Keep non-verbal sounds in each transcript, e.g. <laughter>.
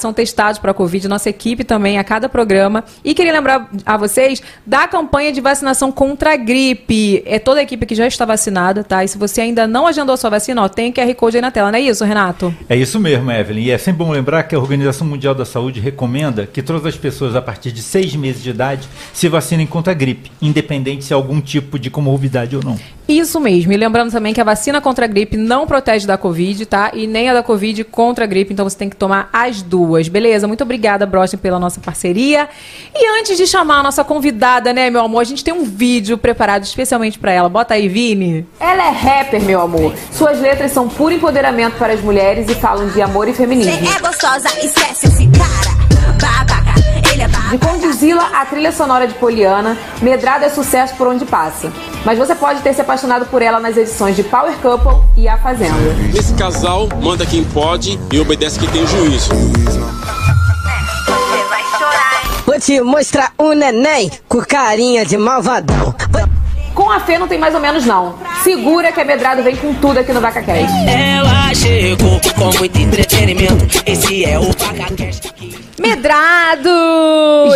são testados para a Covid, nossa equipe também a cada programa. E queria lembrar a vocês da campanha de vacinação contra a gripe. É toda a equipe que já está vacinada, tá? E se você ainda não agendou sua vacina, ó, tem QR Code aí na tela, não é isso, Renato? É isso mesmo, Evelyn. E é sempre bom lembrar que a Organização Mundial da Saúde recomenda que todas as pessoas a partir de seis meses de idade se vacinem contra a gripe, independente se há algum tipo de comorbidade ou não. Isso mesmo. E lembrando também que a vacina contra a gripe não protege da Covid, tá? E nem a da Covid contra a gripe, então você tem que tomar as duas. Beleza? Muito obrigada, Brochen, pela nossa parceria. E antes de chamar a nossa convidada, né, meu amor, a gente tem um vídeo preparado especialmente para ela. Bota aí, Vini. Ela é rapper, meu amor. Suas letras são puro empoderamento para as mulheres e falam de amor e feminismo. Cê é gostosa, esquece esse cara. Babaca. De Condizila a trilha sonora de Poliana, Medrado é sucesso por onde passa. Mas você pode ter se apaixonado por ela nas edições de Power Couple e A Fazenda. Nesse casal, manda quem pode e obedece quem tem juízo. Vou te mostrar um neném com carinha de malvadão. Com a Fê não tem mais ou menos não. Segura que a Medrado vem com tudo aqui no VacaCast. Ela chegou com muito entretenimento. Esse é o PacaCast. Medrado!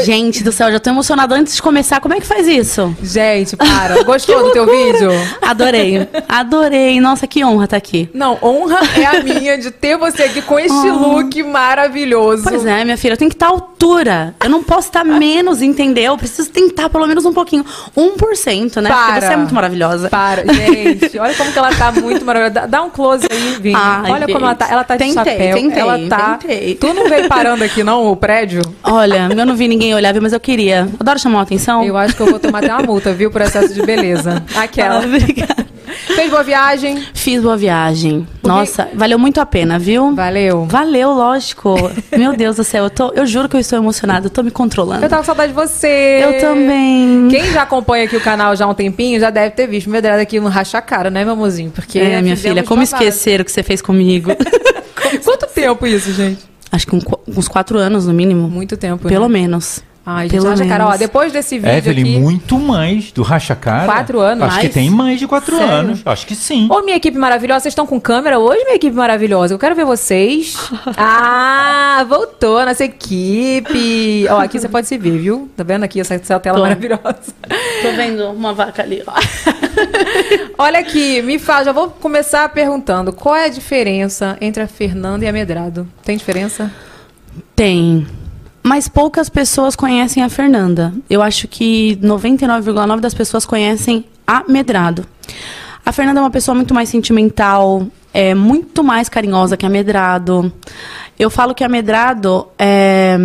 Gente do céu, já tô emocionada antes de começar. Como é que faz isso? Gente, para. <laughs> Gostou do teu vídeo? Adorei. Adorei. Nossa, que honra estar aqui. Não, honra é a minha de ter você aqui com este Oh. look maravilhoso. Pois é, minha filha, eu tenho que estar à altura. Eu não posso estar menos, entendeu? Eu preciso tentar pelo menos um pouquinho. 1%, né? Porque Para. você é muito maravilhosa. Para, gente, olha como que ela tá muito maravilhosa. Dá- um close aí, Vini. Ai, olha como ela tá. Ela tá de Tentei, chapéu. tentei, ela tá. tentei. Tu não veio parando aqui, não, o prédio? Olha, eu não vi ninguém olhar, viu, mas eu queria. Adoro chamar a atenção. Eu acho que eu vou tomar até uma multa, viu, por excesso de beleza. <laughs> Aquela. Ah, obrigada. Fez boa viagem? Fiz boa viagem. Nossa, valeu muito a pena, viu? Valeu. Valeu, lógico. Meu Deus do céu, eu, tô, eu juro que eu estou emocionada, eu tô me controlando. Eu tava com saudade de você. Eu também. Quem já acompanha aqui o canal já há um tempinho já deve ter visto meu dedo aqui no racha a cara, né, meu amorzinho? Porque É, minha filha, como babado. esquecer o que você fez comigo? <laughs> Quanto tempo isso, gente? Acho que um uns quatro anos, no mínimo. Muito tempo. Pelo né? menos. Ai, gente, Pelo racha a cara. Ó, menos. depois desse vídeo Evelyn, aqui... muito mais do Racha Cara. Quatro anos? Acho que Mais? tem mais de quatro Sério? anos. Acho que sim. Ô, minha equipe maravilhosa, vocês estão com câmera hoje, minha equipe maravilhosa? Eu quero ver vocês. <laughs> ah, voltou a nossa equipe. Ó, aqui você pode se ver, viu? Tá vendo aqui essa, essa tela Tô. maravilhosa? Tô vendo uma vaca ali, ó. <laughs> Olha aqui, me fala, já vou começar perguntando. Qual é a diferença entre a Fernanda e a Medrado? Tem diferença? Tem. Mas poucas pessoas conhecem a Fernanda. Eu acho que 99,9% das pessoas conhecem a Medrado. A Fernanda é uma pessoa muito mais sentimental, é muito mais carinhosa que a Medrado. Eu falo que a Medrado é.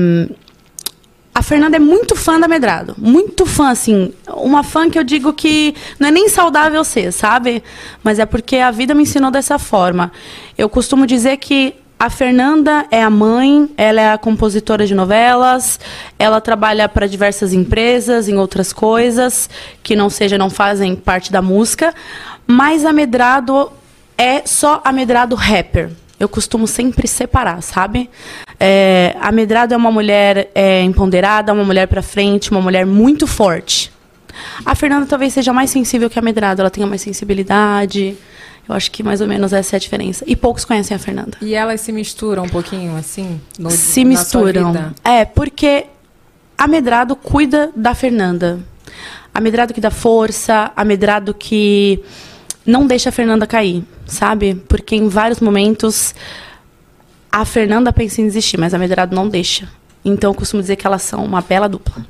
A Fernanda é muito fã da Medrado. Muito fã, assim. Uma fã que eu digo que não é nem saudável ser, sabe? Mas é porque a vida me ensinou dessa forma. Eu costumo dizer que a Fernanda é a mãe, ela é a compositora de novelas, ela trabalha para diversas empresas, em outras coisas, que não seja, não fazem parte da música. Mas a Medrado é só a Medrado rapper. Eu costumo sempre separar, sabe? É, a Medrado é uma mulher é, empoderada, uma mulher pra frente, uma mulher muito forte. A Fernanda talvez seja mais sensível que a Medrado, ela tenha mais sensibilidade. Eu acho que mais ou menos essa é a diferença. E poucos conhecem a Fernanda. E elas se misturam um pouquinho, assim? no- Se misturam. É, porque a Medrado cuida da Fernanda. A Medrado que dá força, a Medrado que não deixa a Fernanda cair, sabe? Porque em vários momentos a Fernanda pensa em desistir, mas a Medrado não deixa. Então eu costumo dizer que elas são uma bela dupla.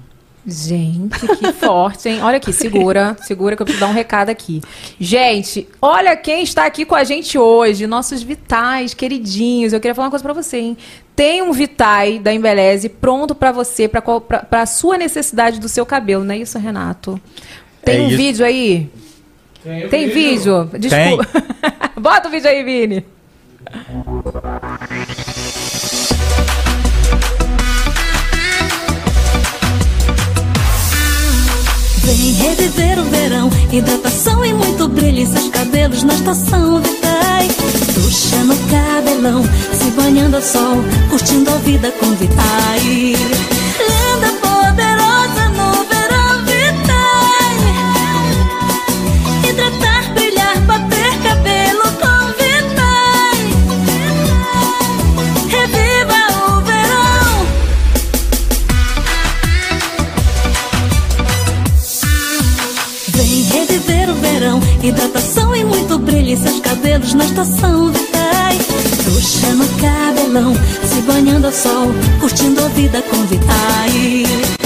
Gente, que forte, hein? Olha aqui, segura, segura que eu preciso dar um recado aqui. Gente, olha quem está aqui com a gente hoje, nossos vitais queridinhos. Eu queria falar uma coisa pra você, hein? Tem um Vitai da Embeleze pronto pra você, pra pra sua necessidade do seu cabelo, não é isso, Renato? Tem É um isso. vídeo aí? Tem, vídeo? Desculpa. <laughs> Bota o vídeo aí, Vini. Vem reviver o verão, hidratação e muito brilho em seus cabelos na estação Vitai. Ducha no cabelão, se banhando ao sol, curtindo a vida com Vitai. Hidratação e muito brilho em seus cabelos na estação Vitai. Bruxa no cabelão, se banhando ao sol, curtindo a vida com Vitai.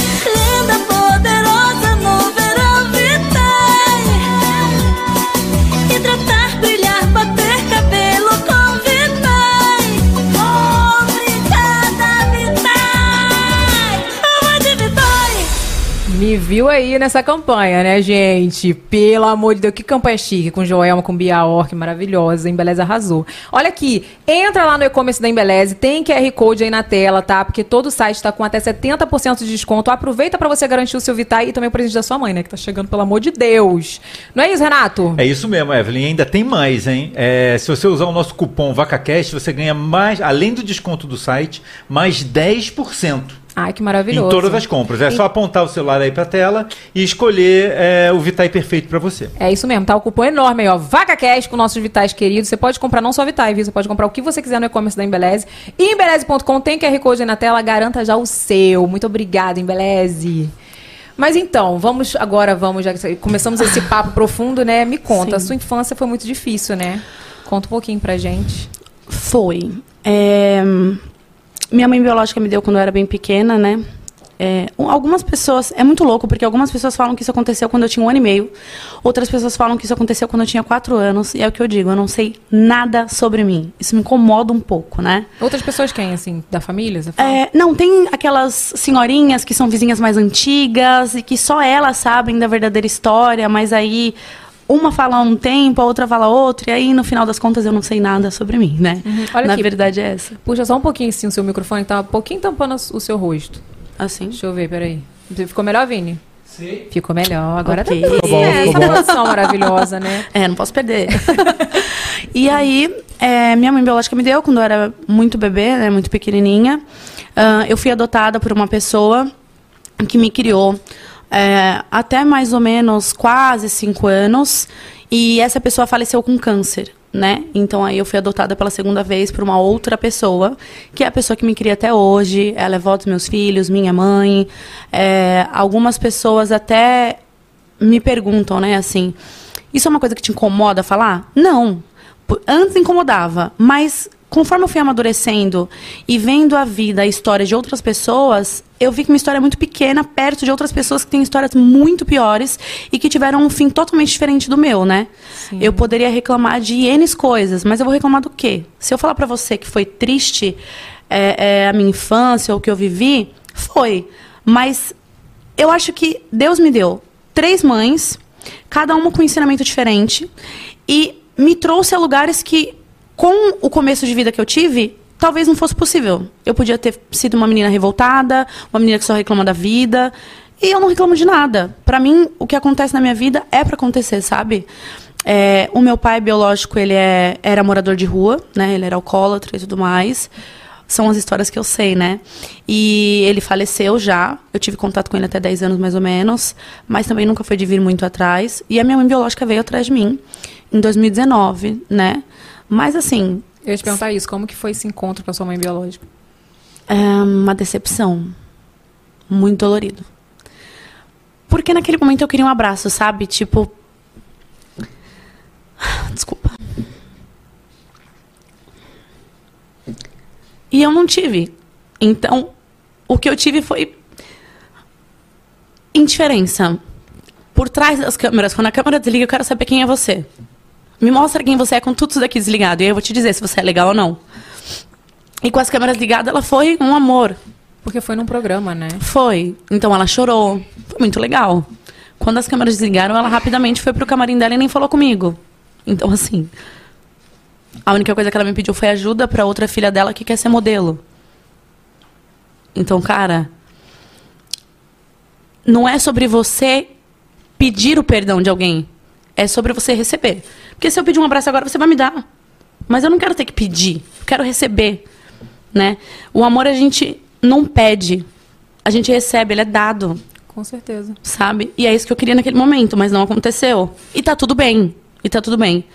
Viu aí nessa campanha, né, gente? Pelo amor de Deus, que campanha chique, com Joelma, com Bia Orc, maravilhosa, Embeleze arrasou. Olha aqui, entra lá no e-commerce da Embeleze, tem QR Code aí na tela, tá? Porque todo o site tá com até 70% de desconto. Aproveita pra você garantir o seu Vitai e também o presente da sua mãe, né? Que tá chegando, pelo amor de Deus. Não é isso, Renato? É isso mesmo, Evelyn. Ainda tem mais, hein? É, se você usar o nosso cupom VacaCast, você ganha mais, além do desconto do site, mais 10%. Ai, que maravilhoso. Em todas as compras. É E- só apontar o celular aí pra tela e escolher é, o Vitai perfeito pra você. É isso mesmo, tá? O cupom enorme aí, ó. VacaCast com nossos Vitais queridos. Você pode comprar não só Vitais, viu? Você pode comprar o que você quiser no e-commerce da Embeleze. E Embeleze.com tem QR Code aí na tela. Garanta já o seu. Muito obrigada, Embeleze. Mas então, vamos agora, vamos, já começamos esse <laughs> papo profundo, né? Me conta, a Sim. sua infância foi muito difícil, né? Conta um pouquinho pra gente. Foi. É, minha mãe biológica me deu quando eu era bem pequena, né? É, um- algumas pessoas. É muito louco, porque algumas pessoas falam que isso aconteceu quando eu tinha um ano e meio. Outras pessoas falam que isso aconteceu quando eu tinha quatro anos. E é o que eu digo, eu não sei nada sobre mim. Isso me incomoda um pouco, né? Outras pessoas quem, assim, da família? É, não, tem aquelas senhorinhas que são vizinhas mais antigas e que só elas sabem da verdadeira história, mas aí uma fala um tempo, a outra fala outro, e aí no final das contas eu não sei nada sobre mim, né? Uhum. Olha Na aqui. verdade é essa. Puxa só um pouquinho assim o seu microfone, tá um pouquinho tampando o seu rosto. Assim. Deixa eu ver, peraí. Ficou melhor, Vini? Sim. Ficou melhor. Agora Ok. tá bom, certo. ficou Essa bom. maravilhosa, né? <laughs> É, não posso perder. <laughs> e aí, é, minha mãe biológica me deu quando eu era muito bebê, né, muito pequenininha. Ah, eu fui adotada por uma pessoa que me criou é, até mais ou menos quase cinco anos. E essa pessoa faleceu com câncer, né? Então aí eu fui adotada pela segunda vez por uma outra pessoa, que é a pessoa que me cria até hoje. Ela é vó dos meus filhos, minha mãe. É, algumas pessoas até me perguntam, né, assim, isso é uma coisa que te incomoda falar? Não. Antes incomodava, mas conforme eu fui amadurecendo e vendo a vida, a história de outras pessoas, eu vi que minha história é muito pequena perto de outras pessoas que têm histórias muito piores e que tiveram um fim totalmente diferente do meu, né? Eu poderia reclamar de N coisas, mas eu vou reclamar do quê? Se eu falar pra você que foi triste é, é, a minha infância ou o que eu vivi, foi. Mas eu acho que Deus me deu três mães, cada uma com um ensinamento diferente, e me trouxe a lugares que, com o começo de vida que eu tive, talvez não fosse possível. Eu podia ter sido uma menina revoltada, uma menina que só reclama da vida, e eu não reclamo de nada. Pra mim, o que acontece na minha vida é pra acontecer, sabe? É, o meu pai biológico, ele é- era morador de rua, né? Ele era alcoólatra e tudo mais são as histórias que eu sei, né? E ele faleceu já. Eu tive contato com ele até 10 anos, mais ou menos. Mas também nunca foi de vir muito atrás. E a minha mãe biológica veio atrás de mim em 2019, né? Mas assim, Eu ia te perguntar isso, como que foi esse encontro com a sua mãe biológica? é uma decepção. Muito dolorido. Porque naquele momento eu queria um abraço, sabe? Tipo. <sighs> Desculpa. E eu não tive. Então, o que eu tive foi. Indiferença. Por trás das câmeras, quando a câmera desliga, eu quero saber quem é você. Me mostra quem você é com tudo isso daqui desligado. E aí eu vou te dizer se você é legal ou não. E com as câmeras ligadas, ela foi um amor. Porque foi num programa, né? Foi. Então ela chorou. Foi muito legal. Quando as câmeras desligaram, ela rapidamente foi pro camarim dela e nem falou comigo. Então, assim. A única coisa que ela me pediu foi ajuda pra outra filha dela que quer ser modelo. Então, cara. Não é sobre você pedir o perdão de alguém. É sobre você receber. Porque se eu pedir um abraço agora, você vai me dar. Mas eu não quero ter que pedir. Eu quero receber. Né? O amor a gente não pede. A gente recebe, ele é dado, Com certeza. sabe? E é isso que eu queria naquele momento, mas não aconteceu. E tá tudo bem. E tá tudo bem.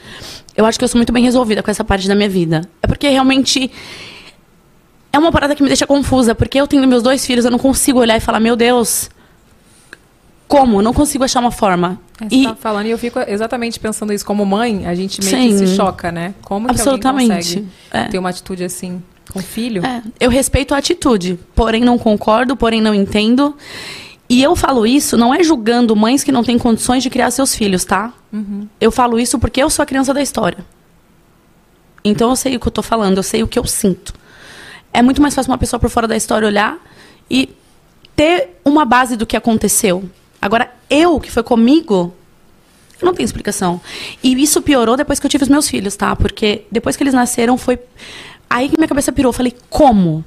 Eu acho que eu sou muito bem resolvida com essa parte da minha vida. É porque realmente é uma parada que me deixa confusa, porque eu tenho meus dois filhos, eu não consigo olhar e falar, meu Deus, como? Não consigo achar uma forma. É, você e tá falando e eu fico exatamente pensando isso como mãe, a gente meio Sim. que se choca, né? Como que Absolutamente. alguém consegue É. ter uma atitude assim com o filho? É, eu respeito a atitude, porém não concordo, porém não entendo. E eu falo isso não é julgando mães que não têm condições de criar seus filhos, tá? Eu falo isso porque eu sou a criança da história. Então eu sei o que eu tô falando, eu sei o que eu sinto. É muito mais fácil uma pessoa por fora da história olhar e ter uma base do que aconteceu. Agora, eu, que foi comigo, eu não tenho explicação. E isso piorou depois que eu tive os meus filhos, tá? Porque depois que eles nasceram, foi. Aí que minha cabeça pirou. Eu falei, como?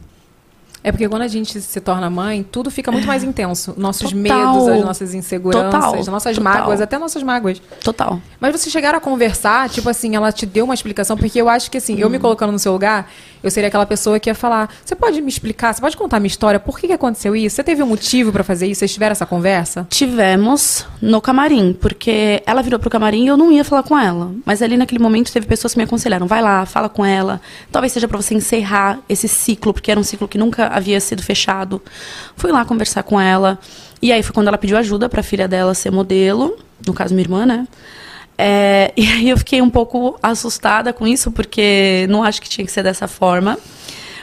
É porque quando a gente se torna mãe, tudo fica muito mais intenso. Nossos Total. medos, as nossas inseguranças, Total. nossas Total. mágoas, até nossas mágoas. Total. Mas vocês chegaram a conversar, tipo assim, ela te deu uma explicação, porque eu acho que assim, eu me colocando no seu lugar, eu seria aquela pessoa que ia falar: Você pode me explicar, você pode contar a minha história, por que, que aconteceu isso? Você teve um motivo pra fazer isso? Vocês tiveram essa conversa? Tivemos no camarim, porque ela virou pro camarim e eu não ia falar com ela. Mas ali naquele momento teve pessoas que me aconselharam: vai lá, fala com ela. Talvez seja pra você encerrar esse ciclo, porque era um ciclo que nunca havia sido fechado. Fui lá conversar com ela. E aí foi quando ela pediu ajuda pra filha dela ser modelo, no caso minha irmã, né? É, <laughs> e aí eu fiquei um pouco assustada com isso, porque não acho que tinha que ser dessa forma.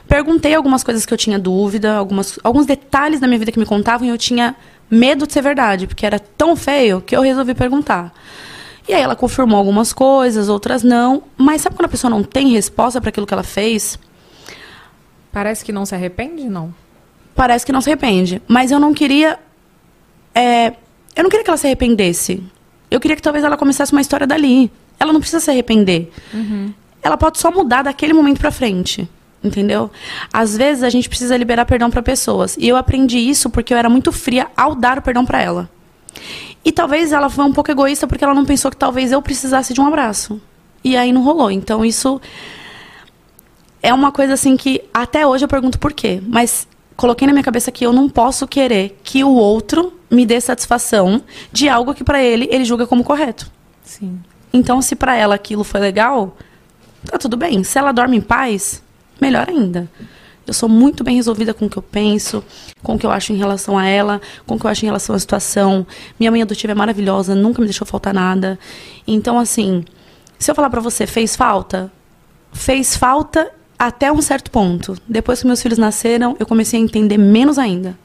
Perguntei algumas coisas que eu tinha dúvida, algumas, alguns detalhes da minha vida que me contavam e eu tinha medo de ser verdade, porque era tão feio que eu resolvi perguntar. E aí ela confirmou algumas coisas, outras não. Mas sabe quando a pessoa não tem resposta para aquilo que ela fez? Parece que não se arrepende, não? Parece que não se arrepende. Mas eu não queria. é, eu não queria que ela se arrependesse. Eu queria que talvez ela começasse uma história dali. Ela não precisa se arrepender. Ela pode só mudar daquele momento pra frente. Entendeu? Às vezes a gente precisa liberar perdão pra pessoas. E eu aprendi isso porque eu era muito fria ao dar o perdão pra ela. E talvez ela foi um pouco egoísta porque ela não pensou que talvez eu precisasse de um abraço. E aí não rolou. Então isso é uma coisa assim que até hoje eu pergunto por quê. Mas coloquei na minha cabeça que eu não posso querer que o outro me dê satisfação de algo que pra ele ele julga como correto. Sim. Então, se pra ela aquilo foi legal, tá tudo bem. Se ela dorme em paz, melhor ainda. Eu sou muito bem resolvida com o que eu penso, com o que eu acho em relação a ela, com o que eu acho em relação à situação. Minha mãe adotiva é maravilhosa, nunca me deixou faltar nada. Então, assim, se eu falar pra você, fez falta? Fez falta até um certo ponto. Depois que meus filhos nasceram, eu comecei a entender menos ainda.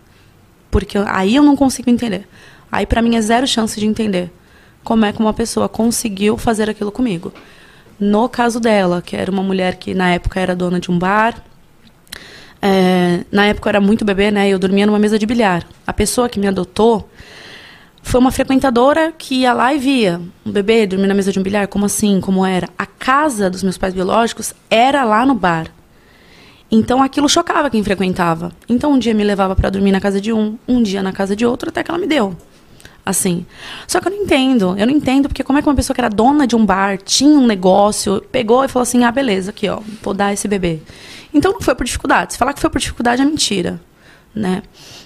Porque aí eu não consigo entender. Aí pra mim é zero chance de entender como é que uma pessoa conseguiu fazer aquilo comigo. No caso dela, que era uma mulher que na época era dona de um bar, é, na época eu era muito bebê, né? Eu dormia numa mesa de bilhar. A pessoa que me adotou foi uma frequentadora que ia lá e via um bebê dormir na mesa de um bilhar. Como assim? Como era? A casa dos meus pais biológicos era lá no bar. Então aquilo chocava quem frequentava. Então um dia me levava para dormir na casa de um, um dia na casa de outro, até que ela me deu. Assim. Só que eu não entendo. Eu não entendo porque como é que uma pessoa que era dona de um bar, tinha um negócio, pegou e falou assim: "Ah, beleza, aqui, ó, vou dar esse bebê". Então não foi por dificuldade. Se falar que foi por dificuldade é mentira, né?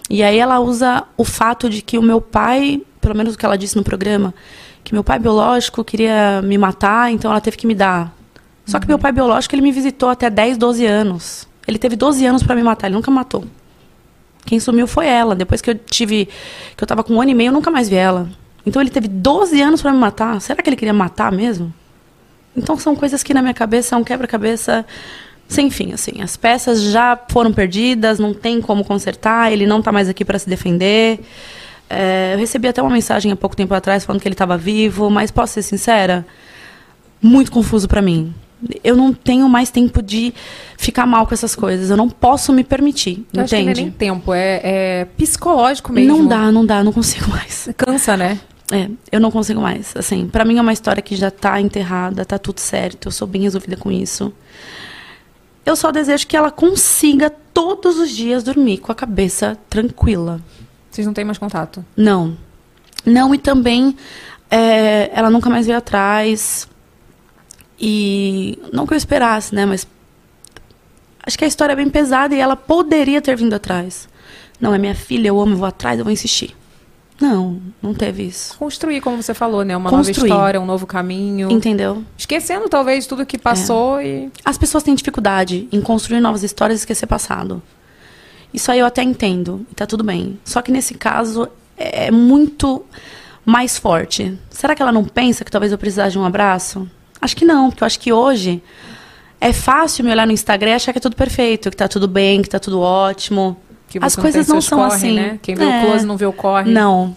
E aí ela usa o fato de que o meu pai, pelo menos o que ela disse no programa, que meu pai biológico queria me matar, então ela teve que me dar. Só que meu pai biológico, ele me visitou até 10, 12 anos. Ele teve 12 anos para me matar, ele nunca matou. Quem sumiu foi ela. Depois que eu tive. que eu tava com um ano e meio, eu nunca mais vi ela. Então ele teve 12 anos para me matar. Será que ele queria matar mesmo? Então são coisas que na minha cabeça é um quebra-cabeça sem fim, assim. As peças já foram perdidas, não tem como consertar, ele não tá mais aqui para se defender. É, eu recebi até uma mensagem há pouco tempo atrás falando que ele estava vivo, mas posso ser sincera? Muito confuso para mim. Eu não tenho mais tempo de ficar mal com essas coisas. Eu não posso me permitir, Eu acho que não é entende? nem tempo, é, é psicológico mesmo. Não dá, não dá, não consigo mais. Cansa, né? É, eu não consigo mais. Assim, para mim é uma história que já tá enterrada, tá tudo certo, eu sou bem resolvida com isso. Eu só desejo que ela consiga todos os dias dormir com a cabeça tranquila. Vocês não têm mais contato. Não. Não, e também é, ela nunca mais veio atrás. E não que eu esperasse, né? Mas acho que a história é bem pesada e ela poderia ter vindo atrás. Não, é minha filha, eu amo, eu vou atrás, eu vou insistir. Não, não teve isso. Construir, como você falou, né? Uma Construir. nova história, um novo caminho. Entendeu? Esquecendo, talvez, tudo que passou e. As pessoas têm dificuldade em construir novas histórias e esquecer passado. Isso aí eu até entendo, e tá tudo bem. Só que nesse caso, é muito mais forte. Será que ela não pensa que talvez eu precisasse de um abraço? Acho que não, porque eu acho que hoje é fácil me olhar no Instagram e achar que é tudo perfeito, que tá tudo bem, que tá tudo ótimo. As coisas não seus são corre, assim. Né? Quem vê o É. close não vê o corre. Não.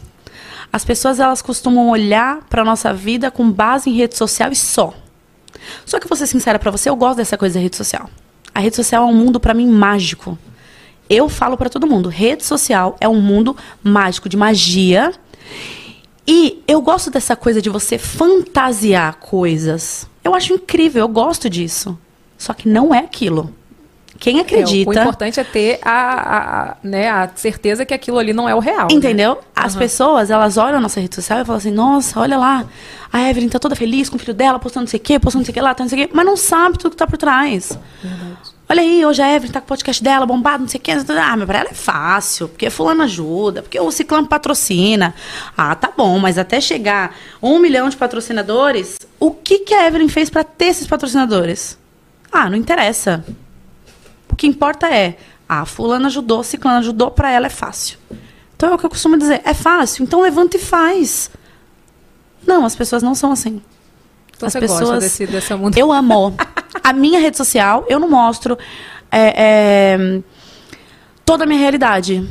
As pessoas elas costumam olhar para nossa vida com base em rede social e só. Só que vou ser sincera para você, eu gosto dessa coisa da rede social. A rede social é um mundo para mim mágico. Eu falo para todo mundo, rede social é um mundo mágico de magia. E eu gosto dessa coisa de você fantasiar coisas. Eu acho incrível, eu gosto disso. Só que não é aquilo. Quem É, o- acredita. o importante é ter a, a- né, a certeza que aquilo ali não é o real. né? Entendeu? As pessoas, elas olham a nossa rede social e falam assim, nossa, olha lá, a Evelyn tá toda feliz com o filho dela, postando não sei o quê, postando não sei o que lá, tá não sei o quê, mas não sabe tudo que tá por trás. Olha aí, hoje a Evelyn tá com o podcast dela, bombado, não sei o quê. Ah, mas pra ela é fácil, porque fulano ajuda, porque o Ciclano patrocina. Ah, tá bom, mas até chegar um milhão de patrocinadores, o que, que a Evelyn fez pra ter esses patrocinadores? Ah, não interessa. O que importa é, ah, fulano ajudou, ciclano ajudou, pra ela é fácil. Então é o que eu costumo dizer, é fácil, então levanta e faz. Não, as pessoas não são assim. Então as você gosta pessoas- desse, desse. Eu amo. A minha rede social, eu não mostro é, é, toda a minha realidade.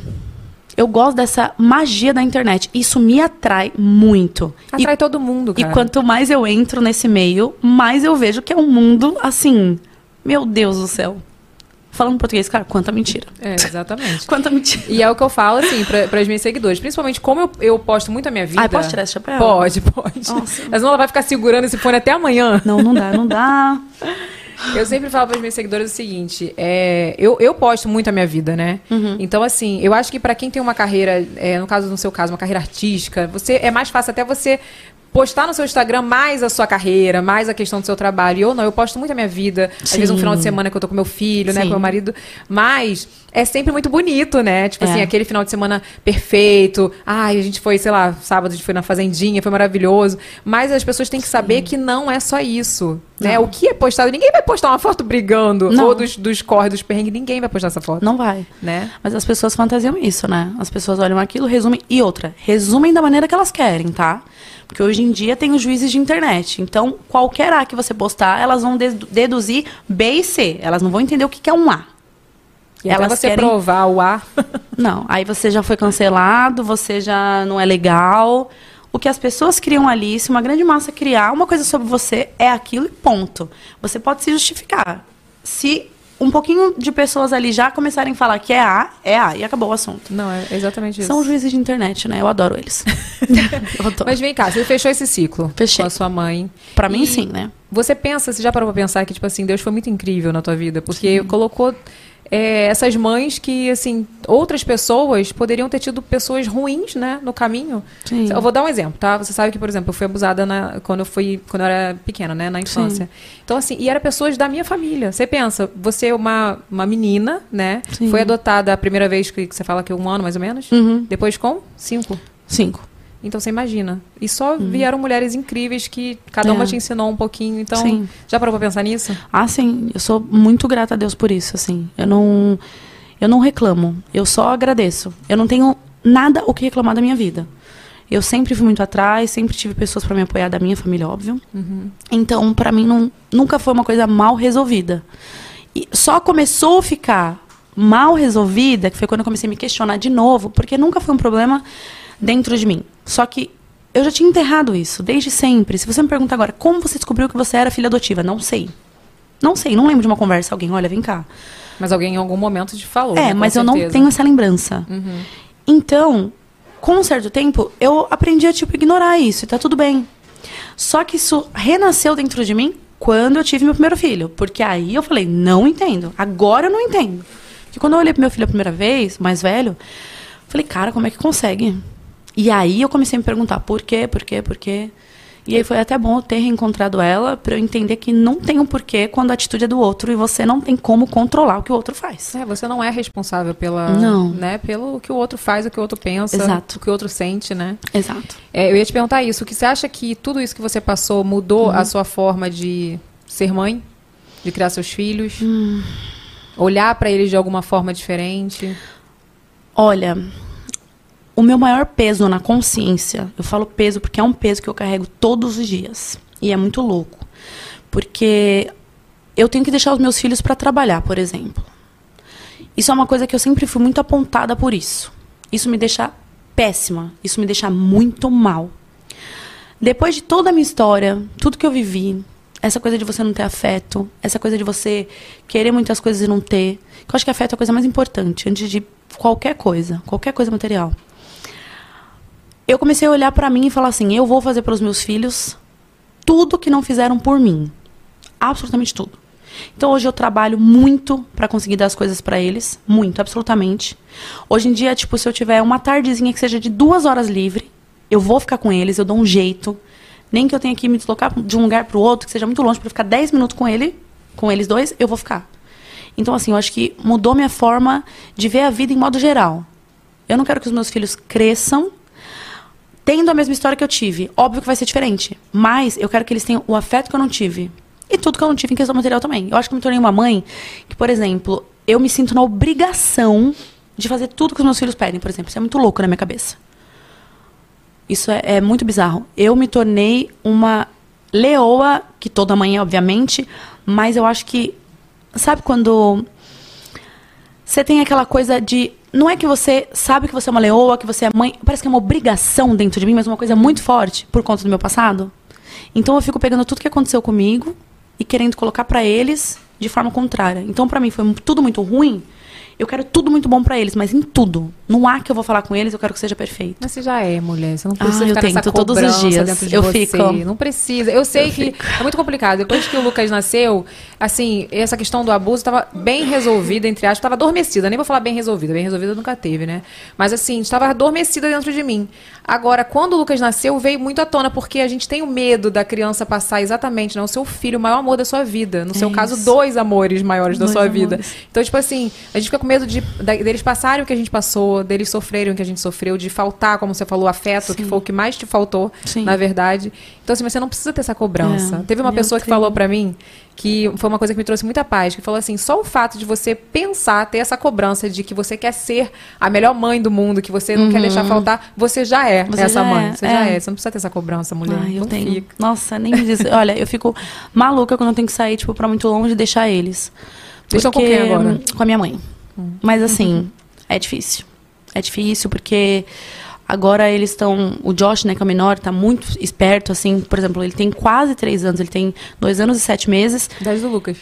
Eu gosto dessa magia da internet. Isso me atrai muito. E- Atrai todo mundo, e cara. quanto mais eu entro nesse meio, mais eu vejo que é um mundo assim. Meu Deus do céu. Falando português, cara, quanta mentira. É, exatamente. <laughs> Quanta mentira. E é o que eu falo, assim, para os meus seguidores. Principalmente como eu, eu posto muito a minha vida. Ai, posso tirar esse chapéu? Pode, pode. Nossa. Mas não ela vai ficar segurando esse fone até amanhã. Não, não dá, não dá. Eu sempre falo para os meus seguidores o seguinte: é, eu, eu posto muito a minha vida, né? Uhum. Então, assim, eu acho que para quem tem uma carreira, é, no caso, no seu caso, uma carreira artística, você é mais fácil até você postar no seu Instagram mais a sua carreira, mais a questão do seu trabalho. E eu não, eu posto muito a minha vida. Às vezes um Sim. final de semana que eu tô com meu filho, né, Sim. com meu marido. Mas é sempre muito bonito, né? Tipo É. assim, aquele final de semana perfeito. Ai, a gente foi, sei lá, sábado a gente foi na fazendinha, foi maravilhoso. Mas as pessoas têm que saber que não é só isso. Né? Não. O que é postado? Ninguém vai postar uma foto brigando. Não. Ou dos, dos corre, dos perrengues. Ninguém vai postar essa foto. Não vai. Né? Mas as pessoas fantasiam isso, né? As pessoas olham aquilo, resumem. E outra, resumem da maneira que elas querem, tá? Porque hoje em dia tem os juízes de internet. Então, qualquer A que você postar, elas vão dedu- deduzir B e C. Elas não vão entender o que que é um A. E Elas você querem- provar o ar. <laughs> Não, aí você já foi cancelado, você já não é legal. O que as pessoas criam ali, se uma grande massa criar uma coisa sobre você, é aquilo e ponto. Você pode se justificar. Se um pouquinho de pessoas ali já começarem a falar que é A, é A, e acabou o assunto. Não, é exatamente isso. São juízes de internet, né? Eu adoro eles. <laughs> <laughs> Eu adoro. Mas vem cá, você fechou esse ciclo Fechei. com a sua mãe. Pra mim, E sim, né? Você pensa, você já parou pra pensar que, tipo assim, Deus foi muito incrível na tua vida? Porque Sim. colocou é, essas mães que, assim, outras pessoas poderiam ter tido pessoas ruins, né, no caminho. Sim. Eu vou dar um exemplo, tá? Você sabe que, por exemplo, eu fui abusada na- quando eu fui, quando eu era pequena, né, na infância. Então, assim, e eram pessoas da minha família. Você pensa, você é uma, uma menina, né? Sim. Foi adotada a primeira vez que, que você fala que um ano, mais ou menos? Uhum. Depois com cinco. Cinco. Então você imagina. E só vieram mulheres incríveis que cada uma É. te ensinou um pouquinho. Então, Sim. já parou pra pensar nisso? Ah, sim. Eu sou muito grata a Deus por isso, assim. Eu não, eu não reclamo. Eu só agradeço. Eu não tenho nada o que reclamar da minha vida. Eu sempre fui muito atrás, sempre tive pessoas para me apoiar da minha família, óbvio. Então, para mim, não, nunca foi uma coisa mal resolvida. E só começou a ficar mal resolvida, que foi quando eu comecei a me questionar de novo, porque nunca foi um problema dentro de mim. Só que eu já tinha enterrado isso, desde sempre. Se você me pergunta agora, como você descobriu que você era filha adotiva? Não sei. Não sei, não lembro de uma conversa, alguém, olha, vem cá. Mas alguém em algum momento te falou. É, né, mas eu não certeza. tenho essa lembrança. Então, com um certo tempo, eu aprendi a, tipo, ignorar isso e tá tudo bem. Só que isso renasceu dentro de mim quando eu tive meu primeiro filho. Porque aí eu falei, não entendo. Agora eu não entendo. Porque quando eu olhei pro meu filho a primeira vez, mais velho, falei, cara, como é que consegue? E aí eu comecei a me perguntar por quê, por quê, por quê. E aí foi até bom eu ter reencontrado ela para eu entender que não tem um porquê quando a atitude é do outro e você não tem como controlar o que o outro faz. É, você não é responsável pela, Não. né, pelo que o outro faz, o que o outro pensa, Exato. o que o outro sente, né? Exato. É, eu ia te perguntar isso. O que você acha que tudo isso que você passou mudou Uhum. a sua forma de ser mãe, de criar seus filhos, Hum. olhar pra eles de alguma forma diferente? Olha, o meu maior peso na consciência, eu falo peso porque é um peso que eu carrego todos os dias. E é muito louco. Porque eu tenho que deixar os meus filhos para trabalhar, por exemplo. Isso é uma coisa que eu sempre fui muito apontada por isso. Isso me deixa péssima. Isso me deixa muito mal. Depois de toda a minha história, tudo que eu vivi, essa coisa de você não ter afeto, essa coisa de você querer muitas coisas e não ter, que eu acho que afeto é a coisa mais importante antes de qualquer coisa, qualquer coisa material. Eu comecei a olhar para mim e falar assim: eu vou fazer pelos meus filhos tudo que não fizeram por mim. Absolutamente tudo. Então hoje eu trabalho muito para conseguir dar as coisas para eles, muito, absolutamente. Hoje em dia, tipo, se eu tiver uma tardezinha que seja de duas horas livre, eu vou ficar com eles, eu dou um jeito. Nem que eu tenha que me deslocar de um lugar para o outro, que seja muito longe, para ficar 10 minutos com ele, com eles dois, eu vou ficar. Então, assim, eu acho que mudou minha forma de ver a vida em modo geral. Eu não quero que os meus filhos cresçam tendo a mesma história que eu tive. Óbvio que vai ser diferente. Mas eu quero que eles tenham o afeto que eu não tive. E tudo que eu não tive em questão material também. Eu acho que me tornei uma mãe que, por exemplo, eu me sinto na obrigação de fazer tudo que os meus filhos pedem, por exemplo. Isso é muito louco na minha cabeça. Isso é, é muito bizarro. Eu me tornei uma leoa, que toda mãe é, obviamente, mas eu acho que. Sabe quando. Você tem aquela coisa de. Não é que você sabe que você é uma leoa, que você é mãe. Parece que é uma obrigação dentro de mim, mas uma coisa muito forte por conta do meu passado. Então eu fico pegando tudo que aconteceu comigo e querendo colocar pra eles de forma contrária. Então pra mim foi tudo muito ruim. Eu quero tudo muito bom pra eles, mas em tudo. No ar que eu vou falar com eles, eu quero que seja perfeito. Mas você já é mulher, você não precisa Ah, eu ficar nessa tento todos os dias. de Eu você. fico. Não precisa. Eu sei que é muito complicado. Depois que o Lucas nasceu, assim, essa questão do abuso estava bem resolvida, entre aspas, estava adormecida. Nem vou falar bem resolvida, bem resolvida nunca teve, né? Mas assim, estava adormecida dentro de mim. Agora, quando o Lucas nasceu, veio muito à tona, porque a gente tem o medo da criança passar exatamente, né? O seu filho, o maior amor da sua vida. No seu É caso, isso. dois amores maiores da Dois sua vida. amores. Então, tipo assim, a gente fica com medo de, da- deles passarem o que a gente passou, deles sofrerem o que a gente sofreu, de faltar, como você falou, afeto, que Sim. foi o que mais te faltou, Sim. na verdade. Então, assim, você não precisa ter essa cobrança. É, Teve uma pessoa que falou pra mim que foi uma coisa que me trouxe muita paz, que falou assim, só o fato de você pensar, ter essa cobrança de que você quer ser a melhor mãe do mundo, que você não quer deixar faltar, você já é Uhum. Você essa já mãe. é, Você já é. é. Você não precisa ter essa cobrança, mulher. Ai, eu tenho. fica. Nossa, nem me diz. Olha, eu fico maluca quando eu tenho que sair, tipo, pra muito longe e deixar eles. Vocês estão com quem agora? Com a minha mãe. Mas assim, é difícil. É difícil porque agora eles estão. O Josh, né, que é o menor, tá muito esperto, assim. Por exemplo, ele tem quase três anos, ele tem dois anos e sete meses. Idade do Lucas.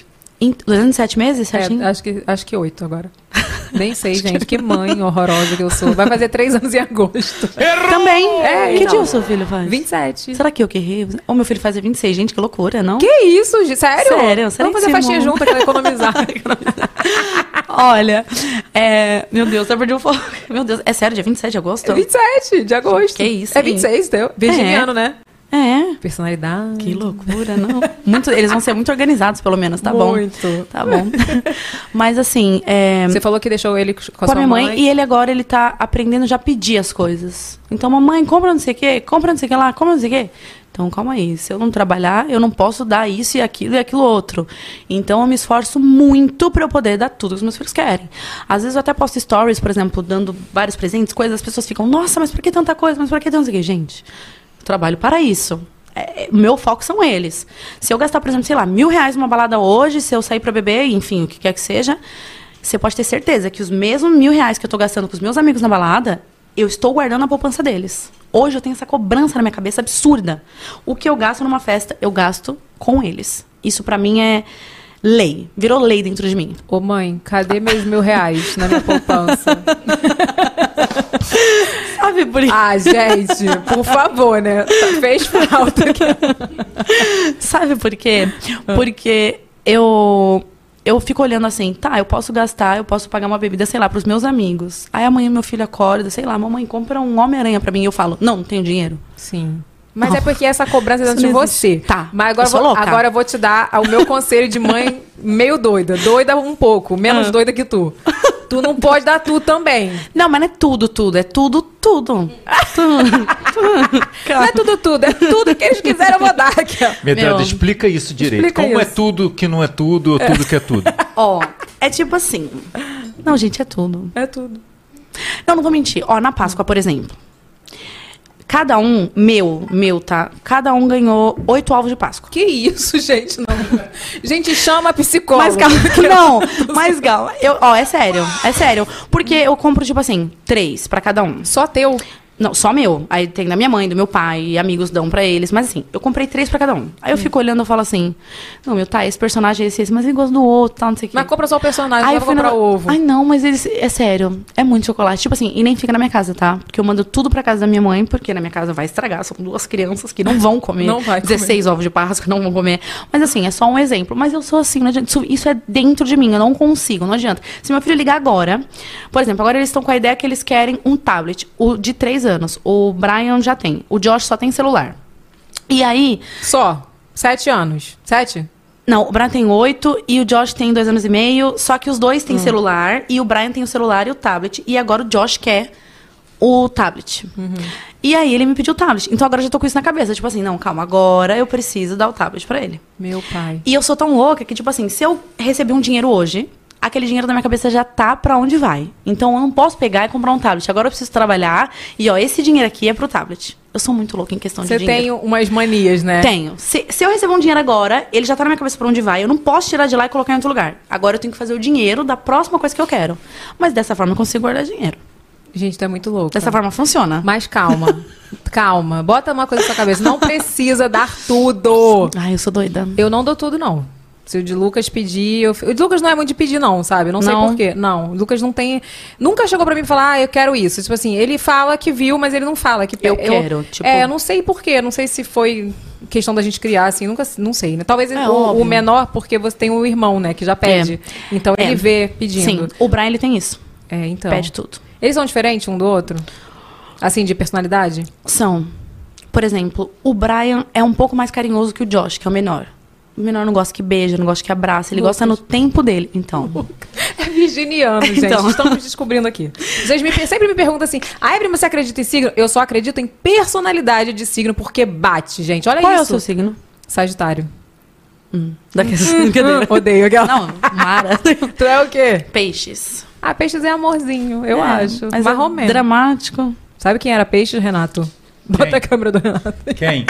Dois anos e sete meses, certinho? É, acho que, acho que oito agora. <laughs> Nem sei, gente. Que mãe horrorosa que eu sou. Vai fazer três anos em agosto. Também. É, que então. dia o seu filho faz? 27. Será que eu que errei? O meu filho faz 26, gente, que loucura, não? Que isso, gente? Sério? Sério, sério Vamos fazer Simão? junto pra economizar. <laughs> Olha, é, meu Deus, eu perdi o foco. Meu Deus, é sério, dia 27 de agosto? É 27 de agosto. Que isso, É hein? 26, teu. Virginiano, né? É. Personalidade. Que loucura, não. Muito, eles vão ser muito organizados, pelo menos, tá bom. Muito. Tá bom. <laughs> Mas assim, é, Você falou que deixou ele com a com a minha mãe, mãe. e ele agora ele tá aprendendo já a pedir as coisas. Então, mamãe, compra não sei o quê, compra não sei o que lá, compra não sei o quê. Então, calma aí, se eu não trabalhar, eu não posso dar isso e aquilo e aquilo outro. Então, eu me esforço muito para eu poder dar tudo que os meus filhos querem. Às vezes eu até posto stories, por exemplo, dando vários presentes, coisas, as pessoas ficam, nossa, mas por que tanta coisa? Mas por que tanto? Gente, trabalho para isso. É, é, meu foco são eles. Se eu gastar, por exemplo, sei lá, mil reais numa balada hoje, se eu sair para beber, enfim, o que quer que seja, você pode ter certeza que os mesmos mil reais que eu tô gastando com os meus amigos na balada, eu estou guardando na poupança deles. Hoje eu tenho essa cobrança na minha cabeça absurda. O que eu gasto numa festa, eu gasto com eles. Isso pra mim é lei. Virou lei dentro de mim. Ô mãe, cadê meus mil reais na minha poupança? <laughs> Sabe por ah, gente, por favor, né? Fez falta aqui. Sabe por quê? Ah. Porque eu eu fico olhando assim, tá, eu posso gastar, eu posso pagar uma bebida, sei lá, pros meus amigos. Aí amanhã meu filho acorda, sei lá, mamãe, compra um Homem-Aranha pra mim. E eu falo, não, não tenho dinheiro. Sim. Mas é porque essa cobrança é de não você. Tá, Mas agora eu vou, louca. agora eu vou te dar o meu conselho de mãe meio doida. Doida um pouco, menos Ah. doida que tu. Tu não pode dar tudo também. Não, mas não é tudo, tudo, é tudo, tudo. tudo. Não é tudo, tudo. É tudo que eles quiserem, eu vou dar aqui, ó. Meu. explica isso direito. Explica Como é isso. tudo que não é tudo, ou tudo que é tudo? <laughs> Ó, é tipo assim. Não, gente, é tudo. É tudo. Não, não vou mentir. Ó, na Páscoa, por exemplo. Cada um, meu, meu, tá? Cada um ganhou oito ovos de Páscoa. Que isso, <laughs> gente? Não. gente, chama a psicóloga. Mas calma, <laughs> não, mas calma. Eu, ó, é sério, é sério. Porque eu compro, tipo assim, três pra cada um. Só teu. Não, só meu. Aí tem da minha mãe, do meu pai, amigos dão pra eles. Mas assim, eu comprei três pra cada um. Aí eu fico olhando e falo assim: Não, meu, tá, esse personagem é esse, esse, mas ele gosta do outro, tal, não sei o quê. Mas compra só o personagem, Aí não comprar na- ovo. Ai, não, mas eles. É sério. É muito chocolate. Tipo assim, e nem fica na minha casa, tá? Porque eu mando tudo pra casa da minha mãe, porque na minha casa vai estragar. São duas crianças que não vão comer. <laughs> Não vai comer. 16 ovos de Páscoa não vão comer. Mas assim, é só um exemplo. Mas eu sou assim, não adianta. Isso, isso é dentro de mim, eu não consigo, não adianta. Se meu filho ligar agora, por exemplo, agora eles estão com a ideia que eles querem um tablet. O de três anos. O Brian já tem. O Josh só tem celular. E aí, Só. Sete anos. Sete? não, o Brian tem oito e o Josh tem dois anos e meio. Só que os dois Hum. têm celular e o Brian tem o celular e o tablet. E agora o Josh quer o tablet. Uhum. E aí ele me pediu o tablet. Então agora eu já tô com isso na cabeça. Tipo assim, não, calma, agora eu preciso dar o tablet pra ele. Meu pai. E eu sou tão louca que, tipo assim, se eu receber um dinheiro hoje, aquele dinheiro da minha cabeça já tá pra onde vai. Então eu não posso pegar e comprar um tablet. Agora eu preciso trabalhar e, ó, esse dinheiro aqui é pro tablet. Eu sou muito louca em questão Você de dinheiro. tem umas manias, né? Tenho. Se, se eu receber um dinheiro agora, ele já tá na minha cabeça pra onde vai. Eu não posso tirar de lá e colocar em outro lugar. Agora eu tenho que fazer o dinheiro da próxima coisa que eu quero. Mas dessa forma eu consigo guardar dinheiro. Gente, é muito louco. Dessa forma funciona. Mas calma. <laughs> calma. Bota uma coisa na sua cabeça. Não precisa dar tudo. Ai, eu sou doida. Eu não dou tudo, não. Se o de Lucas pedir, eu... o de Lucas não é muito de pedir, não, sabe? Eu não, sei Não. por quê. Não, o Lucas não tem. Nunca chegou pra mim e falar, ah, eu quero isso. Tipo assim, ele fala que viu, mas ele não fala que Eu quero, tipo- É, eu não sei por quê. Não sei se foi questão da gente criar, assim, nunca. Não sei, né? Talvez É, o, o menor, porque você tem o irmão, né, que já pede. Então É. ele vê pedindo. Sim, o Brian ele tem isso. É, então. Pede tudo. Eles são diferentes um do outro? Assim, de personalidade? São. Por exemplo, o Brian é um pouco mais carinhoso que o Josh, que é o menor. O menor não gosta que beija, não gosta que abraça, ele gosta no tempo dele. Então. <laughs> É virginiano, gente. Então. Estamos descobrindo aqui. Vocês me- sempre me perguntam assim: ai, prima, você acredita em signo? Eu só acredito em personalidade de signo, porque bate, gente. Olha Qual é o isso. seu signo? Sagitário. Daqueles <laughs> brincadeira. Odeio aquela. Não, Mara. <laughs> Tu é o quê? Peixes. Ah, peixes é amorzinho, eu É, acho. Mas é menos. dramático. Sabe quem era peixes, Renato? Bota Quem? a câmera do Renato. Quem?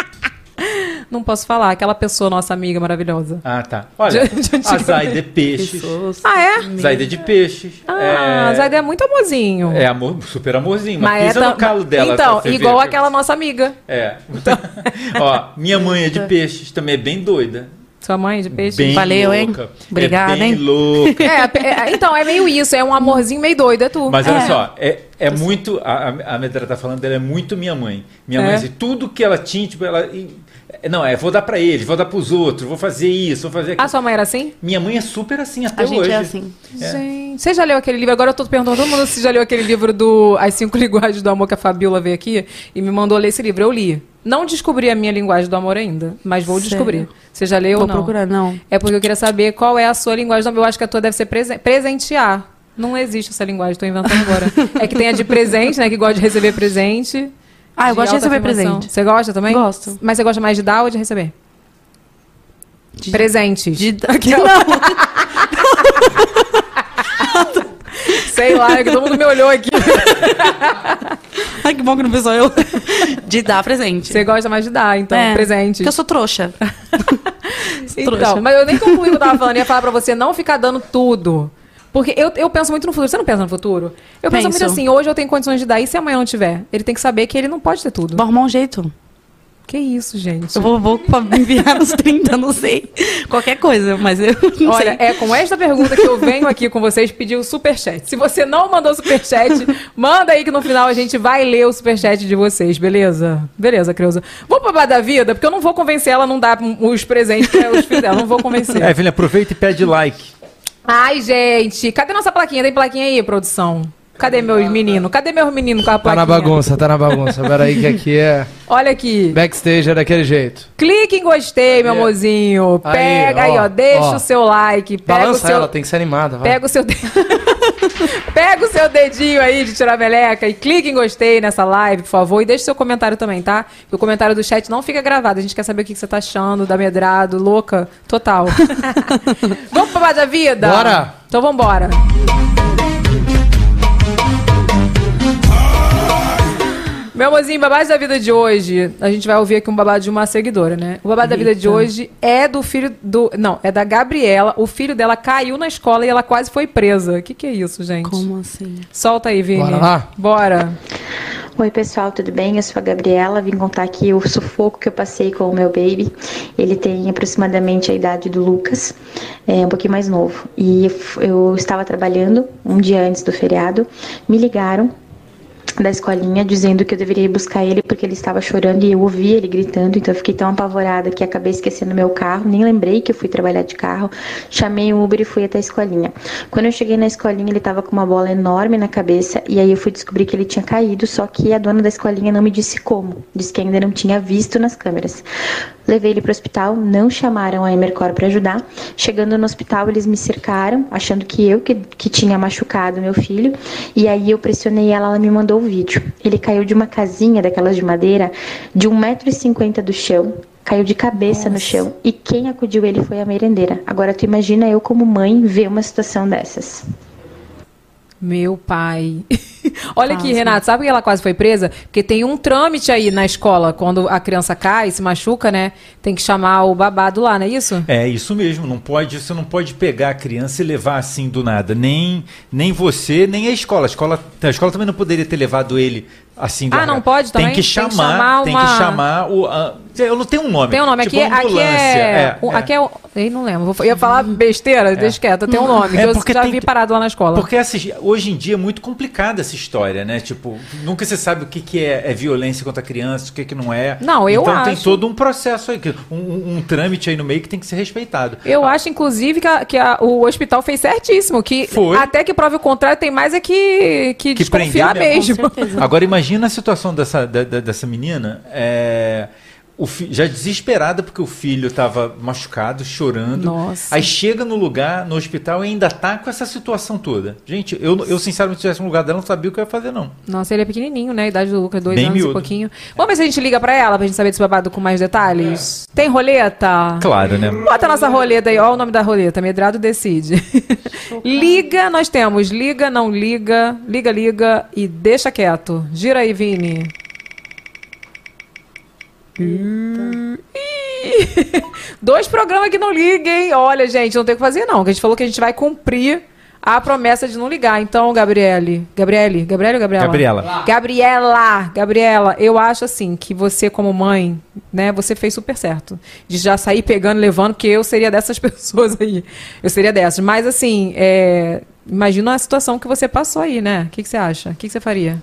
Não posso falar, aquela pessoa, nossa amiga maravilhosa. Ah, tá. Olha, <laughs> De- de a. Zaida é peixes. Ah, é? Zaida é de peixes. Ah, é... Zaida é muito amorzinho. É amor, super amorzinho, mas, Mas pisa é no tam- calo dela. Então, igual ver. aquela nossa amiga. É. Ó, minha mãe é de <laughs> peixes, também é bem doida. Sua mãe de peixe? Bem Valeu, hein? louca. Obrigada, é bem hein? louca. <laughs> É, é, então, é meio isso, é um amorzinho meio doido, é tu. Mas olha É. só, é, é muito. A, a Medra tá falando dela, é muito minha mãe. Minha É? mãe, assim, tudo que ela tinha, tipo, ela. E- não, é, vou dar pra eles, vou dar pros outros, vou fazer isso, vou fazer aquilo. A sua mãe era assim? Minha mãe é super assim até A gente hoje. é assim. Gente, você já leu aquele livro? Agora eu tô perguntando todo mundo se já leu aquele livro do As Cinco Linguagens do Amor que a Fabiola veio aqui e me mandou ler esse livro. Eu li. Não descobri a minha linguagem do amor ainda, mas vou Sério? descobrir. Você já leu Vou ou não? procurar, não. É porque eu queria saber qual é a sua linguagem do amor. Eu acho que a tua deve ser presen- presentear. Não existe essa linguagem, tô inventando agora. <laughs> é que tem a de presente, né? Que gosta de receber presente. Ah, eu gosto de receber presente. Você gosta também? Gosto. Mas você gosta mais de dar ou de receber? De- Presentes. De... <laughs> Sei lá, é que todo mundo me olhou aqui. <laughs> Ai, que bom que não pensou eu. De dar presente. Você gosta mais de dar, então, É, presentes. Porque eu sou trouxa. <laughs> Então, trouxa. mas eu nem concluí o que eu tava falando. Eu ia falar pra você não ficar dando tudo. Porque eu, eu penso muito no futuro. Você não pensa no futuro? Eu penso Penso. muito assim, hoje eu tenho condições de dar, e se amanhã não tiver? Ele tem que saber que ele não pode ter tudo. Vou arrumar um jeito. Que isso, gente? Eu vou, vou enviar nos 30, não sei. Qualquer coisa, mas eu não Olha, sei. é com esta pergunta que eu venho aqui com vocês pedir o superchat. Se você não mandou superchat, manda aí que no final a gente vai ler o superchat de vocês, beleza? Beleza, Creuza. Vamos pro bar da vida, porque eu não vou convencer ela a não dar os presentes para os filhos dela. Não vou convencer. É, filha, aproveita e pede like. Ai, gente, cadê nossa plaquinha? Tem plaquinha aí, produção? Cadê meus meninos? Cadê meus meninos com a Tá plaquinha? na bagunça, tá na bagunça. Peraí que aqui é Olha aqui. backstage, é daquele jeito. Clique em gostei, meu Aí, amorzinho. Pega aí, ó. Deixa ó. o seu like. Pega Balança o seu... ela, tem que ser animada, vai. Pega o seu <laughs> Pega o seu dedinho aí de tirar meleca e clique em gostei nessa live, por favor, e deixe seu comentário também, tá? Porque o comentário do chat não fica gravado. A gente quer saber o que você tá achando da Medrado, louca, total. <laughs> vamos pra da vida? Bora! Então vambora. Meu amorzinho, babado da vida de hoje. A gente vai ouvir aqui um babado de uma seguidora, né? O babado da vida de hoje é do filho do. Não, é da Gabriela. O filho dela caiu na escola e ela quase foi presa. O que, que é isso, gente? Como assim? Solta aí, Vini. Bora lá? Bora. Oi pessoal, tudo bem? Eu sou a Gabriela, vim contar aqui o sufoco que eu passei com o meu baby. Ele tem aproximadamente a idade do Lucas, é um pouquinho mais novo. E eu estava trabalhando um dia antes do feriado, me ligaram da escolinha dizendo que eu deveria ir buscar ele porque ele estava chorando e eu ouvi ele gritando, então eu fiquei tão apavorada que acabei esquecendo meu carro, nem lembrei que eu fui trabalhar de carro, chamei o Uber e fui até a escolinha. Quando eu cheguei na escolinha, ele estava com uma bola enorme na cabeça e aí eu fui descobrir que ele tinha caído, só que a dona da escolinha não me disse como, disse que ainda não tinha visto nas câmeras. Levei ele para o hospital, não chamaram a Emercor para ajudar. Chegando no hospital, eles me cercaram, achando que eu que, que tinha machucado meu filho. E aí eu pressionei ela, ela me mandou vídeo. Ele caiu de uma casinha daquelas de madeira, de 1,50m do chão. Caiu de cabeça no chão. E quem acudiu ele foi a merendeira. Agora tu imagina eu, como mãe, ver uma situação dessas. Meu pai. <laughs> Olha aqui, Quase. Renato, sabe que ela quase foi presa? Porque tem um trâmite aí na escola, quando a criança cai, se machuca, né? Tem que chamar o babado lá, não é isso? É isso mesmo, não pode, você não pode pegar a criança e levar assim do nada, nem nem você, nem a escola. A escola, a escola também não poderia ter levado ele assim do Ah, não pode também? Tem que Tem que chamar, chamar tem uma- que chamar o a- eu não tenho um nome. Tem um nome tipo aqui, aqui ambulância. é, o- Aqui é o. Eu não lembro. Eu ia falar besteira, deixa quieto. Tem um nome, É, que eu porque já tem vi parado lá na escola. Porque essa- hoje em dia é muito complicada essa história, né? Tipo, nunca se sabe o que, que é, é violência contra a criança, o que, que não é. Não, eu então tem acho. todo um processo aí, que- um, um- um trâmite aí no meio que tem que ser respeitado. Eu acho, inclusive, que, a- que a- o hospital fez certíssimo. Que Foi. até que prove o contrário, tem mais é que, que, que desconfiar mesmo. Agora imagina a situação dessa, da- da- dessa menina, é, fi- já desesperada porque o filho estava machucado, chorando. Nossa. Aí chega no lugar, no hospital e ainda tá com essa situação toda. Gente, eu, eu sinceramente, se tivesse no lugar dela, não sabia o que eu ia fazer, não. Nossa, ele é pequenininho, né? A idade do Lucas, dois Bem anos e miúdo. pouquinho. Vamos ver se a gente liga pra ela, pra gente saber desse babado com mais detalhes. Tem roleta? Claro, né? Bota a nossa roleta aí, ó o nome da roleta, Medrado decide. <laughs> liga, nós temos liga, não liga, liga, liga e deixa quieto. Gira aí, Vini. Dois programas que não liguem. Olha, gente, não tem o que fazer, não. Que a gente falou que a gente vai cumprir a promessa de não ligar. Então, Gabriele. Gabriele? Gabriele ou Gabriela? Gabriela. Gabriela, Gabriela, eu acho assim que você como mãe, né, você fez super certo. De já sair pegando, levando, porque eu seria dessas <laughs> pessoas aí. Eu seria dessas. Mas assim, é, imagina a situação que você passou aí, né? O que, que você acha? O que, que você faria?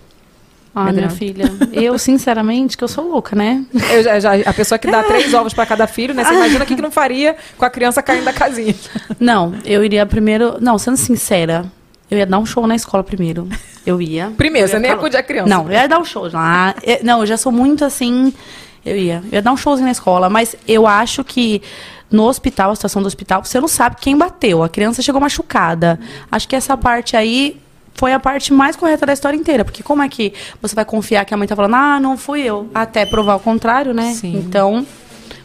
Ah, minha filha, eu, sinceramente, que eu sou louca, né? Eu já- já- a pessoa que dá <laughs> três ovos para cada filho, né? Você imagina o que, que não faria com a criança caindo da casinha. Não, eu iria primeiro. Não, sendo sincera, eu ia dar um show na escola primeiro. Eu ia. Primeiro, Eu você ia nem ficar acudir a criança. Não, eu ia dar um show lá. Eu- Não, eu já sou muito assim. Eu ia. Eu ia dar um showzinho na escola, mas eu acho que no hospital, a situação do hospital, você não sabe quem bateu. A criança chegou machucada. Acho que essa parte aí foi a parte mais correta da história inteira. Porque como é que você vai confiar que a mãe tá falando, ah, não fui eu? Até provar o contrário, né? Sim. Então.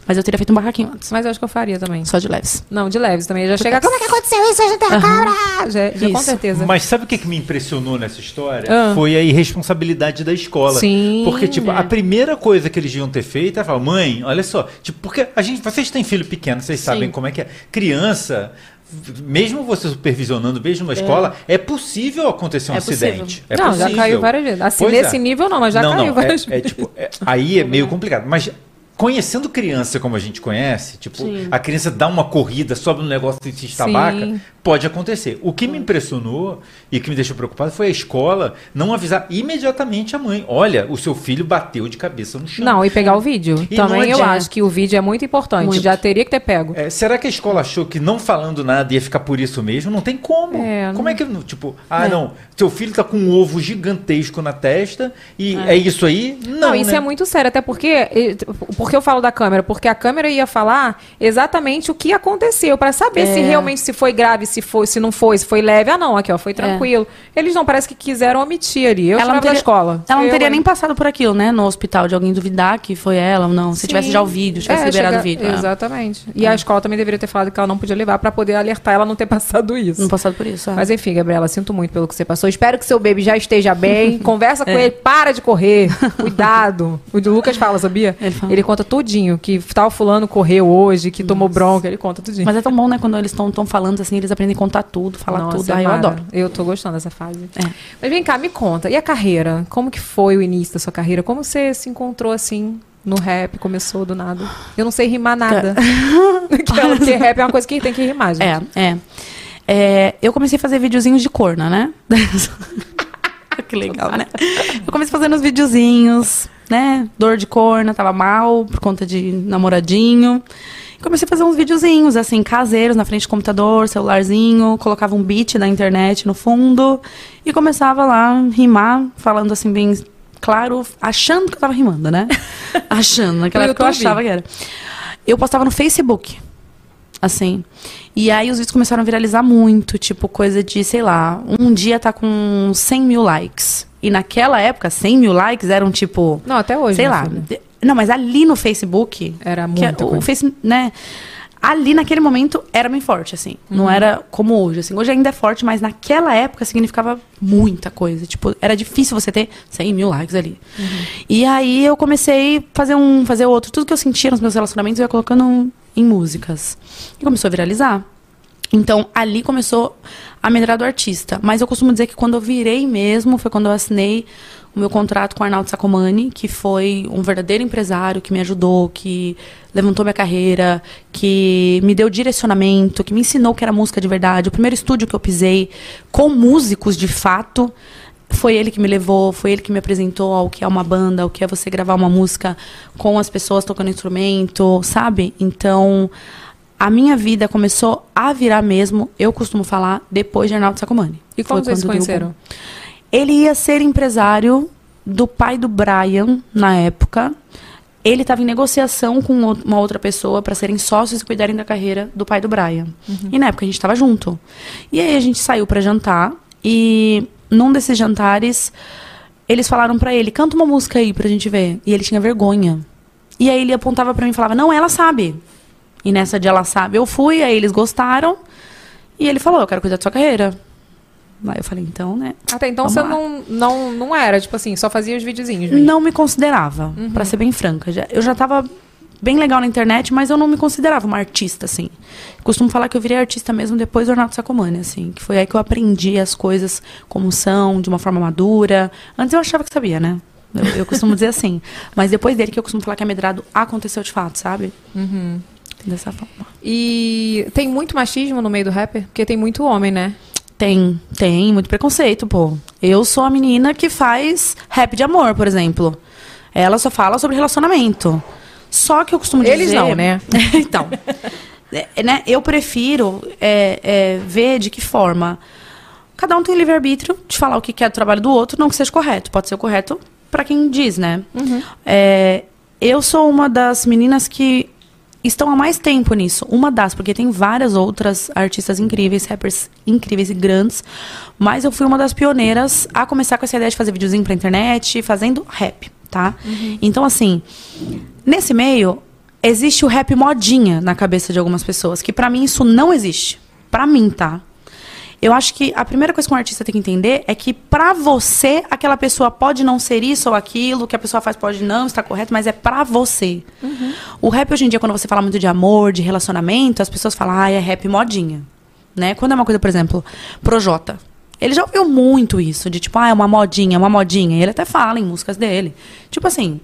Mas eu teria feito um barraquinho antes. Mas eu acho que eu faria também. Só de leves. Não, de leves também. Já chega. Como é que aconteceu isso? A gente tem a cabra! Já, já com certeza. Mas sabe o que, que me impressionou nessa história? Ah. Foi a irresponsabilidade da escola. Sim, Porque, tipo, é. a primeira coisa que eles deviam ter feito é falar, mãe, olha só, tipo, porque a gente, vocês têm filho pequeno, vocês sabem como é que é. Criança, mesmo você supervisionando, mesmo na escola, é possível acontecer um É possível. acidente. É não, já possível. caiu várias vezes. Assim, Pois nesse é. nível não, mas já não, caiu não, várias é, vezes. é, tipo, é- aí é meio <laughs> complicado. Mas conhecendo criança como a gente conhece, tipo, Sim. a criança dá uma corrida, sobe no negócio e se estabaca, Sim. Pode acontecer. O que me impressionou e que me deixou preocupado foi a escola não avisar imediatamente a mãe: olha, o seu filho bateu de cabeça no chão. Não, e pegar o vídeo. E Também eu acho que o vídeo é muito importante. Muito. Já teria que ter pego. É, será que a escola achou que não falando nada ia ficar por isso mesmo? Não tem como. É, como não- é que, tipo, ah, não, seu filho tá com um ovo gigantesco na testa e é, isso aí? Não, Não, isso né? é muito sério, até porque. Porque eu falo da câmera? Porque a câmera ia falar exatamente o que aconteceu, para saber se É. realmente se foi grave, se se foi, se não foi, se foi leve. Ah, não, aqui, ó, foi tranquilo. Eles não, parece que quiseram omitir ali. Eu ela não chorava da teria, escola. Ela não Eu, teria hein? nem passado por aquilo, né? No hospital, de alguém duvidar que foi ela ou não. Se Sim. tivesse já o vídeo, tivesse É, liberado chega- o vídeo. é. Exatamente. E a escola também deveria ter falado que ela não podia levar pra poder alertar ela não ter <laughs> passado isso. Não passado por isso. é. Mas enfim, Gabriela, sinto muito pelo que você passou. Espero que seu baby já esteja bem. <laughs> Conversa com É. ele, para de correr. Cuidado. O Lucas fala, sabia? Ele, conta tudinho. Que tal fulano correu hoje, que tomou bronca. Ele conta tudinho. Mas é tão bom, né? Quando eles estão falando assim, eles aprendem a contar tudo, falar Nossa, tudo. é Aí eu adoro. Eu tô gostando dessa fase. Mas vem cá, me conta. E a carreira? Como que foi o início da sua carreira? Como você se encontrou assim no rap? Começou do nada? Eu não sei rimar nada. Porque <laughs> rap é uma coisa que tem que rimar, gente. É, é. É, eu comecei a fazer videozinhos de corna, né? <laughs> que legal, né? Eu comecei fazendo os videozinhos, né? Dor de corna, tava mal por conta de namoradinho. Comecei a fazer uns videozinhos, assim, caseiros, na frente do computador, celularzinho, colocava um beat da internet no fundo e começava lá a rimar, falando assim, bem claro, achando que eu tava rimando, né? <laughs> achando, naquela época eu achava que era. Eu postava no Facebook, assim. E aí os vídeos começaram a viralizar muito, tipo, coisa de, sei lá, um dia tá com 100 mil likes. E naquela época, 100 mil likes eram tipo. Não, até hoje. Sei minha lá. filha. Não, mas ali no Facebook. Era é muita o coisa. Face, né? Ali naquele momento era bem forte, assim. Não Uhum. era como hoje, assim. Hoje ainda é forte, mas naquela época significava muita coisa. Tipo, era difícil você ter 100 mil likes ali. E aí eu comecei a fazer um, fazer outro. Tudo que eu sentia nos meus relacionamentos eu ia colocando em músicas. E começou a viralizar. Então, ali começou a medrar do artista. Mas eu costumo dizer que quando eu virei mesmo, foi quando eu assinei o meu contrato com o Arnaldo Sacomani, que foi um verdadeiro empresário que me ajudou, que levantou minha carreira, que me deu direcionamento, que me ensinou que era música de verdade. O primeiro estúdio que eu pisei com músicos de fato foi ele que me levou, foi ele que me apresentou ao que é uma banda, ao que é você gravar uma música com as pessoas tocando instrumento, sabe? Então, a minha vida começou a virar mesmo, eu costumo falar, depois de Arnaldo Sacomani. E como Foi vocês se conheceram? Ele ia ser empresário do pai do Brian na época. Ele estava em negociação com uma outra pessoa para serem sócios e cuidarem da carreira do pai do Brian. E na época a gente estava junto. E aí a gente saiu para jantar e num desses jantares eles falaram para ele: "Canta uma música aí pra gente ver". E ele tinha vergonha. E aí ele apontava para mim e falava: "Não, ela sabe". E nessa de ela sabe, eu fui, aí eles gostaram. E ele falou: "Eu quero cuidar da sua carreira". Aí eu falei: "Então, né?" Até então você lá. não, não, não era, tipo assim, só fazia os videozinhos. mesmo. Não me considerava, pra ser bem franca. Eu já tava bem legal na internet, mas eu não me considerava uma artista, assim. Costumo falar que eu virei artista mesmo depois do Arnaldo Sacomani, assim. Que foi aí que eu aprendi as coisas como são, de uma forma madura. Antes eu achava que sabia, né? Eu, eu costumo dizer assim. Mas depois dele que eu costumo falar que a medrado aconteceu de fato, sabe? Uhum. Dessa forma. E tem muito machismo no meio do rapper? Porque tem muito homem, né? Tem, tem, muito preconceito, pô. Eu sou a menina que faz rap de amor, por exemplo. Ela só fala sobre relacionamento. Só que eu costumo dizer... Eles não, né? <laughs> então, é, né, eu prefiro é, é, ver de que forma. Cada um tem o livre-arbítrio de falar o que quer do trabalho do outro, não que seja correto. Pode ser o correto para quem diz, né? É, eu sou uma das meninas que estão há mais tempo nisso. Uma das, porque tem várias outras artistas incríveis, rappers incríveis e grandes. Mas eu fui uma das pioneiras a começar com essa ideia de fazer videozinho pra internet, fazendo rap, tá? Então, assim, nesse meio, existe o rap modinha na cabeça de algumas pessoas, que pra mim isso não existe. Pra mim, tá? Eu acho que a primeira coisa que um artista tem que entender é que pra você aquela pessoa pode não ser isso ou aquilo, o que a pessoa faz pode não estar correto, mas é pra você. O rap hoje em dia, quando você fala muito de amor, de relacionamento, as pessoas falam, ah, é rap modinha. Né? Quando é uma coisa, por exemplo, Projota. Ele já ouviu muito isso, de tipo, ah, é uma modinha, é uma modinha. E ele até fala em músicas dele. Tipo assim,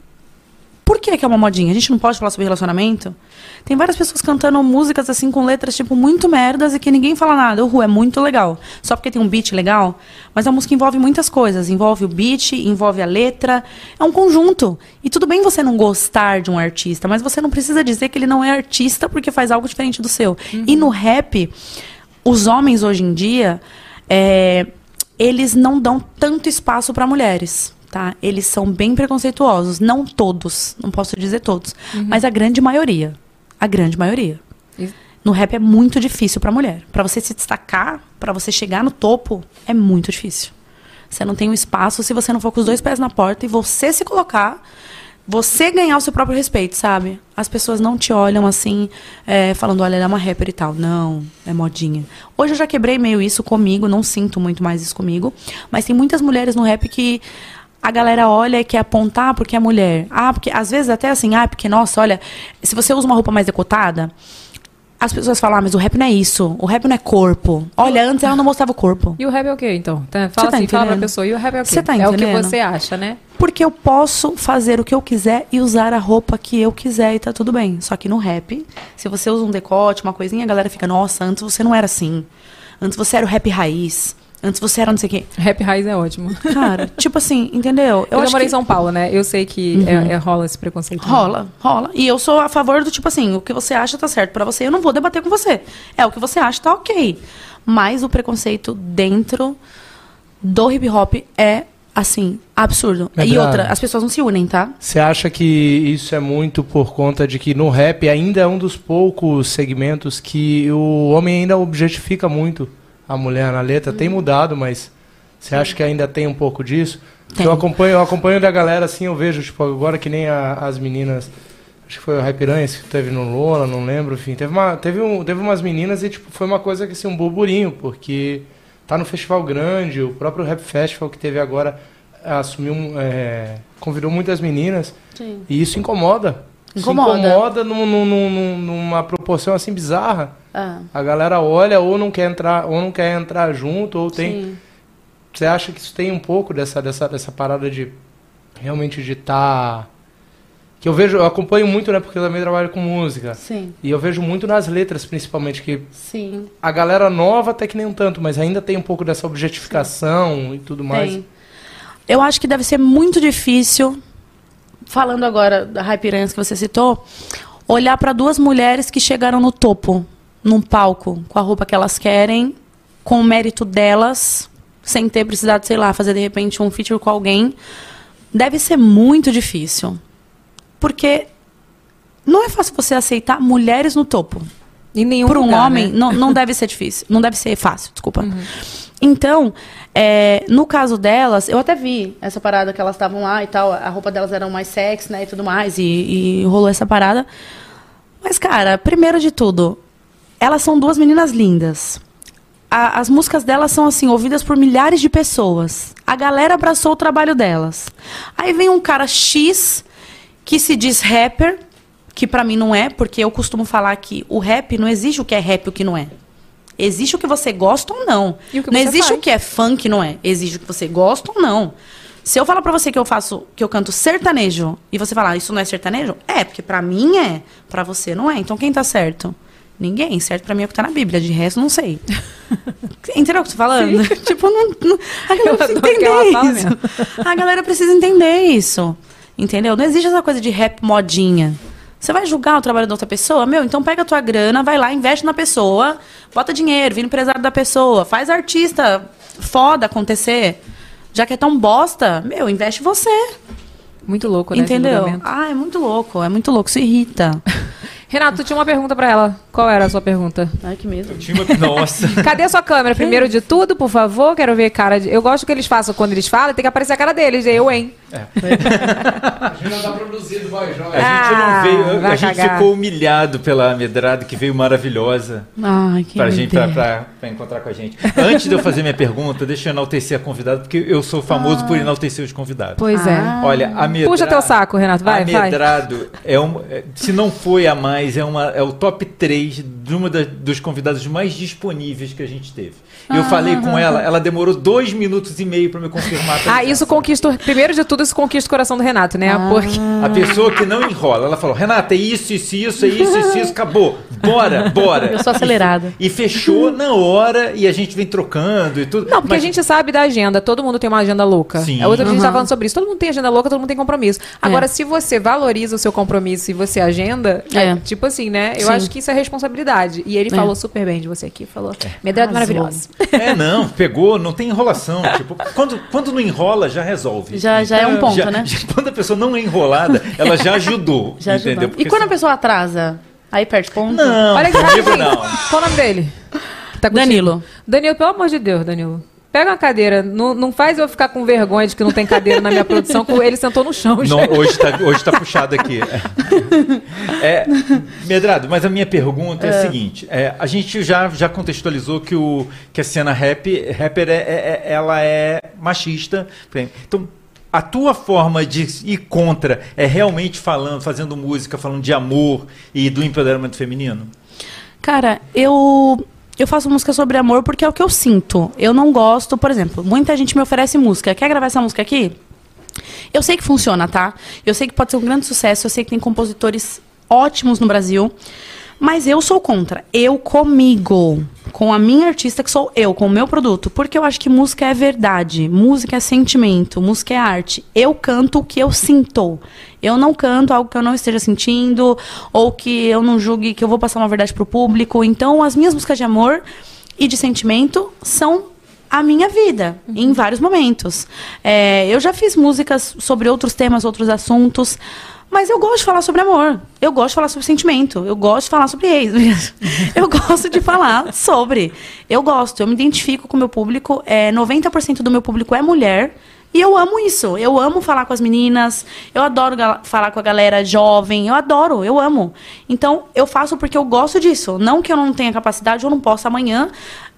por que, que é uma modinha? A gente não pode falar sobre relacionamento? Tem várias pessoas cantando músicas assim com letras, tipo, muito merdas e que ninguém fala nada. Uhul, é muito legal. Só porque tem um beat legal. Mas a música envolve muitas coisas. Envolve o beat, envolve a letra. É um conjunto. E tudo bem você não gostar de um artista, mas você não precisa dizer que ele não é artista porque faz algo diferente do seu. E no rap, os homens hoje em dia, é, eles não dão tanto espaço para mulheres. Tá? Eles são bem preconceituosos. Não todos, não posso dizer todos, mas a grande maioria. A grande maioria. No rap é muito difícil pra mulher. Pra você se destacar, pra você chegar no topo, é muito difícil. Você não tem um espaço se você não for com os dois pés na porta e você se colocar, você ganhar o seu próprio respeito, sabe? As pessoas não te olham assim, é, falando, olha, ela é uma rapper e tal. Não, é modinha. Hoje eu já quebrei meio isso comigo, não sinto muito mais isso comigo. Mas tem muitas mulheres no rap que a galera olha e quer apontar porque é mulher. Ah, porque às vezes até assim, ah, porque, nossa, olha, se você usa uma roupa mais decotada, as pessoas falam, ah, mas o rap não é isso, o rap não é corpo. Olha, antes ela não mostrava o corpo. E o rap é o quê, então? Tá, Fala tá assim, fala pra entendendo? pessoa. E o rap é o quê? Você tá é o que entendendo? você acha, né? Porque eu posso fazer o que eu quiser e usar a roupa que eu quiser e tá tudo bem. Só que no rap, se você usa um decote, uma coisinha, a galera fica, nossa, antes você não era assim. Antes você era o rap raiz. Antes você era não sei o quê. Rap raiz é ótimo. Cara, <laughs> tipo assim, entendeu? Eu, acho morei que- em São Paulo, né? Eu sei que Uhum. é- é- rola esse preconceito. Rola, rola. E eu sou a favor do tipo assim, o que você acha tá certo pra você, eu não vou debater com você. É o que você acha tá ok. Mas o preconceito dentro do hip hop é assim, absurdo. E Medrado. outra, as pessoas não se unem, tá? Você acha que isso é muito por conta de que no rap ainda é um dos poucos segmentos que o homem ainda objetifica muito a mulher na letra? Tem mudado, mas você acha que ainda tem um pouco disso? Eu acompanho, eu acompanho da galera assim, eu vejo, tipo, agora que nem a- as meninas. Acho que foi o Raipiranhas que teve no Lola, não lembro, enfim. Teve, uma, teve, um, teve umas meninas e tipo, foi uma coisa que assim, um burburinho, porque tá no festival grande, o próprio Rap Festival que teve agora assumiu um, é, convidou muitas meninas Sim. e isso incomoda. Incomoda. incomoda num- num- num- num- numa proporção assim bizarra. Ah. A galera olha ou não quer entrar, ou não quer entrar junto, ou tem. Sim. Você acha que isso tem um pouco dessa, dessa, dessa parada de realmente de estar. Que eu vejo, eu acompanho muito, né? Porque eu também trabalho com música. Sim. E eu vejo muito nas letras, principalmente, que Sim. a galera nova até que nem um tanto, mas ainda tem um pouco dessa objetificação e tudo mais. Tem. Eu acho que deve ser muito difícil, falando agora da Raipiranhas que você citou, olhar para duas mulheres que chegaram no topo, num palco, com a roupa que elas querem, com o mérito delas, sem ter precisado, sei lá, fazer de repente um feature com alguém. Deve ser muito difícil. Porque não é fácil você aceitar mulheres no topo. Em nenhum Para um lugar, homem, né? não, não <laughs> deve ser difícil. Não deve ser fácil, desculpa. Então, é, no caso delas, eu até vi essa parada que elas estavam lá e tal. A roupa delas era mais sexy, né? E tudo mais. E, e rolou essa parada. Mas, cara, primeiro de tudo, elas são duas meninas lindas. As músicas delas são, assim, ouvidas por milhares de pessoas. A galera abraçou o trabalho delas. Aí vem um cara X que se diz rapper, que pra mim não é, porque eu costumo falar que o rap não existe o que é rap e o que não é. Existe o que você gosta ou não. Não existe faz. o que é funk, não é. Existe o que você gosta ou não. Se eu falar pra você que eu faço, que eu canto sertanejo, e você falar, isso não é sertanejo? É, porque pra mim é, pra você não é. Então quem tá certo? Ninguém. Certo pra mim é o que tá na Bíblia, de resto não sei. <laughs> Entendeu o que eu tô falando? <laughs> tipo, não, não, a galera Eu precisa entender isso. A galera precisa entender isso. Entendeu? Não existe essa coisa de rap modinha. Você vai julgar o trabalho da outra pessoa? Meu, então pega a tua grana, vai lá, investe na pessoa, bota dinheiro, vira empresário da pessoa, faz artista foda acontecer. Já que é tão bosta, meu, investe você. Muito louco, né? Entendeu? Ah, é muito louco, é muito louco, isso irrita. <laughs> Renato, tu tinha uma pergunta pra ela. Qual era a sua pergunta? Ai, que medo. Tinha uma- Nossa. <laughs> Cadê a sua câmera? Primeiro de tudo, por favor, quero ver cara de... Eu gosto que eles façam quando eles falam, tem que aparecer a cara deles. Eu, hein? <laughs> A gente não tá produzindo, A Joia. gente Ah, não veio, a gente cagar. ficou humilhado pela Medrado, que veio maravilhosa Ai, que pra, gente, pra, medo. pra- pra encontrar com a gente. Antes de eu fazer minha pergunta, deixa eu enaltecer a convidada, porque eu sou famoso por enaltecer os convidados. Pois Ah. Olha, a Medrado. Puxa teu saco, Renato, vai, a vai. Medrado é um, é- se não foi a mais, é, uma, é o top 3 de uma da- dos convidados mais disponíveis que a gente teve. Eu falei com ela, ela demorou dois minutos e meio pra me confirmar. a Ah, isso conquista. o- Primeiro de tudo, isso conquista o coração do Renato, né? Porque. A pessoa que não enrola, ela falou, Renata, é isso, isso, isso, é isso, isso, isso, acabou. Bora, bora. Eu sou acelerada. E, e fechou na hora e a gente vem trocando e tudo. Não, porque Mas- a gente sabe da agenda, todo mundo tem uma agenda louca. Sim. A outra vez a gente Uhum. tava falando sobre isso. Todo mundo tem agenda louca, todo mundo tem compromisso. Agora, É. se você valoriza o seu compromisso e você agenda, é. É. tipo assim, né? Eu Sim. acho que isso é responsabilidade. E ele É. falou super bem de você aqui, falou. Medrado Arrasou. maravilhosa. É, não, pegou, não tem enrolação. tipo, quando, quando não enrola, já resolve. Já- já é um ponto, Já- né? já- <laughs> quando a pessoa não é enrolada, ela já ajudou. <laughs> Já entendeu? ajudou. E quando a pessoa atrasa? Aí perde ponto. Não, Olha aqui, comigo não. Qual o nome dele? Tá? Danilo. Danilo, pelo amor de Deus, Danilo. Pega uma cadeira. Não, não faz eu ficar com vergonha de que não tem cadeira na minha produção, que ele sentou no chão, Não, gente. hoje, tá, hoje tá puxado aqui. É, Medrado, mas a minha pergunta é, a seguinte: é, a gente já, já contextualizou que, o, que a cena rap, rapper é, é- é- ela é machista. Então, a tua forma de ir contra é realmente falando, fazendo música, falando de amor e do empoderamento feminino? Cara, eu eu faço música sobre amor porque é o que eu sinto. Eu não gosto, por exemplo, muita gente me oferece música. Quer gravar essa música aqui? Eu sei que funciona, tá? Eu sei que pode ser um grande sucesso, eu sei que tem compositores ótimos no Brasil, mas eu sou contra. Eu comigo, com a minha artista que sou eu, com o meu produto, porque eu acho que música é verdade, música é sentimento, música é arte. Eu canto o que eu sinto. Eu não canto algo que eu não esteja sentindo ou que eu não julgue que eu vou passar uma verdade pro público. Então, as minhas músicas de amor e de sentimento são a minha vida, em vários momentos. É, eu já fiz músicas sobre outros temas, outros assuntos, mas eu gosto de falar sobre amor. Eu gosto de falar sobre sentimento. Eu gosto de falar sobre ex. <laughs> eu gosto de falar sobre. Eu gosto, eu me identifico com o meu público. É, 90% do meu público é mulher. E eu amo isso. Eu amo falar com as meninas. Eu adoro falar com a galera jovem. Eu adoro, eu amo. Então, eu faço porque eu gosto disso. Não que eu não tenha capacidade ou não possa amanhã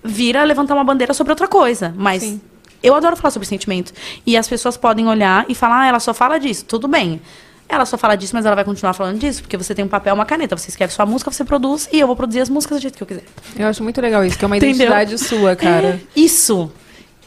vir a levantar uma bandeira sobre outra coisa. Mas eu adoro falar sobre sentimento. E as pessoas podem olhar e falar, ah, ela só fala disso. Tudo bem. Ela só fala disso, mas ela vai continuar falando disso, porque você tem um papel, uma caneta. Você escreve sua música, você produz, e eu vou produzir as músicas do jeito que eu quiser. Eu acho muito legal isso, que é uma Entendeu? identidade sua, cara. É isso.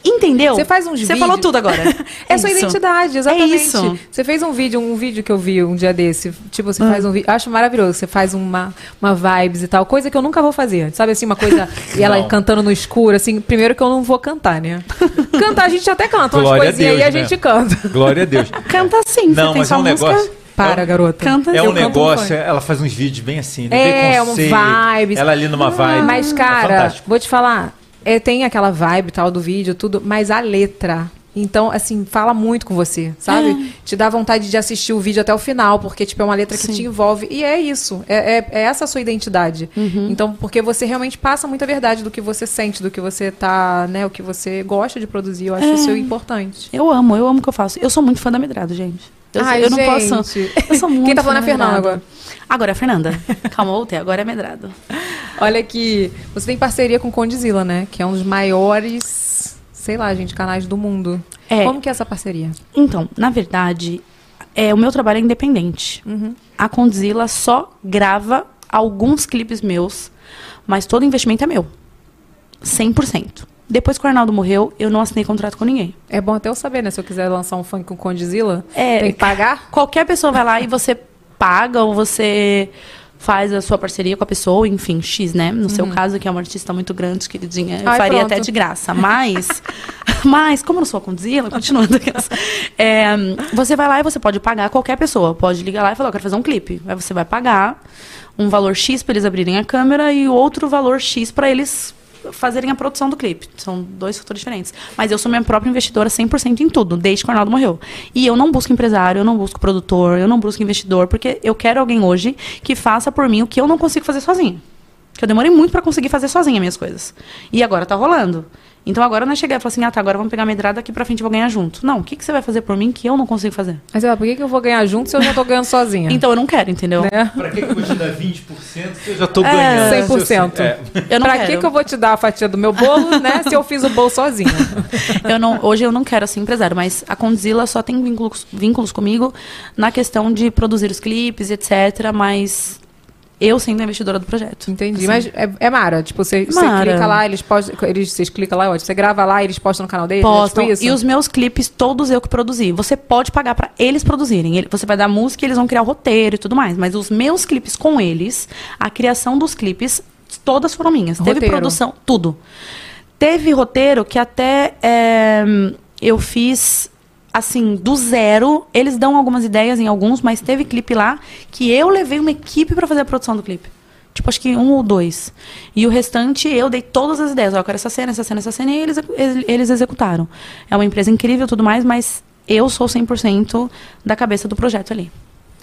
Entendeu? Você faz uns Você vídeos. falou tudo agora. <laughs> É sua identidade, exatamente. É isso. Você fez um vídeo, um vídeo que eu vi um dia desse. Tipo, você Ah. faz um vídeo. Acho maravilhoso. Você faz uma, uma vibes e tal. Coisa que eu nunca vou fazer. Sabe assim, uma coisa. <laughs> e ela Não. cantando no escuro, assim. Primeiro que eu não vou cantar, né? <laughs> Cantar a gente até canta. Umas Glória a coisinhas aí a Deus, né? gente canta. Glória a Deus. Canta sim. Não, você tem mas é sua um música, negócio. Para, é, garota. Canta É um negócio, ela faz uns vídeos bem assim, né? É, Bem uma conceito. vibes. Ela ali numa vibe. Mas, É cara, fantástico. vou te falar. É, tem aquela vibe tal do vídeo, tudo, mas a letra. Então, assim, fala muito com você, sabe? Te dá vontade de assistir o vídeo até o final, porque, tipo, é uma letra que Sim. te envolve. E é isso. É, é- é essa a sua identidade. Então, porque você realmente passa muita verdade do que você sente, do que você tá, né? O que você gosta de produzir. Eu acho É. isso importante. Eu amo, eu amo o que eu faço. Eu sou muito fã da Medrado, gente. Eu, Ai, eu não gente. posso. <laughs> Eu sou muito Quem tá falando é a Fernanda agora. Agora é a Fernanda. Calma, voltei. Agora é Medrado. <laughs> Olha que você tem parceria com o Condizila, né? Que é um dos maiores, sei lá, gente, canais do mundo. É. Como que é essa parceria? Então, na verdade, é, o meu trabalho é independente. Uhum. A Condzilla só grava alguns clipes meus, mas todo investimento é meu. 100%. Depois que o Arnaldo morreu, eu não assinei contrato com ninguém. É bom até eu saber, né? Se eu quiser lançar um funk com Condizila, É, tem que pagar? <laughs> Qualquer pessoa vai lá e você paga ou você faz a sua parceria com a pessoa, enfim, X, né? No seu caso, que é uma artista muito grande, queridinha, eu Ai, faria pronto. até de graça. Mas, <laughs> mas como eu não sou a Condzilla, continuando é, você vai lá e você pode pagar qualquer pessoa. Pode ligar lá e falar, eu quero fazer um clipe. Aí você vai pagar um valor X para eles abrirem a câmera e outro valor X para eles fazerem a produção do clipe. São dois fatores diferentes. Mas eu sou minha própria investidora 100% em tudo, desde que o Arnaldo morreu. E eu não busco empresário, eu não busco produtor, eu não busco investidor, porque eu quero alguém hoje que faça por mim o que eu não consigo fazer sozinha. Porque eu demorei muito para conseguir fazer sozinha minhas coisas. E agora tá rolando. Então agora não é chegar e falar assim, ah tá, agora vamos pegar a medrada aqui pra frente e vou ganhar junto. Não, o que, que você vai fazer por mim que eu não consigo fazer? Mas ela, por que, que eu vou ganhar junto se eu já tô ganhando sozinha? <laughs> Então eu não quero, entendeu? Né? Pra que, que eu vou te dar 20% se eu já tô É, ganhando? 100%. É. Eu não pra quero. que, que eu vou te dar a fatia do meu bolo, né? Se eu fiz o bolo sozinha. <laughs> Eu não, hoje eu não quero ser empresário, mas a Condzilla só tem vínculos, vínculos comigo na questão de produzir os clipes, etc. Mas eu sendo a investidora do projeto. Entendi. Assim. Mas é, é Mara, tipo, você, clica lá, eles postam. Eles, vocês clicam lá, ó, você grava lá, eles postam no canal deles? é Postam. tipo isso? E os meus clipes, todos eu que produzi. Você pode pagar pra eles produzirem. Você vai dar música e eles vão criar o roteiro e tudo mais. Mas os meus clipes com eles, a criação dos clipes, todas foram minhas. Teve Roteiro. produção, tudo. Teve roteiro que até é, eu fiz assim, do zero. Eles dão algumas ideias em alguns, mas teve clipe lá que eu levei uma equipe pra fazer a produção do clipe. Tipo, acho que um ou dois. E o restante, eu dei todas as ideias. Ó, eu quero essa cena, essa cena, essa cena. E eles, eles, executaram. É uma empresa incrível e tudo mais, mas eu sou 100% da cabeça do projeto ali.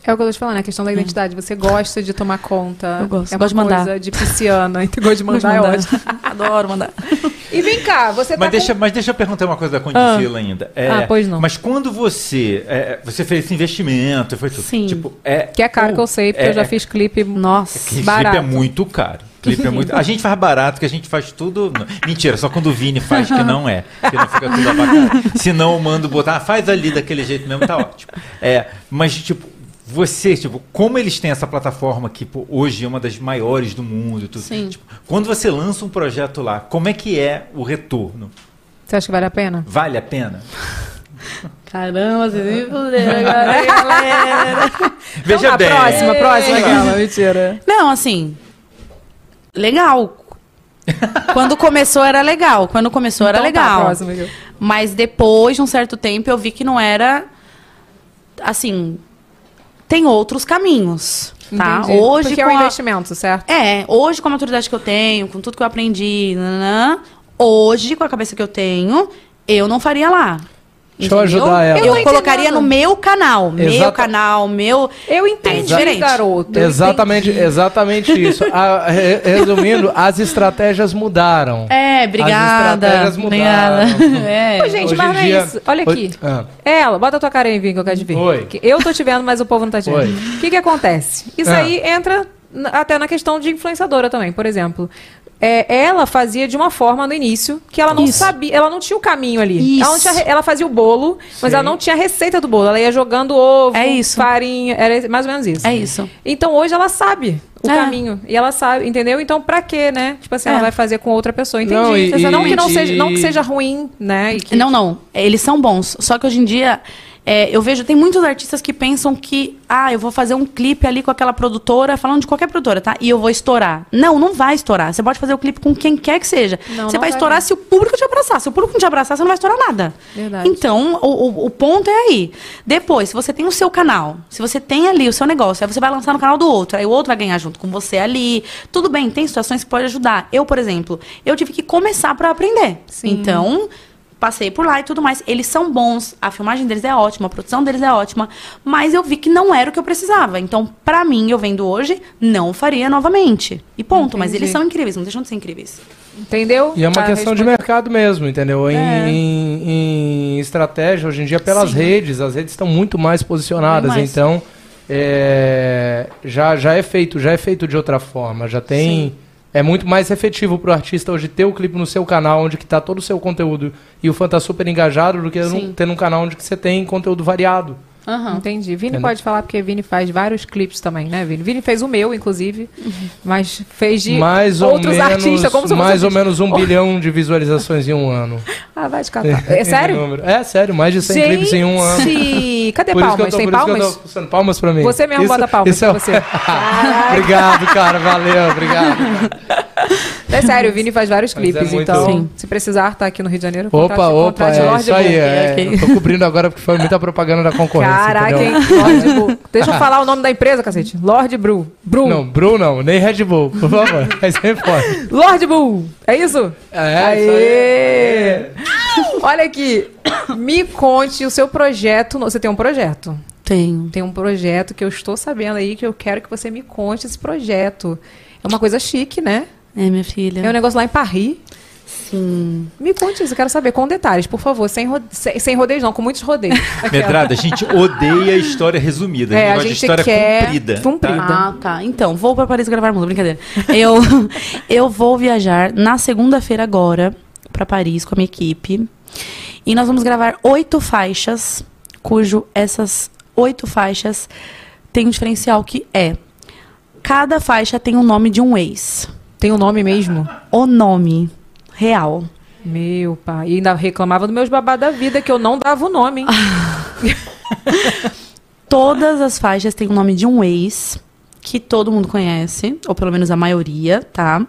É o que eu tô te falando, é a questão da identidade. Você gosta de tomar conta. Eu gosto, É uma gosto de mandar. coisa de pisciana. <laughs> Gosto de Gosto de mandar, é mandar. ótimo. <laughs> Adoro mandar. <laughs> E vem cá, você tá Mas com- deixa, mas deixa eu perguntar uma coisa da Ah. Condicila ainda. É, Ah, pois não. Mas quando você. é, você fez esse investimento, foi tudo. Sim. Tipo, é, Que é caro que eu sei, porque é- eu já fiz clipe Nossa. Que clipe barato. é muito caro. Clipe é muito. A gente faz barato, que a gente faz tudo. Mentira, só quando o Vini faz que não é. Que não fica tudo abacate. <laughs> Se não, eu mando botar, ah, faz ali daquele jeito mesmo, tá ótimo. É, mas, tipo, você, tipo, como eles têm essa plataforma que pô, hoje é uma das maiores do mundo, e tudo, Sim. tipo, quando você lança um projeto lá, como é que é o retorno? Você acha que vale a pena? Vale a pena? <laughs> Caramba, vocês me fuderam agora, hein, <laughs> galera. Veja a bem. próxima, próxima, aquela, mentira. Não, assim. Legal. Quando começou era legal. Quando começou era Então tá, legal. próxima, Miguel. Mas depois de um certo tempo eu vi que não era. Assim. Tem outros caminhos. Tá? Entendi. Hoje Porque é com um a- investimento, certo? É, hoje com a maturidade que eu tenho, com tudo que eu aprendi, nananã, hoje com a cabeça que eu tenho, eu não faria lá. Deixa eu ajudar ela. Eu, Eu colocaria no meu canal. Meu Exata- canal, meu. Eu É entendi, diferente. garoto. Exatamente, entendi. exatamente isso. A- re- resumindo, as estratégias mudaram. É, obrigada. estratégias obrigada. mudaram. É. Ô, gente, Hoje mas em não é isso. Olha aqui. Oi- ah. Ela, bota a tua cara aí, Vim, que eu quero te ver. Oi. Eu tô te vendo, mas o povo não tá te vendo. Oi. O que que acontece? Isso Ah. aí entra até na questão de influenciadora também. Por exemplo, é, ela fazia de uma forma no início que ela não Isso. sabia, ela não tinha o caminho ali. Isso. Ela, tinha ela fazia o bolo, mas Sim. ela não tinha a receita do bolo. Ela ia jogando ovo, É isso. farinha, era mais ou menos isso. É isso. Então hoje ela sabe o É. caminho. E ela sabe, entendeu? Então pra quê, né? Tipo assim, ela É. vai fazer com outra pessoa. Entendi. Não, e- Não, que não, e- seja, não que seja ruim, né? E que- Não, não. Eles são bons. Só que hoje em dia, é, eu vejo, tem muitos artistas que pensam que, ah, eu vou fazer um clipe ali com aquela produtora, falando de qualquer produtora, tá? E eu vou estourar. Não, não vai estourar. Você pode fazer o clipe com quem quer que seja. Não, você não vai vai estourar não. se o público te abraçar. Se o público não te abraçar, você não vai estourar nada. Verdade. Então, o, o, o ponto é aí. Depois, se você tem o seu canal, se você tem ali o seu negócio, aí você vai lançar no canal do outro, aí o outro vai ganhar junto com você ali. Tudo bem, tem situações que pode ajudar. Eu, por exemplo, eu tive que começar pra aprender. Sim. Então, passei por lá e tudo mais. Eles são bons, a filmagem deles é ótima, a produção deles é ótima, mas eu vi que não era o que eu precisava. Então, pra mim, eu vendo hoje, não faria novamente. E ponto. Mas Entendi. eles são incríveis, não deixam de ser incríveis. Entendeu? E é uma questão de mercado mesmo, entendeu? Em, É. em- em estratégia, hoje em dia, pelas Sim. redes, as redes estão muito mais posicionadas. Mais. Então, é, já, já é feito, já é feito de outra forma. Já tem. É muito mais efetivo pro artista hoje ter o clipe no seu canal, onde que tá todo o seu conteúdo e o fã tá super engajado, do que Sim. ter num canal onde que você tem conteúdo variado. Aham. Entendi. Vini Entendeu? pode falar porque Vini faz vários clipes também, né, Vini? Vini fez o meu, inclusive, mas fez de mais ou outros menos, artistas. Como mais fosse ou menos um Oh, bilhão de visualizações em um ano. <laughs> Ah, vai te catar. É sério? É sério, mais de 100 clipes em um ano. Gente, cadê Por isso palmas? tô- Tem isso palmas? tô palmas pra mim. Você mesmo bota palmas é pra você. <laughs> obrigado, cara. Valeu, obrigado. <laughs> É sério, o Vini faz vários Mas clipes, é muito- então, Sim. se precisar, tá aqui no Rio de Janeiro. Opa, contrate- opa, contrate é Lorde isso aí. É, ok. Eu tô cobrindo agora porque foi muita propaganda da concorrência. Caraca, entendeu? hein? Lorde Bull. Deixa eu falar o nome da empresa, cacete. Lorde Bru. Bru. Não, Bru não, nem Red Bull, por favor. Aí você pode. Lorde Bull. É isso? É, isso aí. Aê! Olha aqui. Me conte o seu projeto. no- Você tem um projeto. Tenho. Tem um projeto que eu estou sabendo aí que eu quero que você me conte esse projeto. É uma coisa chique, né? É, minha filha. É um negócio lá em Paris. Sim. Me conte isso, eu quero saber com detalhes, por favor. Sem, ro sem, sem rodeios, não, com muitos rodeios. <laughs> Medrada, a gente odeia a história resumida. A gente É, a gosta de gente história quer comprida. comprida. tá? Ah, tá. Então, vou pra Paris gravar música, brincadeira. Eu, <laughs> eu vou viajar na segunda-feira agora pra Paris com a minha equipe. E nós vamos gravar oito faixas, cujo essas oito faixas têm um diferencial que é cada faixa tem o nome de um ex. Tem o nome mesmo? O nome real. Meu pai. E ainda reclamava dos meus babados da vida, que eu não dava o nome? <laughs> Todas as faixas têm o nome de um ex que todo mundo conhece, ou pelo menos a maioria, tá?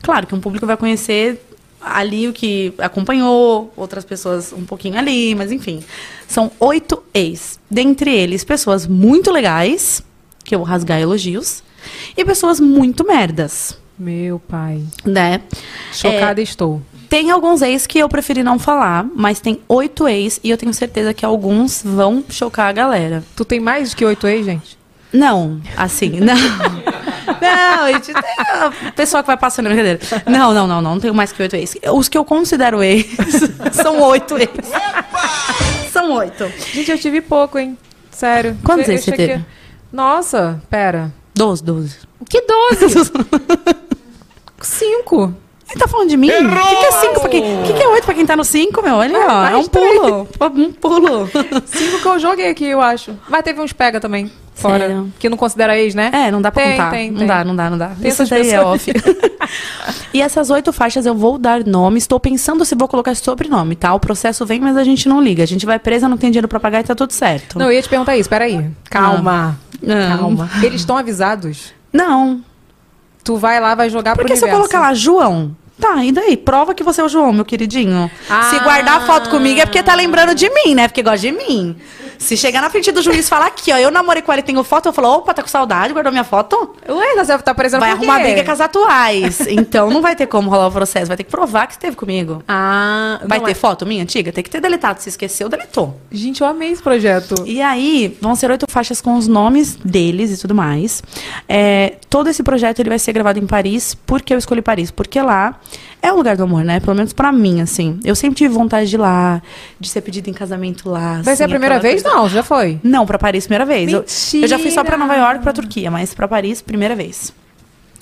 Claro que um público vai conhecer ali o que acompanhou, outras pessoas um pouquinho ali, mas enfim. São oito ex. Dentre eles, pessoas muito legais, que eu vou rasgar elogios, e pessoas muito merdas, Meu pai. né? Chocada estou. Tem alguns ex que eu preferi não falar, mas tem oito ex e eu tenho certeza que alguns vão chocar a galera. Tu tem mais que oito ex, gente? Não, assim, <laughs> não. Não, gente, tem a pessoa que vai passando brincadeira. Não, não, não, não, não tenho mais que oito ex. Os que eu considero ex <laughs> são oito ex. São oito. Gente, eu tive pouco, hein? Sério. Quantos ex você teve? Nossa, pera. Doze, doze. Que 12? <laughs> Cinco. Você tá falando de mim? O que, que é cinco pra quem? O que, que é oito pra quem tá no cinco, meu? Olha, ó, é um pulo. Um pulo. Cinco que eu joguei aqui, eu acho. Mas teve uns pega também. Fora. Sério? Que não considera ex, né? É, não dá pra Tem, contar. tem, não tem. dá, não dá, não dá. Tem Isso essas daí é pessoas. off. <laughs> e essas oito faixas eu vou dar nome. Estou pensando se vou colocar sobrenome, tá? O processo vem, mas a gente não liga. A gente vai presa, não tem dinheiro pra pagar e tá tudo certo. Não, eu ia te perguntar isso, peraí. Calma. Não. Calma. Eles estão avisados? Não. Tu vai lá, vai jogar Por pro que você universo. colocar lá João? Tá, e daí? Prova que você é o João, meu queridinho. Ah. Se guardar a foto comigo é porque tá lembrando de mim, né? Porque gosta de mim. Se chegar na frente do juiz e falar aqui, ó, eu namorei com ela e tenho foto, eu falo, opa, tá com saudade, guardou minha foto? Ué, você tá parecendo Vai arrumar briga com as atuais. Então não vai ter como rolar o processo, vai ter que provar que esteve comigo. Ah, Vai ter é- foto minha antiga? Tem que ter deletado. Se esqueceu, deletou. Gente, eu amei esse projeto. E aí, vão ser oito faixas com os nomes deles e tudo mais. É, todo esse projeto ele vai ser gravado em Paris. Por que eu escolhi Paris? Porque lá é o lugar do amor, né? Pelo menos pra mim, assim. Eu sempre tive vontade de ir lá, de ser pedida em casamento lá. Vai ser a assim, primeira vez? Não, já foi. Não, pra Paris, primeira vez. Eu, eu já fui só pra Mentira! Nova York e pra Turquia, mas pra Paris, primeira vez.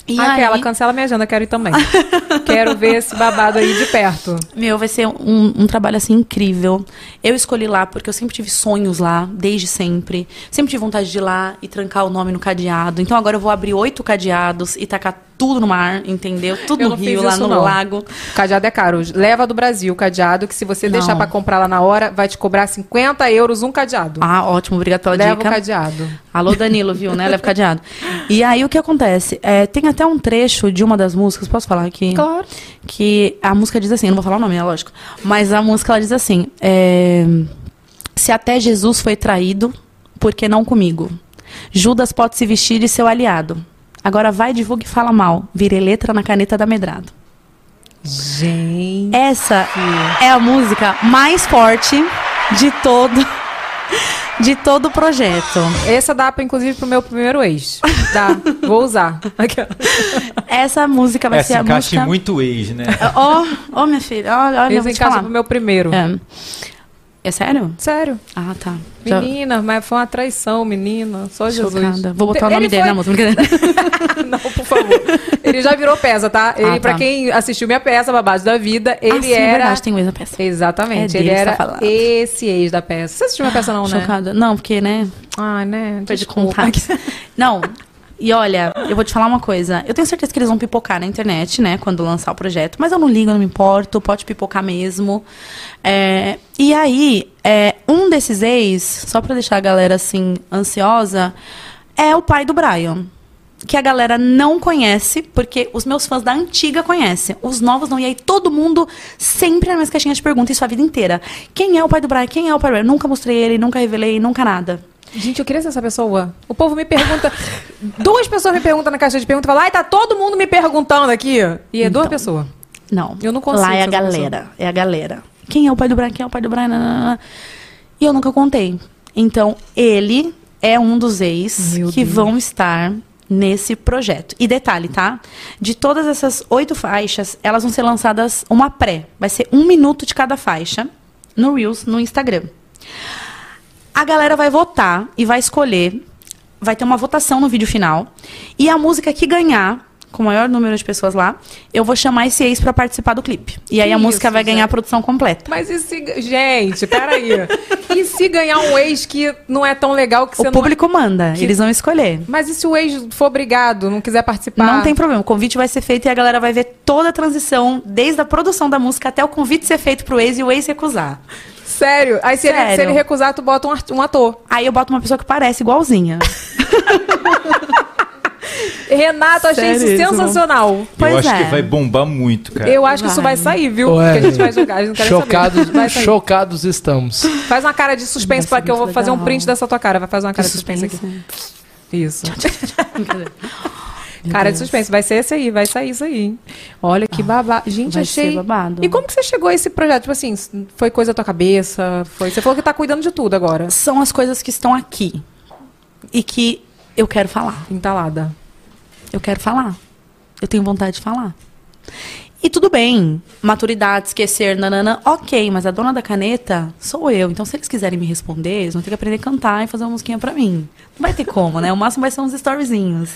E Aquela, aí- cancela minha agenda, quero ir também. <laughs> quero ver esse babado aí de perto. Meu, vai ser um, um trabalho assim incrível. Eu escolhi lá porque eu sempre tive sonhos lá, desde sempre. Sempre tive vontade de ir lá e trancar o nome no cadeado. Então agora eu vou abrir oito cadeados e tacar tudo no mar, entendeu? Tudo Eu no rio, lá no não. lago. Cadeado é caro. Leva do Brasil o cadeado, que se você Não. deixar pra comprar lá na hora, vai te cobrar 50 euros um cadeado. Ah, ótimo, obrigado pela Leva dica. o cadeado. Alô, Danilo, viu, né? Leva o cadeado. E aí o que acontece? É, tem até um trecho de uma das músicas, posso falar aqui? Claro. Que a música diz assim, eu não vou falar o nome, é lógico. Mas a música ela diz assim: é, Se até Jesus foi traído, por que não comigo? Judas pode se vestir de seu aliado. Agora vai, divulga e fala mal. Virei letra na caneta da Medrado. Gente. Essa é a música mais forte de todo de todo o projeto. Essa dá, pra, inclusive, pro meu primeiro ex. Dá. Vou usar. Essa música vai ser Essa a encaixe música. muito ex, né? Ó, ó, minha filha, olha, olha, eu Esse vou te encaixa falar. pro meu primeiro. É. É sério? Sério. Ah, tá. Menina, mas foi uma traição, menina. Só Jesus. Chocada. Vou botar o nome Ele dele foi- na música. Brincadeira. <laughs> Não, por favor. Ele já virou peça, tá? Ele, Ah, pra tá. quem assistiu minha peça, Babado da Vida, ele ah, sim, é era. verdade, tem coisa peça. Exatamente. É ele dele que tá era falando. esse ex da peça. Você assistiu minha peça, não, né? Chocada. Não, porque, né? Ai, né? Perdi Desculpa. contato. <laughs> Não. E olha, eu vou te falar uma coisa. Eu tenho certeza que eles vão pipocar na internet, né? Quando lançar o projeto. Mas eu não ligo, eu não me importo. Pode pipocar mesmo. É, e aí, é, um desses ex, só pra deixar a galera assim, ansiosa, é o pai do Brian. Que a galera não conhece, porque os meus fãs da antiga conhecem. Os novos não. E aí todo mundo sempre nas minhas caixinhas de pergunta isso a vida inteira. Quem é o pai do Brian? Quem é o pai do Brian? Nunca mostrei ele, nunca revelei, nunca nada. Gente, eu queria ser essa pessoa. O povo me pergunta. <laughs> duas pessoas me perguntam na caixa de perguntas falam, ai, tá todo mundo me perguntando aqui. E é duas Então. pessoas. Não. Eu não consigo Lá é a galera. É a galera. Quem é o pai do Brian? Quem é o pai do Brian? E eu nunca contei. Então, ele é um dos ex Meu que Deus. vão estar nesse projeto. E detalhe, tá? De todas essas oito faixas, elas vão ser lançadas uma pré. Vai ser um minuto de cada faixa no Reels, no Instagram. A galera vai votar e vai escolher. Vai ter uma votação no vídeo final. E a música que ganhar, com o maior número de pessoas lá, eu vou chamar esse ex pra participar do clipe. E aí Que a música isso, vai ganhar a produção completa. Mas e se. Gente, peraí. e se ganhar um ex que não é tão legal que você O público manda, que- eles vão escolher. não. Mas e se o ex for obrigado, não quiser participar? Não tem problema, o convite vai ser feito e a galera vai ver toda a transição, desde a produção da música até o convite ser feito pro ex e o ex recusar. Sério? Aí se, Ele, Sério. se ele recusar, tu bota um, um ator. Aí eu boto uma pessoa que parece igualzinha. <laughs> Renato, achei Sério, isso isso não- sensacional. Pois eu acho é. que vai bombar muito, cara. Eu acho que isso vai Vai. sair, viu? Ué, que a gente vai jogar, a gente não quer nem chocados, saber. Vai sair. chocados estamos. Faz uma cara de suspense Vai para que eu vou muito fazer um legal. print dessa tua cara. Vai fazer uma cara de, De suspense, suspense. aqui. Isso. <laughs> cara de suspense. Vai ser esse aí, vai sair isso aí. Olha que babado. Gente, vai achei. ser babado. E como que você chegou a esse projeto? Tipo assim, foi coisa da tua cabeça? Foi... Você falou que tá cuidando de tudo agora. São as coisas que estão aqui. E que Eu quero falar. Entalada. Eu quero falar. Eu tenho vontade de falar. E tudo bem, maturidade, esquecer, nanana, ok, mas a dona da caneta sou eu. Então, se eles quiserem me responder, eles vão ter que aprender a cantar e fazer uma musiquinha pra mim. Não vai ter como, né? O máximo vai ser uns storyzinhos.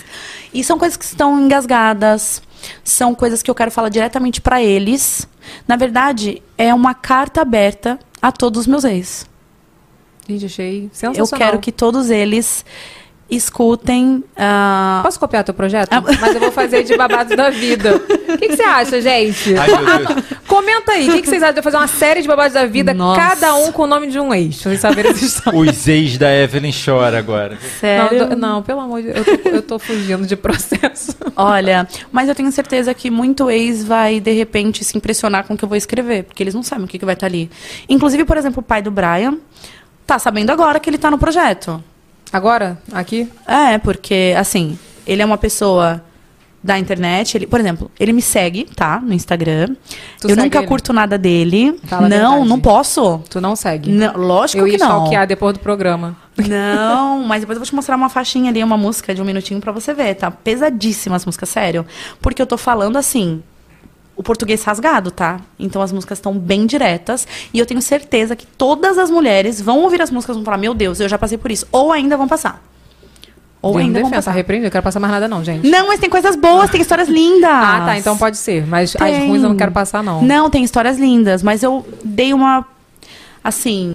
E são coisas que estão engasgadas, são coisas que eu quero falar diretamente pra eles. Na verdade, é uma carta aberta a todos os meus ex. Gente, achei Eu sensacional. quero que todos eles escutem. ah, Posso copiar teu projeto? Mas eu vou fazer de babado da vida. O que, que você acha, gente? Ai, meu Deus. Comenta aí. O que, que vocês acham de eu fazer uma série de babados da vida, Nossa. cada um com o nome de um ex? Vocês saberem essa história. Os ex da Evelyn chora agora. sério? Não, tô- não, pelo amor de Deus, eu tô, eu tô fugindo de processo. Olha, mas eu tenho certeza que muito ex vai, de repente, se impressionar com o que eu vou escrever, porque eles não sabem o que, que vai estar ali. Inclusive, por exemplo, o pai do Brian tá sabendo agora que ele tá no projeto. Agora, aqui? É, porque, assim, ele é uma pessoa da internet. Ele, por exemplo, ele me segue, tá? No Instagram. Tu eu nunca ele? curto nada dele. Fala não, não posso. Tu não segue. Não, lógico eu que ia não. stalkear depois do programa. Não, <laughs> mas depois eu vou te mostrar uma faixinha ali, uma música de um minutinho pra você ver, tá? Pesadíssima as músicas, sério. Porque eu tô falando assim, o português rasgado, tá? Então as músicas estão bem diretas. E eu tenho certeza que todas as mulheres vão ouvir as músicas e vão falar, meu Deus, eu já passei por isso. Ou ainda vão passar. Ou Vem ainda vão defesa, passar. repreende, eu quero passar mais nada não, gente. Não, mas tem coisas boas, tem histórias lindas. Ah, tá, então pode ser. Mas as Tem. ruins eu não quero passar, não. Não, tem histórias lindas, mas eu dei uma assim,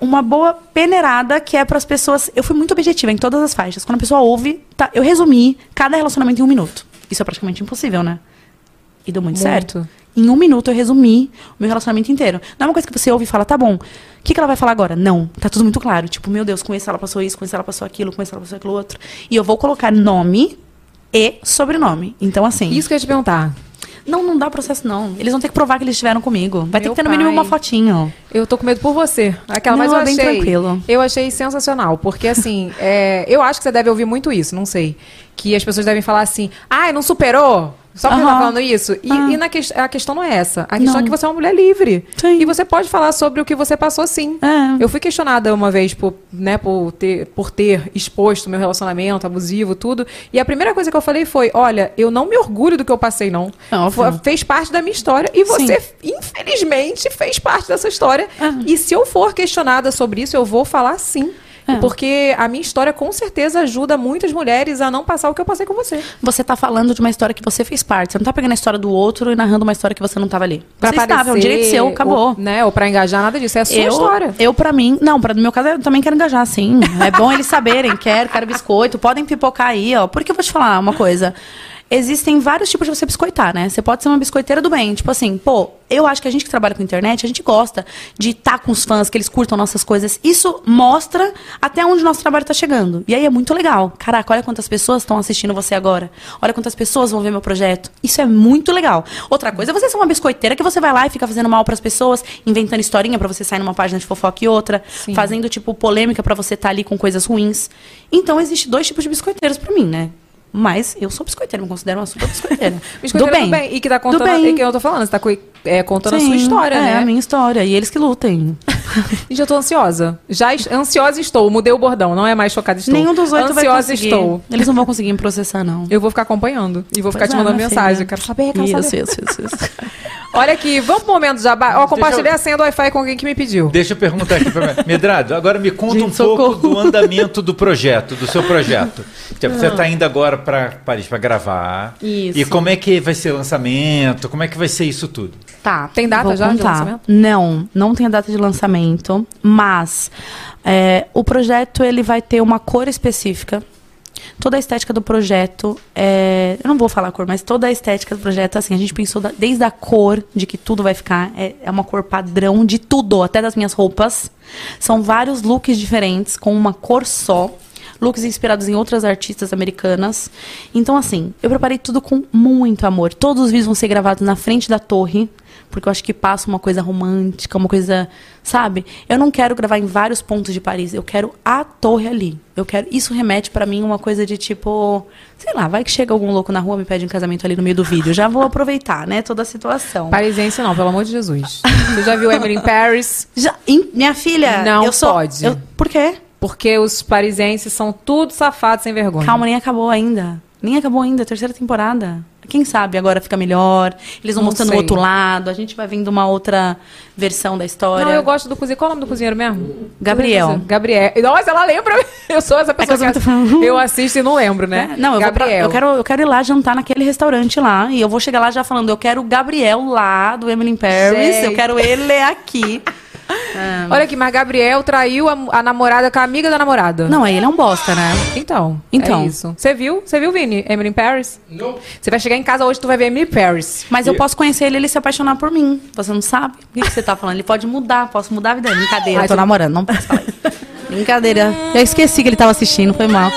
uma boa peneirada que é para as pessoas. Eu fui muito objetiva em todas as faixas. Quando a pessoa ouve, tá, eu resumi cada relacionamento em um minuto. Isso é praticamente impossível, né? E deu muito, Muito. certo. Em um minuto eu resumi o meu relacionamento inteiro. Não é uma coisa que você ouve e fala, tá bom, o que, que ela vai falar agora? Não, tá tudo muito claro. Tipo, meu Deus, com esse ela passou isso, com esse ela passou aquilo, com esse ela passou aquilo outro. E eu vou colocar nome e sobrenome. Então, assim. Isso que eu ia te perguntar. Não, não dá processo, não. Eles vão ter que provar que eles estiveram comigo. Vai ter Meu que ter no mínimo pai. uma fotinho. Eu tô com medo por você. Aquela, Não, mas eu é bem tranquilo. Eu achei sensacional. Porque, assim, <laughs> é, eu acho que você deve ouvir muito isso, não sei. Que as pessoas devem falar assim, ai, não superou? Só porque tá falando isso. E, Ah. e na que- a questão não é essa. A questão Não. é que você é uma mulher livre. Sim. E você pode falar sobre o que você passou sim. É. Eu fui questionada uma vez por, né, por, ter, por ter exposto meu relacionamento abusivo, tudo. E a primeira coisa que eu falei foi: olha, eu não me orgulho do que eu passei, não. É óbvio. Fez parte da minha história. E você, infelizmente, fez parte dessa história. E se eu for questionada sobre isso, eu vou falar sim. É. Porque a minha história com certeza ajuda muitas mulheres a não passar o que eu passei com você. Você tá falando de uma história que você fez parte. Você não tá pegando a história do outro e narrando uma história que você não tava ali. Pra você estava, é um direito seu, acabou. Ou, né, ou pra engajar, nada disso. É a sua eu, história. Eu, pra mim, não, pra, no meu caso, eu também quero engajar, sim. É bom eles saberem, quero, quero biscoito. Podem pipocar aí, ó. Porque eu vou te falar uma coisa. Existem vários tipos de você biscoitar, né? Você pode ser uma biscoiteira do bem. Tipo assim, pô, eu acho que a gente que trabalha com internet, a gente gosta de estar com os fãs, que eles curtam nossas coisas. Isso mostra até onde o nosso trabalho tá chegando. E aí é muito legal. Caraca, olha quantas pessoas estão assistindo você agora. Olha quantas pessoas vão ver meu projeto. Isso é muito legal. Outra coisa é você ser uma biscoiteira que você vai lá e fica fazendo mal pras pessoas, inventando historinha pra você sair numa página de fofoca e outra, fazendo tipo polêmica pra você estar ali com coisas ruins. Então existe dois tipos de biscoiteiros pra mim, né? Mas eu sou biscoiteira, me considero uma super biscoiteira. <laughs> Biscoiteira do bem. E que tá contando. Do bem. E que eu tô falando, você tá é, contando a Sim, sua história, é, né? a minha história. E eles que lutem. <laughs> E já tô ansiosa. Já ansiosa estou. Mudei o bordão. Não é mais chocada estou. Nenhum dos oito vai ansiosa conseguir. estou. Eles não vão conseguir me processar, não. Eu vou ficar acompanhando. E vou ficar Pois te é, mandando minha mensagem. filha. Quero saber, quero Isso, saber. isso, isso, isso. <laughs> Olha aqui, vamos pro momento jabá. Ó, compartilhei eu- a senha do Wi-Fi com alguém que me pediu. Deixa eu perguntar aqui pra mim. <laughs> Medrado, agora me conta Gente, um pouco socorro. do andamento do projeto, do seu projeto. Tipo, Você está indo agora para Paris para gravar. Isso. E como é que vai ser o lançamento? Como é que vai ser isso tudo? Tá. Tem data vou já de contar. lançamento? Não, não tem a data de lançamento, mas é, o projeto ele vai ter uma cor específica. Toda a estética do projeto, é, eu não vou falar a cor, mas toda a estética do projeto, assim, a gente pensou da- desde a cor de que tudo vai ficar, é, é uma cor padrão de tudo, até das minhas roupas. São vários looks diferentes, com uma cor só. Looks inspirados em outras artistas americanas. Então, assim, eu preparei tudo com muito amor. Todos os vídeos vão ser gravados na frente da torre, porque eu acho que passa uma coisa romântica, uma coisa, sabe? Eu não quero gravar em vários pontos de Paris, eu quero a torre ali. Eu quero, isso remete pra mim uma coisa de tipo, sei lá, vai que chega algum louco na rua me pede um casamento ali no meio do vídeo, já vou aproveitar, né, toda a situação. Parisiense não, pelo amor de Jesus. Você já viu Emily in Paris? Já, em- minha filha, Não sou, pode. eu- por quê? Porque os parisienses são tudo safados sem vergonha. Calma, nem acabou ainda. Nem acabou ainda, a terceira temporada. Quem sabe agora fica melhor. Eles vão Não mostrando o outro lado. A gente vai vendo uma outra versão da história. Não, eu gosto do cozinheiro. Qual é o nome do cozinheiro mesmo? Gabriel. Gabriel. Nossa, ela lembra. <laughs> Eu sou essa pessoa que eu que, <laughs> falando. eu assisto e não lembro, né? É, Não, eu, vou pra- Gabriel. eu, quero, eu quero ir lá jantar naquele restaurante lá. E eu vou chegar lá já falando, eu quero o Gabriel lá, do Emily in Paris. Gente. Eu quero ele aqui. <laughs> Ah, Olha aqui, mas Gabriel traiu a, a namorada com a amiga da namorada. Não, aí ele é um bosta, né? Então, Então. é isso. Você viu? Você viu, Vini? Emily Paris? Não. Você vai chegar em casa hoje, tu vai ver Emily Paris. Mas eu posso conhecer ele e ele se apaixonar por mim. Você não sabe? O que, que você tá falando? Ele pode mudar, posso mudar a vida dele. Brincadeira, Ai, eu tô namorando, não posso falar isso. <laughs> Brincadeira. Eu esqueci que ele tava assistindo, foi mal.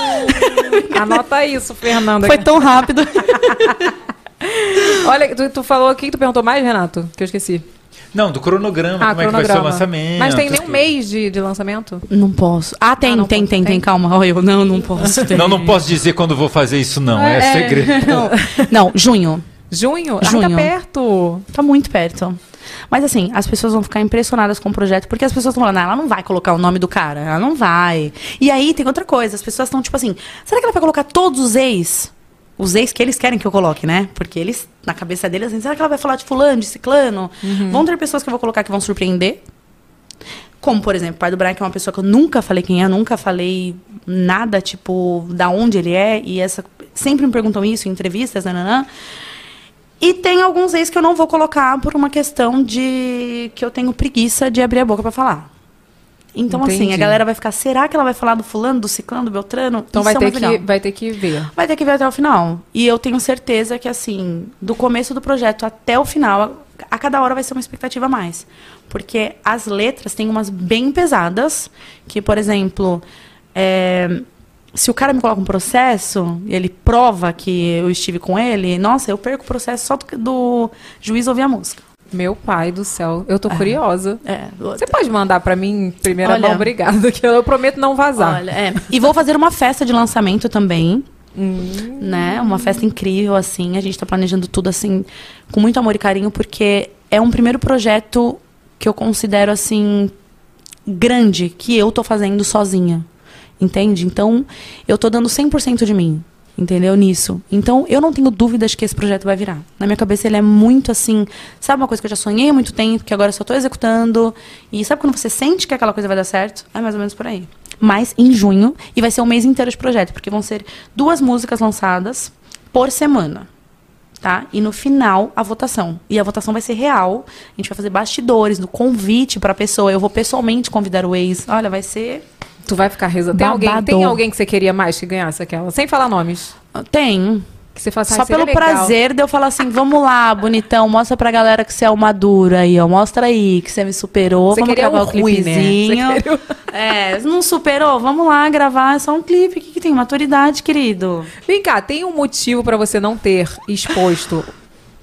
<laughs> Anota isso, Fernanda. Foi tão rápido. <laughs> Olha, tu, tu falou aqui que tu perguntou mais, Renato? Que eu esqueci. Não, do cronograma, Ah, como é que vai ser o cronograma. lançamento. Mas tem nem um mês de, de lançamento? Não posso. Ah, tem, não tem, pode. tem, tem, calma. Olha, eu não, não posso. <laughs> Não, não posso dizer quando vou fazer isso, não. É, segredo. <laughs> Não, não, junho. Junho? Ah, Junho. tá perto. Tá muito perto. Mas assim, as pessoas vão ficar impressionadas com o projeto, porque as pessoas estão falando, ah, ela não vai colocar o nome do cara, ela não vai. E aí tem outra coisa, as pessoas estão tipo assim, será que ela vai colocar todos os ex? Os ex que eles querem que eu coloque, né? Porque eles, na cabeça deles, assim, será que ela vai falar de fulano, de ciclano? Vão ter pessoas que eu vou colocar que vão surpreender. Como, por exemplo, o pai do Brian, que é uma pessoa que eu nunca falei quem é, nunca falei nada, tipo, da onde ele é. E essa. Sempre me perguntam isso em entrevistas, nananã. E tem alguns ex que eu não vou colocar por uma questão de que eu tenho preguiça de abrir a boca pra falar. Então, assim, Entendi. a galera vai ficar, será que ela vai falar do fulano, do ciclano, do beltrano? Então vai é ter, que, vai ter que ver. Vai ter que ver até o final. E eu tenho certeza que, assim, do começo do projeto até o final, a cada hora vai ser uma expectativa a mais. Porque as letras têm umas bem pesadas, que, por exemplo, é, se o cara me coloca um processo, e ele prova que eu estive com ele, nossa, eu perco o processo só do, do juiz ouvir a música. Meu pai do céu, eu tô curiosa. É, Você pode mandar pra mim primeira Olha- mão, obrigada, que eu prometo não vazar. Olha, é. E vou fazer uma festa de lançamento também. Né? Uma festa incrível, assim. A gente tá planejando tudo, assim, com muito amor e carinho, porque é um primeiro projeto que eu considero, assim, grande, que eu tô fazendo sozinha. Entende? Então, eu tô dando 100% de mim. Entendeu? Nisso. Então, eu não tenho dúvidas que esse projeto vai virar. Na minha cabeça, ele é muito assim. Sabe uma coisa que eu já sonhei há muito tempo, que agora eu só tô executando. E sabe quando você sente que aquela coisa vai dar certo? É mais ou menos por aí. Mas em junho, e vai ser um mês inteiro de projeto, porque vão ser duas músicas lançadas por semana. Tá? E no final, a votação. E a votação vai ser real. A gente vai fazer bastidores, no convite pra pessoa. Eu vou pessoalmente convidar o ex. Olha, vai ser. Tu vai ficar rezando. Tem alguém, tem alguém que você queria mais que ganhasse aquela? Sem falar nomes. Tem. Que você fala assim, Só "Ah, pelo legal." prazer de eu falar assim, vamos lá, bonitão, mostra pra galera que você é o maduro aí, ó. Mostra aí que você me superou. Você vamos gravar o o né? clipezinho. Você queria É, não superou? Vamos lá gravar. É só um clipe. O que, que tem? Maturidade, querido. Vem cá, tem um motivo pra você não ter exposto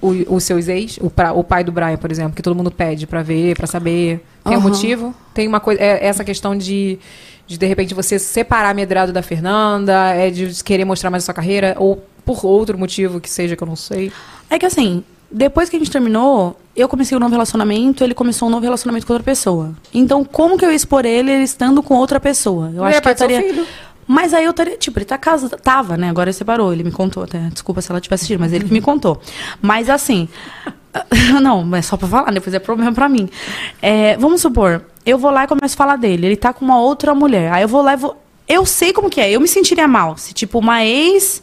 o- os seus ex? O, pra- o pai do Brian, por exemplo, que todo mundo pede pra ver, pra saber. Tem um Aham. motivo? Tem uma coisa. É essa questão de, de, de repente, você separar a Medrado da Fernanda, é de querer mostrar mais a sua carreira, ou por outro motivo que seja que eu não sei. É que assim, depois que a gente terminou, eu comecei um novo relacionamento, ele começou um novo relacionamento com outra pessoa. Então, como que eu ia expor ele, ele estando com outra pessoa? Eu Ele acho é que eu estaria. filho. Mas aí eu estaria, tipo, ele tá casado, tava, né? Agora ele separou, ele me contou até. Desculpa se ela tivesse assistido, mas ele que me contou. Mas assim, <laughs> não, mas só pra falar, depois é problema pra mim. É, vamos supor, eu vou lá e começo a falar dele, ele tá com uma outra mulher. Aí eu vou lá e vou. Eu sei como que é, eu me sentiria mal se, tipo, uma ex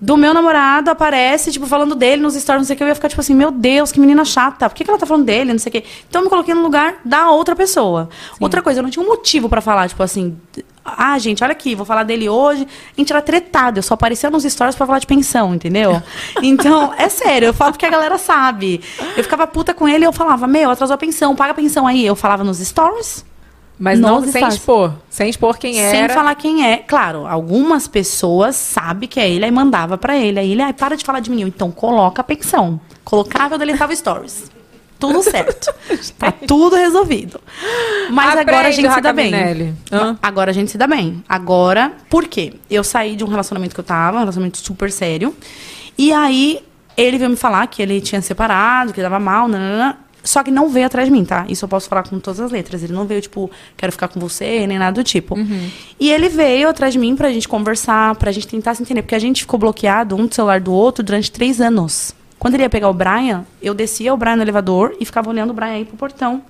do meu namorado aparece, tipo, falando dele nos stories, não sei o que, eu ia ficar, tipo assim, meu Deus, que menina chata, por que, que ela tá falando dele, não sei o que. Então eu me coloquei no lugar da outra pessoa. Outra coisa, eu não tinha um motivo pra falar, tipo assim, ah, gente, olha aqui, vou falar dele hoje. A gente era tretado, eu só aparecia nos stories pra falar de pensão, entendeu? <laughs> Então, é sério, eu falo porque a galera sabe. Eu ficava puta com ele e eu falava, meu, atrasou a pensão, paga a pensão aí. Eu falava nos stories. Mas não sem expor. Sem expor quem Sem era. falar quem é. Claro, algumas pessoas sabem que é ele, aí mandava pra ele. Aí ele, ai, para de falar de mim. Eu, Então coloca a pensão. Colocava, eu deletava stories. Tudo certo. <laughs> tá tudo resolvido. Mas Aprende, agora a gente se dá bem. Hã? Agora a gente se dá bem. Agora, por quê? Eu saí de um relacionamento que eu tava, um relacionamento super sério. E aí, ele veio me falar que ele tinha separado, que dava mal, nanana. Só que não veio atrás de mim, tá? Isso eu posso falar com todas as letras. Ele não veio, tipo, quero ficar com você, nem nada do tipo. E ele veio atrás de mim pra gente conversar, pra gente tentar se entender. Porque a gente ficou bloqueado um do celular do outro durante três anos. Quando ele ia pegar o Brian, eu descia o Brian no elevador e ficava olhando o Brian aí pro portão.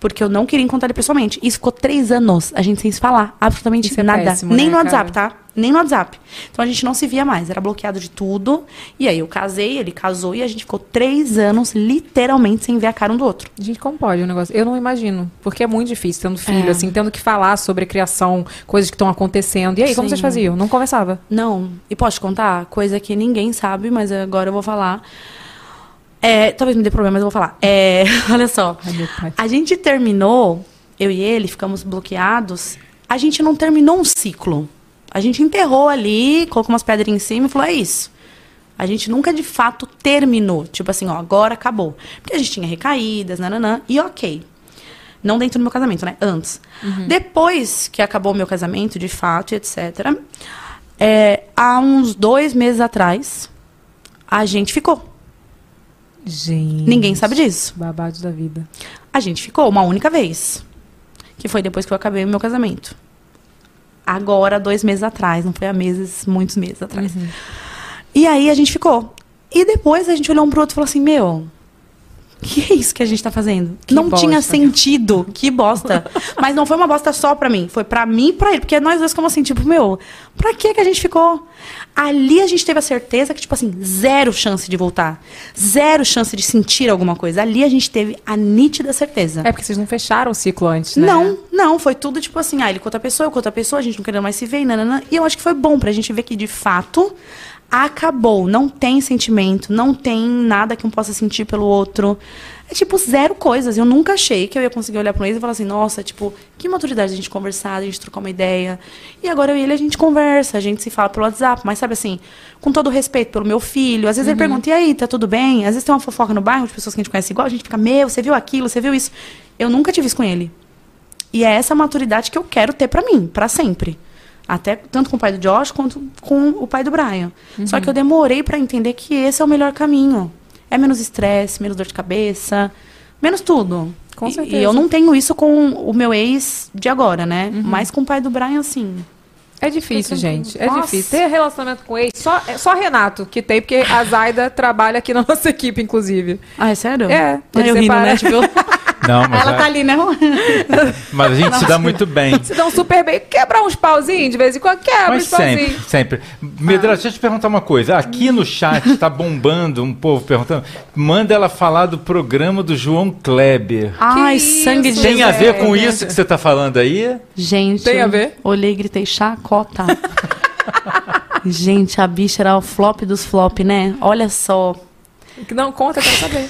Porque eu não queria encontrar ele pessoalmente. Isso ficou três anos, a gente sem se falar. Absolutamente é nada. péssimo, Nem né, no WhatsApp, cara? tá? Nem no WhatsApp. Então a gente não se via mais, era bloqueado de tudo. E aí eu casei, ele casou e a gente ficou três anos, literalmente, sem ver a cara um do outro. Gente, como pode o negócio? Eu não imagino. Porque é muito difícil, tendo filho, É. assim, tendo que falar sobre criação, coisas que estão acontecendo. E aí, como Sim. vocês faziam? Não conversava? Não. E posso te contar? Coisa que ninguém sabe, mas agora eu vou falar. É, talvez me dê problema, mas eu vou falar. É, <laughs> olha só. A gente terminou, eu e ele, ficamos bloqueados. A gente não terminou um ciclo. A gente enterrou ali, colocou umas pedrinhas em cima e falou: é isso. A gente nunca de fato terminou. Tipo assim, ó, agora acabou. Porque a gente tinha recaídas, nananã, e ok. Não dentro do meu casamento, né? Antes. Depois que acabou o meu casamento, de fato, etc. é, há uns dois meses atrás, a gente ficou. Gente. Ninguém sabe disso. Babados da vida. A gente ficou uma única vez. Que foi depois que eu acabei o meu casamento. Agora, dois meses atrás. Não foi há meses, muitos meses atrás. E aí a gente ficou. E depois a gente olhou um pro outro e falou assim: Meu, que é isso que a gente tá fazendo? Que não tinha bosta. sentido. Que bosta. <laughs> Mas não foi uma bosta só pra mim. Foi pra mim e pra ele. Porque nós dois ficamos assim, tipo, meu, pra que que a gente ficou? Ali a gente teve a certeza que, tipo assim, zero chance de voltar. Zero chance de sentir alguma coisa. Ali a gente teve a nítida certeza. É porque vocês não fecharam o ciclo antes, né? Não, não, foi tudo tipo assim, ah, ele com outra pessoa, eu com outra pessoa, a gente não querendo mais se ver, nananã. E eu acho que foi bom pra gente ver que, de fato, acabou. Não tem sentimento, não tem nada que um possa sentir pelo outro. É tipo zero coisas. Eu nunca achei que eu ia conseguir olhar para ex e falar assim, nossa, tipo, que maturidade a gente conversar, a gente trocar uma ideia. E agora eu e ele a gente conversa, a gente se fala pelo WhatsApp, mas sabe assim, com todo o respeito pelo meu filho. Às vezes ele pergunta, e aí, tá tudo bem? Às vezes tem uma fofoca no bairro de pessoas que a gente conhece igual, a gente fica, meu, você viu aquilo, você viu isso. Eu nunca tive isso com ele. E é essa maturidade que eu quero ter pra mim, pra sempre. Até tanto com o pai do Josh quanto com o pai do Brian. Só que eu demorei pra entender que esse é o melhor caminho. É menos estresse, menos dor de cabeça, menos tudo. Com E- certeza. E eu não tenho isso com o meu ex de agora, né? Mas com o pai do Brian, sim. É difícil, gente. É Nossa. difícil. Ter relacionamento com ex, só, é só Renato que tem, porque a Zaida <laughs> trabalha aqui na nossa equipe, inclusive. Ah, é sério? É, eu rindo, né? Tipo, <laughs> Não, mas, ela a, tá ali, né? <laughs> mas a gente se dá muito bem. Se dão super bem. Quebrar uns pauzinhos de vez em quando, quebra Mas uns pauzinhos. sempre, sempre. Medrado, deixa eu te perguntar uma coisa. Aqui no chat tá bombando um povo perguntando. Manda ela falar do programa do João Kleber. Ai, isso, sangue de Tem a ver com isso que você tá falando aí? Gente, Tem a ver? olhei e gritei chacota. <laughs> Gente, a bicha era o flop dos flop, né? Olha só. Não, conta, eu quero saber.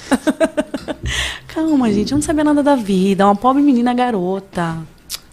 <laughs> Calma, gente, eu não sabia nada da vida. Uma pobre menina garota.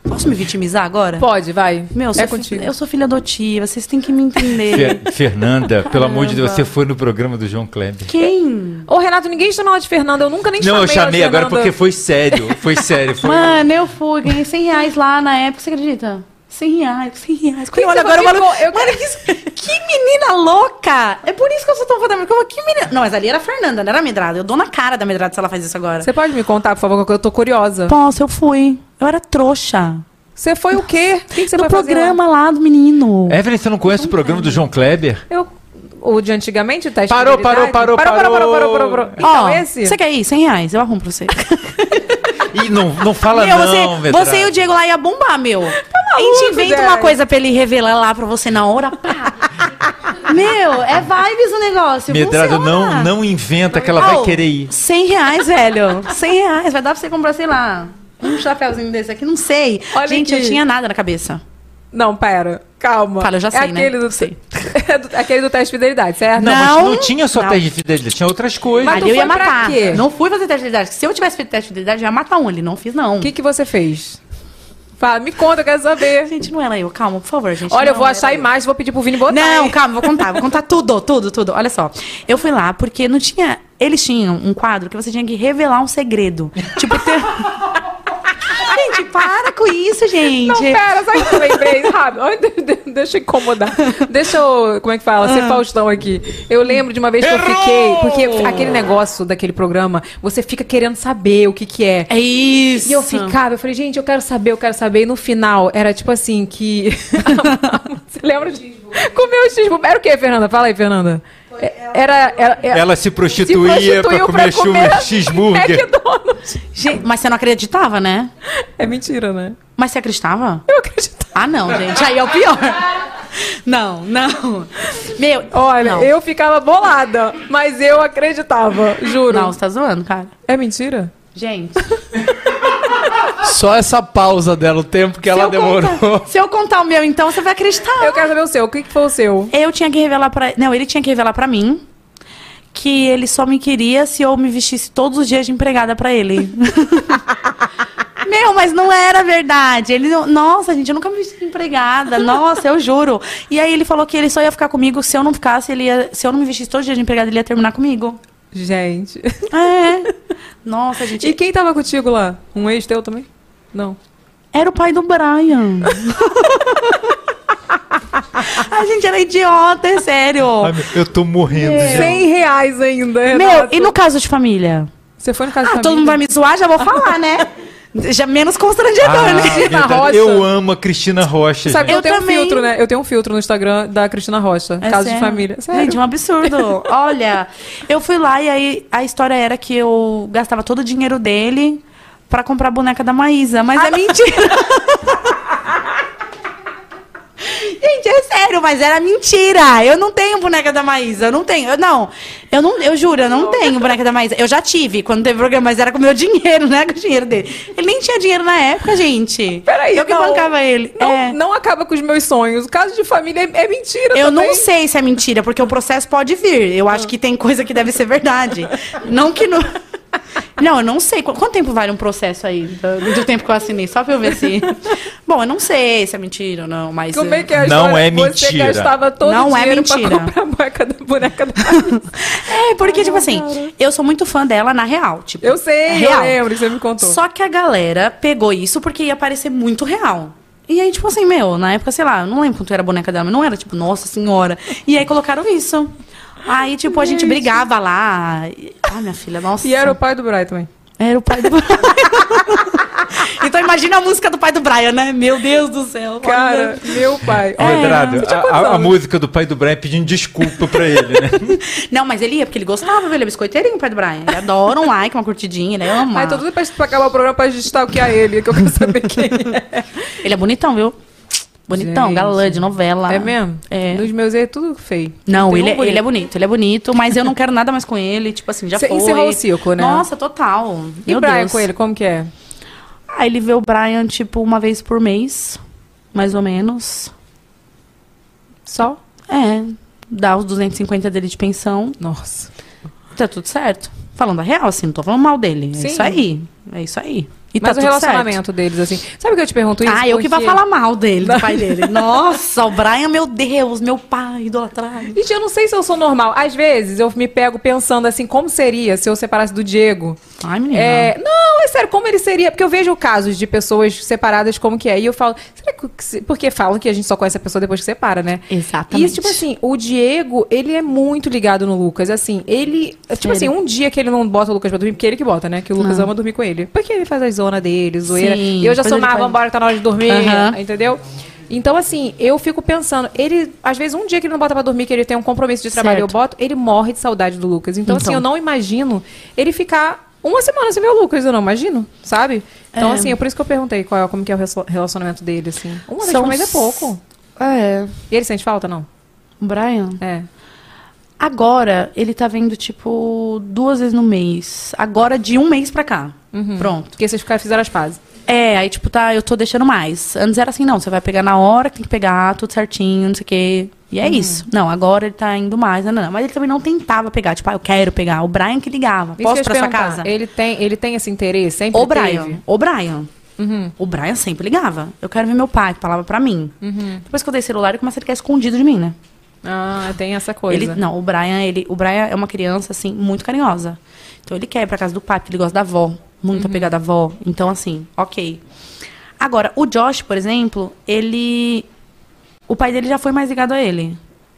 Posso me vitimizar agora? Pode, vai. Meu, eu é contigo. eu sou filha adotiva, vocês têm que me entender. Fer- Fernanda, pelo amor de Deus, você foi no programa do João Kleber. Quem? Ô, Renato, ninguém chama ela de Fernanda. Eu nunca nem Não, chamei eu chamei agora porque foi sério. Foi sério. Foi... Mano, eu fui, ganhei 100 reais lá na época, você acredita? 100 reais, 100 reais. Que Quando eu olho agora, eu falo, Eu mano, que, que menina louca! É por isso que eu sou tão fã da Medrada. Que menina... Não, mas ali era a Fernanda, não era a Medrada. Eu dou na cara da Medrada se ela faz isso agora. Você pode me contar, por favor, que eu tô curiosa. Posso, eu fui. Eu era trouxa. Você foi o quê? O que, que você no foi fazer lá? programa lá do menino. Evelyn, você não conhece o programa do João Kleber? Eu... O de antigamente, o teste Parou, de parou, habilidade? parou, parou, parou, parou. parou, parou, parou. Então, Ó, esse? Você quer ir? 100 reais, eu arrumo pra você. <laughs> Ih, não, não fala meu, não, você, você e o Diego lá ia bombar, meu. a gente inventa uma coisa pra ele revelar lá pra você na hora, pá. meu, é vibes o negócio. Medrado, não, não inventa que ela vai Oh, querer ir. 100 reais, velho. 100 reais. Vai dar pra você comprar, sei lá, um chapéuzinho desse aqui. Não sei. Olha Gente, aqui. eu tinha nada na cabeça. Não, pera. Calma. Fala, eu já é sei, né? aquele do... Sei. <laughs> é do- aquele do teste de fidelidade, certo? Não, mas Não, não tinha só não. teste de fidelidade, tinha outras coisas. Mas Ali tu eu ia matar. quê? Não fui fazer teste de fidelidade. Se eu tivesse feito teste de fidelidade, eu ia matar um ali. Não fiz, não. O que, que você fez? Fala, me conta, eu quero saber. Gente, não era eu. Calma, por favor, gente. Olha, eu Não vou achar imagem, vou pedir pro Vini botar. Não, calma, vou contar, vou contar tudo, tudo, tudo. Olha só. Eu fui lá porque não tinha. Eles tinham um quadro que você tinha que revelar um segredo. Tipo, ter. <laughs> Gente, para com isso, gente. Não, pera, sabe que eu lembrei? De- Deixa eu incomodar. Deixa eu, como é que fala? Ser Ah. Faustão aqui. Eu lembro de uma vez que eu fiquei. Porque aquele negócio daquele programa, você fica querendo saber o que que é. É isso. E eu ficava, eu falei, gente, eu quero saber, eu quero saber. E no final, era tipo assim, que. <laughs> <laughs> você lembra de. Comeu o cheeseburger. Era o quê, Fernanda? Fala aí, Fernanda. É- Era. era, era- Ela se prostituía pra comer comer <laughs> cheeseburger. Gente, mas você não acreditava, né? É mentira, né? Mas você acreditava? Eu acreditava. Ah, não, gente. Aí é o pior. Não, não. Meu, Olha, não. eu ficava bolada, mas eu acreditava, juro. Não, você tá zoando, cara. É mentira? Gente. <laughs> Só essa pausa dela, o tempo que ela eu demorou. contar- <laughs> se eu contar o meu, então, você vai acreditar. Eu quero saber o seu. O que, que foi o seu? Eu tinha que revelar pra. Não, ele tinha que revelar pra mim que ele só me queria se eu me vestisse todos os dias de empregada pra ele. <laughs> Meu, mas não era verdade. Ele, não- nossa, gente, eu nunca me vesti de empregada. Nossa, eu juro. E aí ele falou que ele só ia ficar comigo se eu não ficasse, ele ia, se eu não me vestisse todos os dias de empregada, ele ia terminar comigo. Gente. É. Nossa, gente. E quem tava contigo lá? Um ex teu também? Não. Era o pai do Brian. <laughs> A gente era idiota, é sério. Ai, meu, eu tô morrendo, gente. 100 reais ainda, Meu, Renato. e no caso de família? Você foi no caso Ah, de todo mundo vai me zoar, já vou falar, né? Já menos constrangedor, Ah, né? verdade. Rocha. Eu amo a Cristina Rocha. Sabe que gente. eu, tenho também. um filtro, né? Eu tenho um filtro no Instagram da Cristina Rocha. É caso de sério? família. Sério. Gente, um absurdo. <laughs> Olha, eu fui lá e aí a história era que eu gastava todo o dinheiro dele pra comprar a boneca da Maísa, mas é mentira. <laughs> Gente, é sério, mas era mentira. Eu não tenho boneca da Maísa. Eu não tenho. Eu, não. Eu não, eu juro, eu não tenho boneca da Maísa. Eu já tive quando teve programa, mas era com o meu dinheiro, <laughs> não era com o dinheiro dele. Ele nem tinha dinheiro na época, gente. Peraí, Eu que não. bancava ele. Não, É. não acaba com os meus sonhos. O caso de família é, é mentira Eu também. não sei se é mentira, porque o processo pode vir. Eu acho que tem coisa que deve ser verdade. <laughs> não que não. Não, eu não sei. Qu- Quanto tempo vale um processo aí? Do, do tempo que eu assinei? Só pra eu ver se. <laughs> Bom, eu não sei se é mentira ou não, mas. Como é que é a Não é Você mentira. gastava todo Não o é dinheiro mentira. pra <laughs> comprar a boneca da, boneca da É, porque, tipo assim, eu sou muito fã dela na real. Tipo, Eu sei, é eu real. lembro que você me contou. Só que a galera pegou isso porque ia parecer muito real. E aí, tipo assim, meu, na época, sei lá, eu não lembro quanto era a boneca dela, mas não era, tipo, nossa senhora. E aí colocaram isso. Aí, tipo, a gente brigava lá. Ai, minha filha, nossa. E era o pai do Brian também. Era o pai do Brian. <laughs> então imagina a música do pai do Brian, né? Meu Deus do céu. Cara, meu pai. Olha, você tinha a, a- música do pai do Brian pedindo desculpa pra ele, né? <laughs> Não, mas ele ia, porque ele gostava. Ele é biscoiteirinho, o pai do Brian. Ele adora um like, uma curtidinha, ele ama. Ai, tô tudo pra, acabar o programa pra stalkear ele, que eu quero saber quem é. Ele é bonitão, viu? Bonitão, Gente. galã de novela. É mesmo? É. Nos meus é tudo feio. Não, Tem ele, um é- bonito. ele é bonito, ele é bonito, mas eu não quero nada mais com ele. Tipo assim, já Você foi. encerrou o ciclo, né? Nossa, total. E Meu o Brian Deus. com ele, como que é? Ah, ele vê o Brian, tipo, uma vez por mês, mais ou menos. Só? É, dá os 250 dele de pensão. Nossa. Tá tudo certo. Falando a real, assim, não tô falando mal dele. É Sim. isso aí. É isso aí. E Mas tá o relacionamento deles, assim. Sabe que eu te pergunto isso? Ah, eu que vou Porque- falar mal dele, do pai dele. <laughs> Nossa, o Brian, meu Deus, meu pai idolatrado. Gente, eu não sei se eu sou normal. Às vezes eu me pego pensando assim, como seria se eu separasse do Diego? Ai, menina. É, não, é sério, como ele seria? Porque eu vejo casos de pessoas separadas como que é. E eu falo, será que. Porque falam que a gente só conhece a pessoa depois que separa, né? Exatamente. E, tipo assim, o Diego, ele é muito ligado no Lucas. Assim, ele. Tipo assim, Sério? um dia que ele não bota o Lucas pra dormir, porque ele que bota, né? Que o Lucas Não. ama dormir com ele. Porque ele faz a zona dele, zoeira. Sim, e eu já sou má, vambora, tá na hora de dormir. Entendeu? Então, assim, eu fico pensando, ele, às vezes, um dia que ele não bota pra dormir, que ele tem um compromisso de trabalho, Certo. eu boto, ele morre de saudade do Lucas. Então, assim, Então. eu não imagino ele ficar uma semana sem ver o Lucas, eu não imagino, sabe? Então, É. assim, é por isso que eu perguntei qual é, como que é o relacion- relacionamento dele, assim. Uma vez São por mês é pouco. É. E ele sente falta, não? O Brian? É. Agora, ele tá vendo, tipo, duas vezes no mês. Agora, de um mês pra cá. Pronto. Porque vocês ficaram, fizeram as pazes. É, aí, tipo, tá, eu tô deixando mais. Antes era assim, não, você vai pegar na hora que tem que pegar, tudo certinho, não sei o quê. E é isso. Não, agora ele tá indo mais, não, não, não. Mas ele também não tentava pegar, tipo, ah, eu quero pegar. O Brian que ligava. Isso que Posso ir pra sua casa? Ele tem, ele tem esse interesse? Sempre O Brian. teve? O Brian. Uhum. O Brian sempre ligava. Eu quero ver meu pai, que falava pra mim. Uhum. Depois que eu dei celular, ele começa a ficar escondido de mim, né? Ah, tem essa coisa. Ele, não, o Brian, ele, o Brian é uma criança, assim, muito carinhosa. Então ele quer ir pra casa do pai, porque ele gosta da avó. Muito Uhum. apegado à avó. Então, assim, ok. Agora, o Josh, por exemplo, ele. O pai dele já foi mais ligado a ele.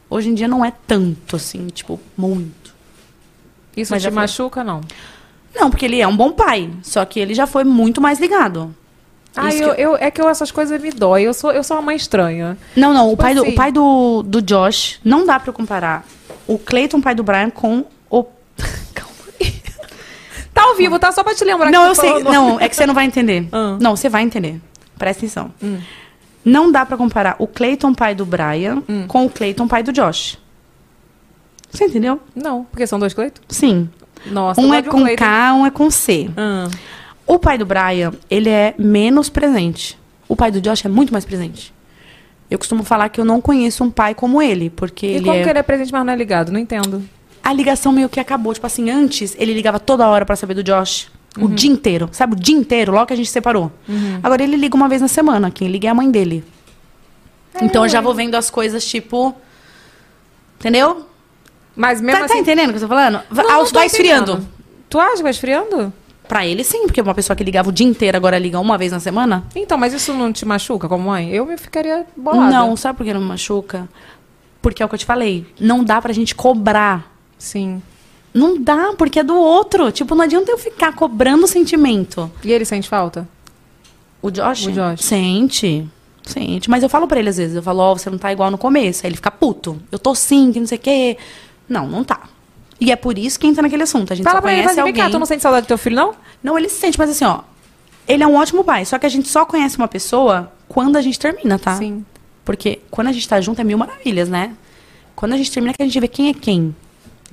Hoje em dia não é tanto, assim, tipo, muito. Isso Mas te machuca, não? Não, porque ele é um bom pai. Só que ele já foi muito mais ligado. Ah, eu, que eu- é que eu, essas coisas me dói. Eu sou, eu sou uma mãe estranha. Não, não, o Tipo pai, do, assim. o pai do, do Josh, não dá pra eu comparar o Clayton, pai do Brian, com o. <laughs> Tá ao vivo, tá? Só pra te lembrar Não, que eu tu sei. falou- Não, é que você não vai entender. <laughs> Ah. Não, você vai entender. Presta atenção. Hum. Não dá pra comparar o Clayton, pai do Brian, Hum. com o Clayton, pai do Josh. Você entendeu? Não, porque são dois Cleiton? Sim. Nossa, um é com. K, um é com C. Ah. O pai do Brian, ele é menos presente. O pai do Josh é muito mais presente. Eu costumo falar que eu não conheço um pai como ele, porque E ele como é... que ele é presente, mas não é ligado? Não entendo. A ligação meio que acabou. Tipo assim, antes ele ligava toda hora pra saber do Josh. O Uhum. dia inteiro. Sabe, o dia inteiro, logo que a gente se separou. Agora ele liga uma vez na semana. Quem liga é a mãe dele. Então eu já vou vendo as coisas, tipo. Entendeu? Mas mesmo tá, assim... tá entendendo o que eu tô falando? Não, tô vai esfriando. Tu acha que vai esfriando? Pra ele, sim, porque uma pessoa que ligava o dia inteiro agora liga uma vez na semana. Então, mas isso não te machuca como mãe? Eu me ficaria bolada. Não, sabe por que não me machuca? Porque é o que eu te falei. Não dá pra gente cobrar. Sim. Não dá, porque é do outro. Tipo, não adianta eu ficar cobrando sentimento. E ele sente falta? O Josh? O Josh. Sente. Sente. Mas eu falo pra ele às vezes, eu falo, ó, você não tá igual no começo. Aí ele fica puto. Eu tô sim, que não sei o quê. Não, não tá. E é por isso que entra naquele assunto. A gente Fala só pra ele, conhece vem alguém. cá, tu não sente saudade do teu filho, não? Não, ele se sente, mas assim, ó. Ele é um ótimo pai. Só que a gente só conhece uma pessoa quando a gente termina, tá? Sim. Porque quando a gente tá junto é mil maravilhas, né? Quando a gente termina é que a gente vê quem é quem.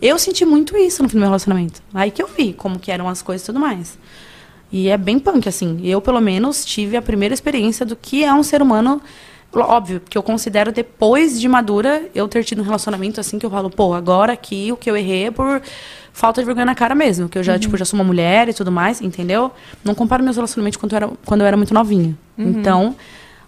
Eu senti muito isso no fim do meu relacionamento. Aí que eu vi como que eram as coisas e tudo mais. E é bem punk, assim. Eu, pelo menos, tive a primeira experiência do que é um ser humano. Óbvio, que eu considero depois de madura eu ter tido um relacionamento assim que eu falo, pô, agora aqui o que eu errei é por falta de vergonha na cara mesmo. Que eu já, tipo, já sou uma mulher e tudo mais, entendeu? Não comparo meus relacionamentos quando eu era, quando eu era muito novinha. Então,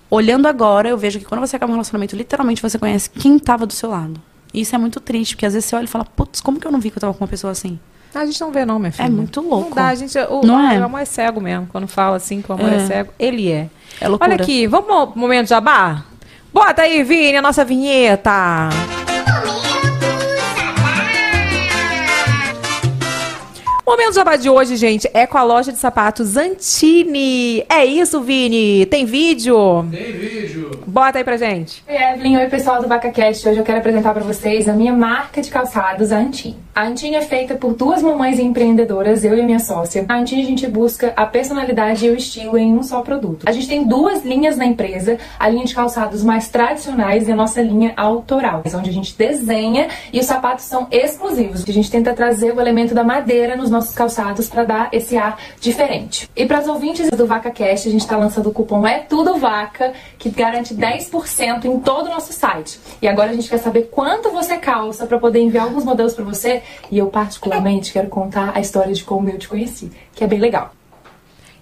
olhando agora, eu vejo que quando você acaba um relacionamento, literalmente você conhece quem estava do seu lado. Isso é muito triste, porque às vezes você olha e fala, putz, como que eu não vi que eu tava com uma pessoa assim? A gente não vê, não, minha filha. É muito louco. Não dá, a gente. O, Não é? o amor é cego mesmo. Quando fala assim que o amor é, É. cego, ele é. É loucura. Olha aqui, vamos ao momento jabá? Bota aí, Vini, a nossa vinheta. Momento jabá de hoje, gente, é com a loja de sapatos Antini. É isso, Vini? Tem vídeo? Tem vídeo. Bota aí pra gente. Oi, Evelyn. Oi, pessoal do VacaCast. Hoje eu quero apresentar para vocês a minha marca de calçados, a Antine. A Antine é feita por duas mamães empreendedoras, eu e a minha sócia. A Antine a gente busca a personalidade e o estilo em um só produto. A gente tem duas linhas na empresa, a linha de calçados mais tradicionais e a nossa linha autoral, onde a gente desenha e os sapatos são exclusivos. A gente tenta trazer o elemento da madeira nos nossos calçados para dar esse ar diferente. E para os ouvintes do VacaCast, a gente está lançando o cupom É Tudo Vaca, que garante 10% em todo o nosso site. E agora a gente quer saber quanto você calça para poder enviar alguns modelos para você. E eu, particularmente, quero contar a história de como eu te conheci, que é bem legal.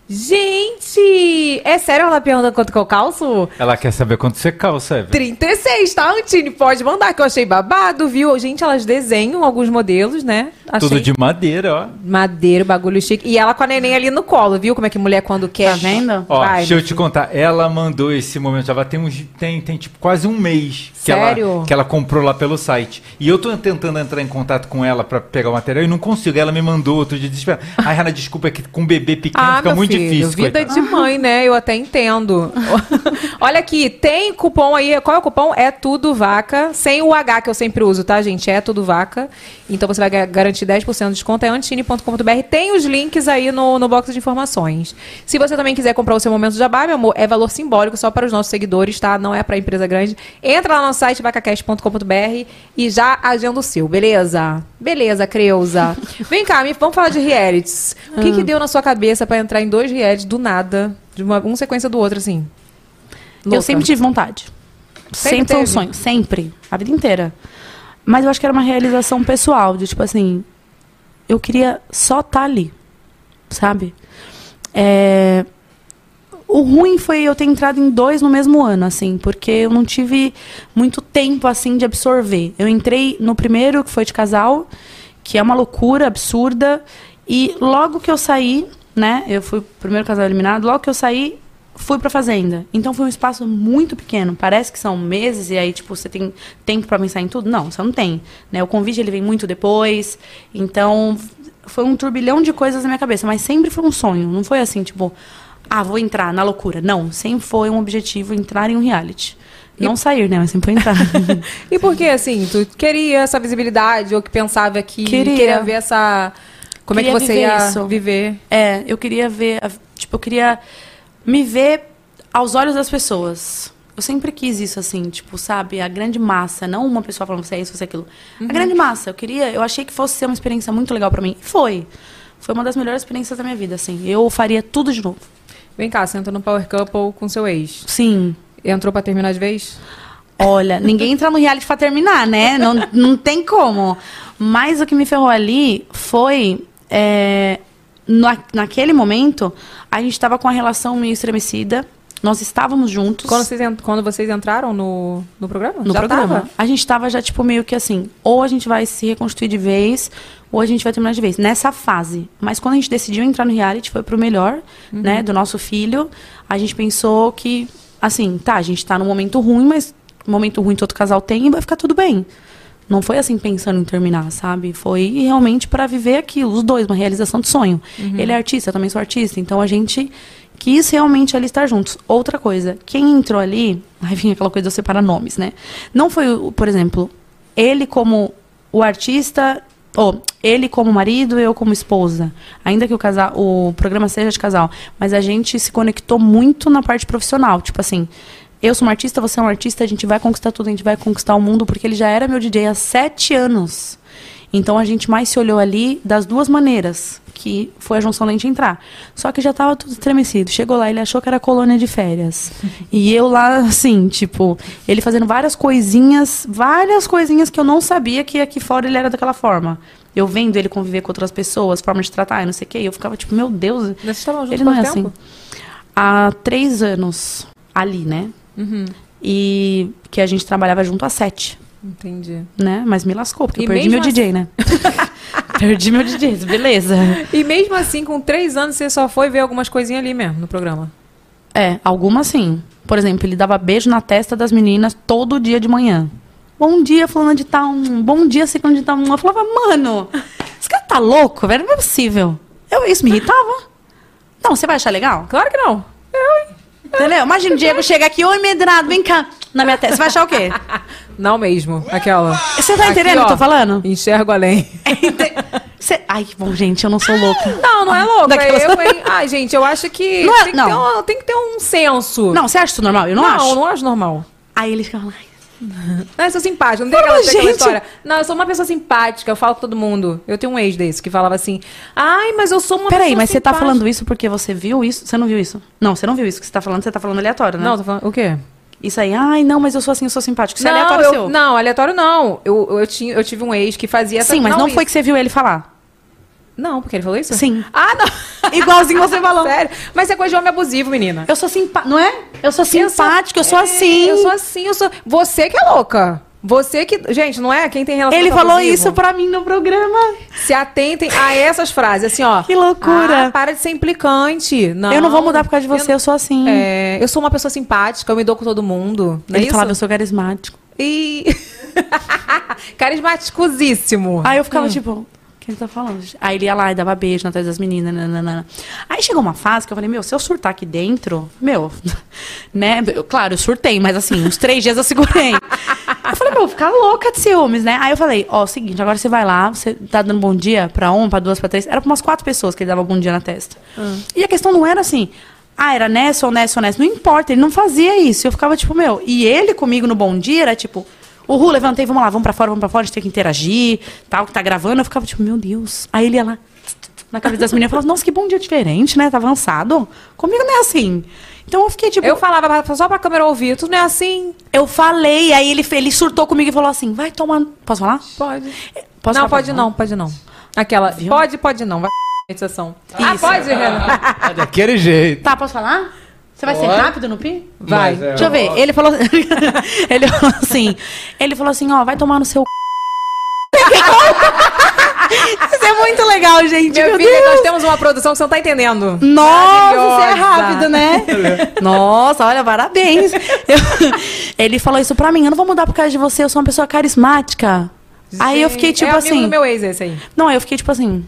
Gente, é sério ela pergunta quanto que eu calço? Ela quer saber quanto você calça, Evelyn. 36, tá, Antine? Pode mandar, que eu achei babado, viu? Gente, elas desenham alguns modelos, né? Achei Tudo de madeira, ó. madeira, bagulho chique. E ela com a neném ali no colo, viu? Como é que mulher quando quer. Tá vendo? Ó, Vai, deixa eu te contar. Ela mandou esse momento já tem uns tem, tem tipo quase um mês que Sério? ela que ela comprou lá pelo site. E eu tô tentando entrar em contato com ela pra pegar o material e não consigo. Ela me mandou outro dia desesperado. Ai, Renan, desculpa é que com bebê pequeno Ah, fica muito difícil. vida de mãe, né? Eu até entendo. <laughs> Olha aqui, tem cupom aí. Qual é o cupom? É tudo vaca. Sem o H que eu sempre uso, tá, gente? É tudo vaca. Então você vai ga- garantir 10% de desconto. É antine.com.br. Tem os links aí no, no box de informações. Se você também quiser comprar o seu momento de jabá, meu amor, é valor simbólico só para os nossos seguidores, tá? Não é para empresa grande. Entra lá no site vacacast.com.br e já agenda o seu, beleza? Beleza, Creuza. Vem cá, me, vamos falar de realities. O que, que deu na sua cabeça para entrar em dois realities do nada, de uma um sequência do outro, assim? Louca. Eu sempre tive vontade. Sempre Sempre, foi um sonho, sempre. A vida inteira. Mas eu acho que era uma realização pessoal, de tipo assim, eu queria só estar ali, sabe? É, O ruim foi eu ter entrado em dois no mesmo ano, assim, porque eu não tive muito tempo, assim, de absorver. Eu entrei no primeiro, que foi de casal, que é uma loucura absurda, e logo que eu saí, né, eu fui o primeiro casal eliminado, logo que eu saí, fui pra fazenda. Então foi um espaço muito pequeno. Parece que são meses e aí, tipo, você tem tempo pra pensar em tudo. Não, você não tem. Né? O convite ele vem muito depois. Então, foi um turbilhão de coisas na minha cabeça. Mas sempre foi um sonho. Não foi assim, tipo, ah, vou entrar na loucura. Não, sempre foi um objetivo entrar em um reality. Não sair, né? Mas sempre foi entrar. <laughs> E por que, assim, tu queria essa visibilidade ou que pensava que Queria. queria ver essa... Como é que Queria você viver ia isso. viver? É, eu queria ver, tipo, eu queria me ver aos olhos das pessoas. Eu sempre quis isso, assim, tipo, sabe? A grande massa, não uma pessoa falando você é isso, você é aquilo. Uhum. A grande massa. Eu queria, eu achei que fosse ser uma experiência muito legal pra mim. E foi. Foi uma das melhores experiências da minha vida, assim. Eu faria tudo de novo. Vem cá, você entrou no Power Couple com seu ex. Sim. Entrou pra terminar de vez? Olha, ninguém entra no reality pra terminar, né? Não, não tem como. Mas o que me ferrou ali foi. é, na, naquele momento, a gente tava com a relação meio estremecida. Nós estávamos juntos. Quando vocês, quando vocês entraram no, no programa? no Já programa. tava? A gente tava já, tipo, meio que assim, ou a gente vai se reconstruir de vez, ou a gente vai terminar de vez. Nessa fase. Mas quando a gente decidiu entrar no reality, foi pro melhor, Uhum. né, do nosso filho. A gente pensou que, assim, tá, a gente tá num momento ruim, mas momento ruim todo casal tem e vai ficar tudo bem. Não foi assim pensando em terminar, sabe? Foi realmente para viver aquilo, os dois, uma realização de sonho. Uhum. Ele é artista, eu também sou artista, então a gente quis realmente ali estar juntos. Outra coisa, quem entrou ali, <laughs> aí vinha aquela coisa de eu separar nomes, né? Não foi, por exemplo, ele como o artista, ou ele como marido, eu como esposa. Ainda que o casal, o programa seja de casal, mas a gente se conectou muito na parte profissional, tipo assim, eu sou uma artista, você é um artista, a gente vai conquistar tudo, a gente vai conquistar o mundo, porque ele já era meu DJ há sete anos. Então a gente mais se olhou ali das duas maneiras, que foi a junção da gente entrar. Só que já tava tudo estremecido. Chegou lá, ele achou que era colônia de férias. <laughs> e eu lá, assim, tipo, ele fazendo várias coisinhas, várias coisinhas que eu não sabia que aqui fora ele era daquela forma. Eu vendo ele conviver com outras pessoas, forma de tratar, não sei o quê, e eu ficava tipo, meu Deus, Vocês estavam juntos ele não é quanto assim. tempo? Há três anos ali, né? Uhum. E que a gente trabalhava junto há sete, Entendi. né? Mas me lascou, porque E eu perdi mesmo meu DJ, né? <laughs> perdi meu DJ, beleza. E mesmo assim, com três anos, você só foi ver algumas coisinhas ali mesmo no programa. É, algumas sim. Por exemplo, ele dava beijo na testa das meninas todo dia de manhã. Bom dia, fulana de tal. um Bom dia, ciclano de tal. um. Eu falava, mano, esse cara tá louco, velho? Não é possível. Eu, isso me irritava. Não, você vai achar legal? Claro que não. Entendeu? Imagina o Diego chega aqui, oi, medrado, vem cá, na minha testa. Você vai achar o quê? Não mesmo. Aquela. Você tá entendendo o que eu tô falando? Enxergo além. Cê- Ai, bom, gente, eu não sou louca. Não, não é louco. Daquelas- Eu, hein? Ai, gente, eu acho que Não é- tem, que não. ter um, tem que ter um senso. Não, você acha isso normal? Eu não, não, acho. não acho normal. Aí ele fica lá. Não, eu sou simpática, não tem aquela, tem aquela gente. história. Não, eu sou uma pessoa simpática, eu falo com todo mundo. Eu tenho um ex desse que falava assim, ai, mas eu sou uma Peraí, pessoa mas você tá simpática." falando isso porque você viu isso? Você não viu isso? Não, você não viu isso que você tá falando, você tá falando aleatório, né? Não, tô falando, o quê? Isso aí, ai, não, mas eu sou assim, eu sou simpático. Isso é não, aleatório eu, seu. não, aleatório não. Eu, eu, tinha, eu tive um ex que fazia essa Sim, mas não, isso. foi que você viu ele falar. Não, porque ele falou isso? Sim. Ah, não. <laughs> Igualzinho você falou. <laughs> Sério. Mas é coisa de homem abusivo, menina. Eu sou simpática, não é? Eu sou Eu sou- simpática, eu sou, É, assim. Eu sou assim, eu sou. Você que é louca. Você que. Gente, não é? Quem tem relação Ele falou isso pra mim no programa. Se atentem a essas frases, assim, ó. Que loucura. Ah, para de ser implicante. Não, eu não vou mudar por causa de você, eu, sou assim. É, eu sou uma pessoa simpática, eu me dou com todo mundo. Não é ele isso? falava, eu sou carismático. E. <laughs> Carismaticosíssimo. Aí eu ficava Hum. tipo, o que ele tá falando? Aí ele ia lá e dava beijo na testa das meninas. nananana. Aí chegou uma fase que eu falei, meu, se eu surtar aqui dentro, meu, <laughs> né? Eu, claro, eu surtei, mas assim, uns três dias eu segurei. Aí eu falei, meu, vou ficar louca de ciúmes, né? Aí eu falei, ó, seguinte, agora você vai lá, você tá dando bom dia pra um, pra duas, pra três. Era pra umas quatro pessoas que ele dava bom dia na testa. E a questão não era assim. Ah, era nessa ou nessa ou nessa. Não importa, ele não fazia isso. Eu ficava tipo, meu. E ele comigo no bom dia era tipo, o Ru, levantei, vamos lá, vamos pra fora, vamos pra fora, a gente tem que interagir, tal, que tá gravando. Eu ficava tipo, meu Deus. Aí ele ia lá, na cabeça das meninas, falava, nossa, que bom dia diferente, né? Tá avançado. Comigo não é assim. Então eu fiquei tipo. Eu falava pra- só pra câmera ouvir, tu não é assim? Eu falei, aí ele, ele surtou comigo e falou assim: vai tomar. Posso falar? Pode. Posso não, falar? pode não, pode não. Aquela. Pode, pode não. Vai <laughs> meditação. Ah, Isso. pode, Renan. É daquele jeito. Tá, posso falar? Você vai ser Pode. rápido no pi? Vai. É- Deixa eu ver. Ele falou. <laughs> ele falou assim. Ele falou assim, ó, vai tomar no seu. <laughs> Você ser muito legal, gente. Minha Meu filha, Deus. nós temos uma produção que você não tá entendendo. Nossa, você é rápido, né? <laughs> Nossa, olha, parabéns. Eu- ele falou isso pra mim. Eu não vou mudar por causa de você, eu sou uma pessoa carismática. Aí eu fiquei tipo é assim. do meu ex esse aí. Não, aí eu fiquei tipo assim.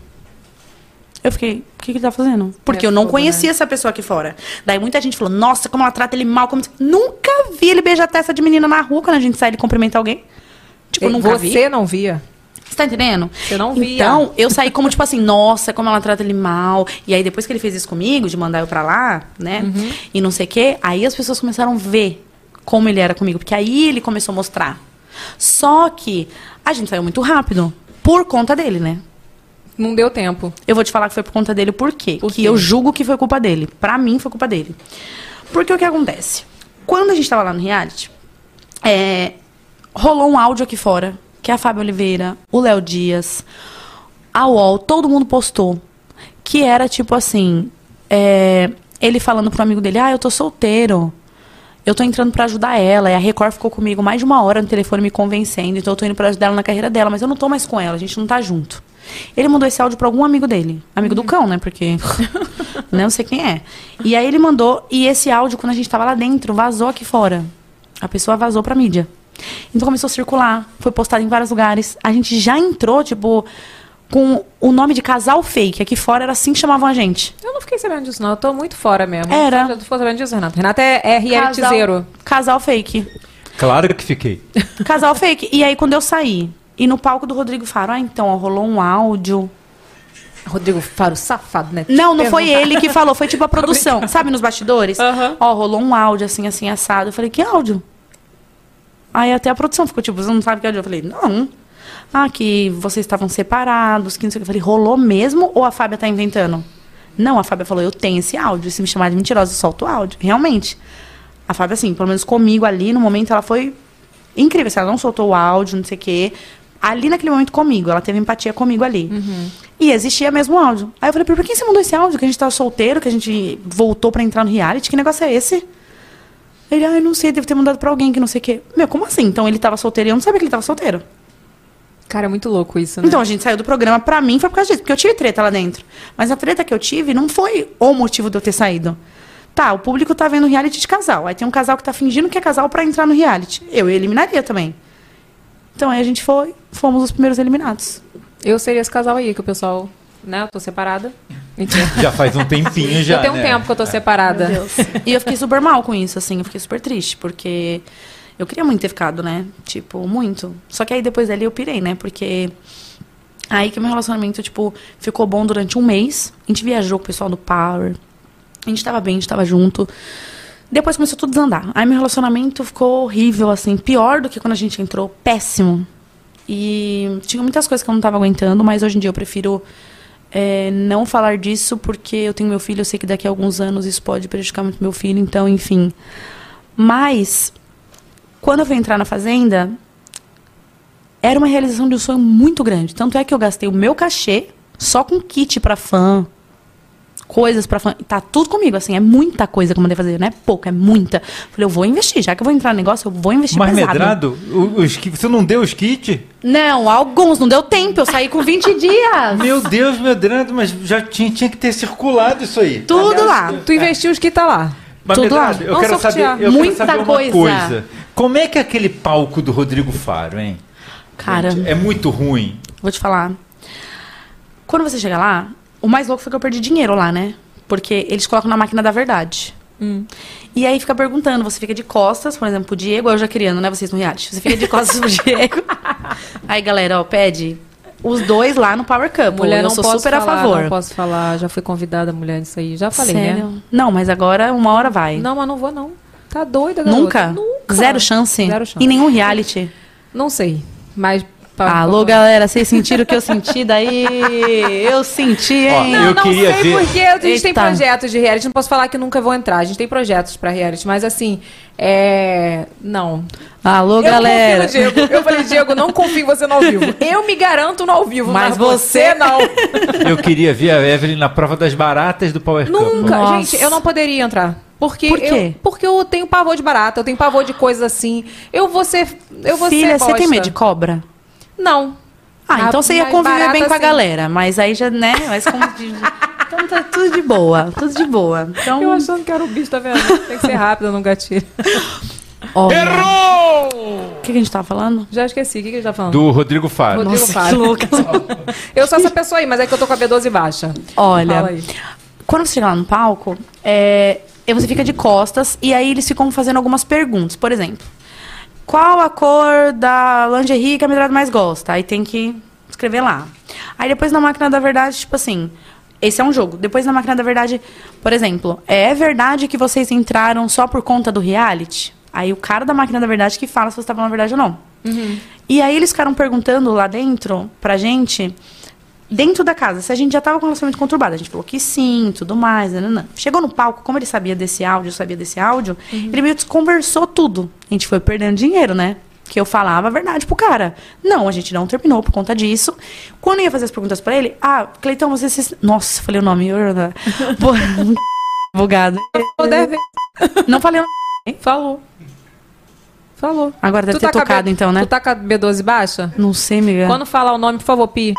Eu fiquei, o que, que ele tá fazendo? Porque É eu não conhecia essa pessoa aqui fora. Daí muita gente falou, nossa, como ela trata ele mal. Como... Nunca vi ele beijar a testa de menina na rua quando a gente sai e cumprimenta alguém. Tipo, E nunca vi. Você não via? Você tá entendendo? Você não via. Então, eu saí como, tipo assim, nossa, como ela trata ele mal. E aí, depois que ele fez isso comigo, de mandar eu pra lá, né? Uhum. E não sei o quê, aí as pessoas começaram a ver como ele era comigo. Porque aí ele começou a mostrar. Só que a gente saiu muito rápido. Por conta dele, né? Não deu tempo. Eu vou te falar que foi por conta dele, por quê? Por que eu julgo que foi culpa dele. Pra mim, foi culpa dele. Porque o que acontece? Quando a gente tava lá no reality, é, rolou um áudio aqui fora, que a Fábio Oliveira, o Léo Dias, a UOL, todo mundo postou. Que era tipo assim: é, ele falando pro amigo dele, ah, eu tô solteiro. Eu tô entrando pra ajudar ela. E a Record ficou comigo mais de uma hora no telefone me convencendo. Então eu tô indo pra ajudar ela na carreira dela, mas eu não tô mais com ela, a gente não tá junto. Ele mandou esse áudio pra algum amigo dele. Amigo do cão, né? Porque. <laughs> não sei quem é. E aí ele mandou, e esse áudio, quando a gente tava lá dentro, vazou aqui fora. A pessoa vazou pra mídia. Então começou a circular, foi postado em vários lugares. A gente já entrou, tipo, com o nome de casal fake. Aqui fora era assim que chamavam a gente. Eu não fiquei sabendo disso, não. Eu tô muito fora mesmo. Era. Eu tô sabendo disso, Renata. Renata é, é reality Casal- zero. Casal fake. Claro que fiquei. <laughs> Casal fake. E aí, quando eu saí, e no palco do Rodrigo Faro, ah, então, ó, rolou um áudio. Rodrigo Faro, safado, né? Não, não foi ele que falou, foi tipo a <laughs> produção. Sabe, nos bastidores? Ó, rolou um áudio assim, assim, assado. Eu falei, que áudio? Aí até a produção ficou tipo, você não sabe que áudio? Eu falei, não. Ah, que vocês estavam separados, que não sei o que. Eu falei, rolou mesmo ou a Fábia tá inventando? Não, a Fábia falou, eu tenho esse áudio. Se me chamar de mentirosa, eu solto o áudio. Realmente. A Fábia, assim, pelo menos comigo ali, no momento, ela foi incrível. Assim, ela não soltou o áudio, não sei o quê. Ali naquele momento comigo, ela teve empatia comigo ali. E existia mesmo o áudio. Aí eu falei, por que você mandou esse áudio? Que a gente tava solteiro, que a gente voltou pra entrar no reality? Que negócio é esse? Ele, ai, não sei, deve ter mandado pra alguém que não sei o quê. Meu, como assim? Então ele tava solteiro e eu não sabia que ele tava solteiro. Cara, é muito louco isso, né? Então a gente saiu do programa, pra mim foi por causa disso, porque eu tive treta lá dentro. Mas a treta que eu tive não foi o motivo de eu ter saído. Tá, o público tá vendo reality de casal. Aí tem um casal que tá fingindo que é casal pra entrar no reality. Eu eliminaria também. Então aí a gente foi, fomos os primeiros eliminados. Eu seria esse casal aí, que o pessoal, né? Eu tô separada. Mentira. <laughs> Já faz um tempinho já. Já tem um né? tempo que eu tô separada. Meu Deus. E eu fiquei super mal com isso, assim. Eu fiquei super triste, porque eu queria muito ter ficado, né? Tipo, muito. Só que aí depois dali eu pirei, né? Porque aí que meu relacionamento, tipo, ficou bom durante um mês. A gente viajou com o pessoal do Power. A gente tava bem, a gente tava junto. Depois começou tudo a desandar. Aí meu relacionamento ficou horrível, assim. Pior do que quando a gente entrou. Péssimo. E tinha muitas coisas que eu não tava aguentando, mas hoje em dia eu prefiro é, não falar disso porque eu tenho meu filho, eu sei que daqui a alguns anos isso pode prejudicar muito meu filho, então, enfim. Mas, quando eu fui entrar na Fazenda, era uma realização de um sonho muito grande. Tanto é que eu gastei o meu cachê só com kit pra fã, coisas pra fã. Tá tudo comigo, assim, é muita coisa que eu mandei fazer, não é pouca, é muita. Falei, eu vou investir, já que eu vou entrar no negócio, eu vou investir Mas pesado. medrado, o- os que- você não deu os kits? Não, alguns, não deu tempo, eu saí com 20 <laughs> dias. Meu Deus, medrado, mas já tinha, tinha que ter circulado isso aí. Tudo lá. Tu investiu os que tá lá. Mas, Tudo lá. Medrado, eu Vamos quero saber, sortear. eu Muita quero saber uma coisa. coisa. Como é que é aquele palco do Rodrigo Faro, hein? Cara, É muito ruim. vou te falar. Quando você chega lá, o mais louco foi que eu perdi dinheiro lá, né? Porque eles colocam na máquina da verdade. E aí fica perguntando, você fica de costas, por exemplo, pro Diego, eu já criando, né, vocês no reality. Você fica de costas pro <laughs> Diego. Aí, galera, ó, pede os dois lá no Power Cup. Mulher, eu não sou posso super falar, a favor. Não posso falar, já fui convidada mulher nisso aí. Já falei, Sério? né? Não, mas agora uma hora vai. Não, mas não vou não. Tá doida, garota. Nunca? Nunca. Zero chance? Zero chance. Em nenhum reality? Não sei, mas... pra- Alô, galera, vocês sentiram o que eu senti daí? Eu senti, Ó, hein? Não, Eu não queria sei ver- porque a gente tem Eita. projetos de reality. Não posso falar que nunca vou entrar. A gente tem projetos pra reality, mas assim, é... Não. Alô, Eu galera. confio no Diego. Eu falei, Diego, não confio em você no ao vivo. Eu me garanto no ao vivo, mas, Mas você você- não. Eu queria ver a Evelyn na prova das baratas do Power. Nunca. Gente, eu não poderia entrar. Porque Por quê? Eu, porque eu tenho pavor de barata, eu tenho pavor de coisas assim. Eu vou ser. Eu vou Filha, ser você tem medo de cobra? Não. Ah, então você ia conviver bem com a assim. galera, mas aí já, né? Mas como de- então tá tudo de boa, tudo de boa. Então, Eu achando que era o bicho, tá vendo? Tem que ser rápido no gatilho. olha. O que, que a gente tava falando? Já esqueci. O que, que a gente tá falando? Do Rodrigo Faro. Rodrigo Nossa, Faro. que louca. Eu sou essa pessoa aí, mas é que eu tô com a B12 baixa. Fala Olha, aí. quando você chega lá no palco, é, e você fica de costas e aí eles ficam fazendo algumas perguntas. Por exemplo, qual a cor da lingerie que a medrada mais gosta? Aí tem que escrever lá. Aí depois na máquina da verdade, tipo assim, esse é um jogo. Depois na máquina da verdade, por exemplo, é verdade que vocês entraram só por conta do reality? Aí o cara da máquina da verdade que fala se você tá falando a verdade ou não. E aí eles ficaram perguntando lá dentro pra gente, dentro da casa, se a gente já tava com um relacionamento conturbado. A gente falou que sim, tudo mais. Nananã. Chegou no palco, como ele sabia desse áudio, eu sabia desse áudio, ele meio desconversou tudo. A gente foi perdendo dinheiro, né? Que eu falava a verdade pro cara. Não, a gente não terminou por conta disso. Quando eu ia fazer as perguntas pra ele, ah, Cleitão, você se... Nossa, falei o nome. <laughs> <laughs> Bugado. Não falei o nome. Falou. Falou. Agora deve Tu ter tá com a tocado, então, né? Tu tá com a B12 baixa? Não sei, amiga. Quando falar o nome, por favor, Pi.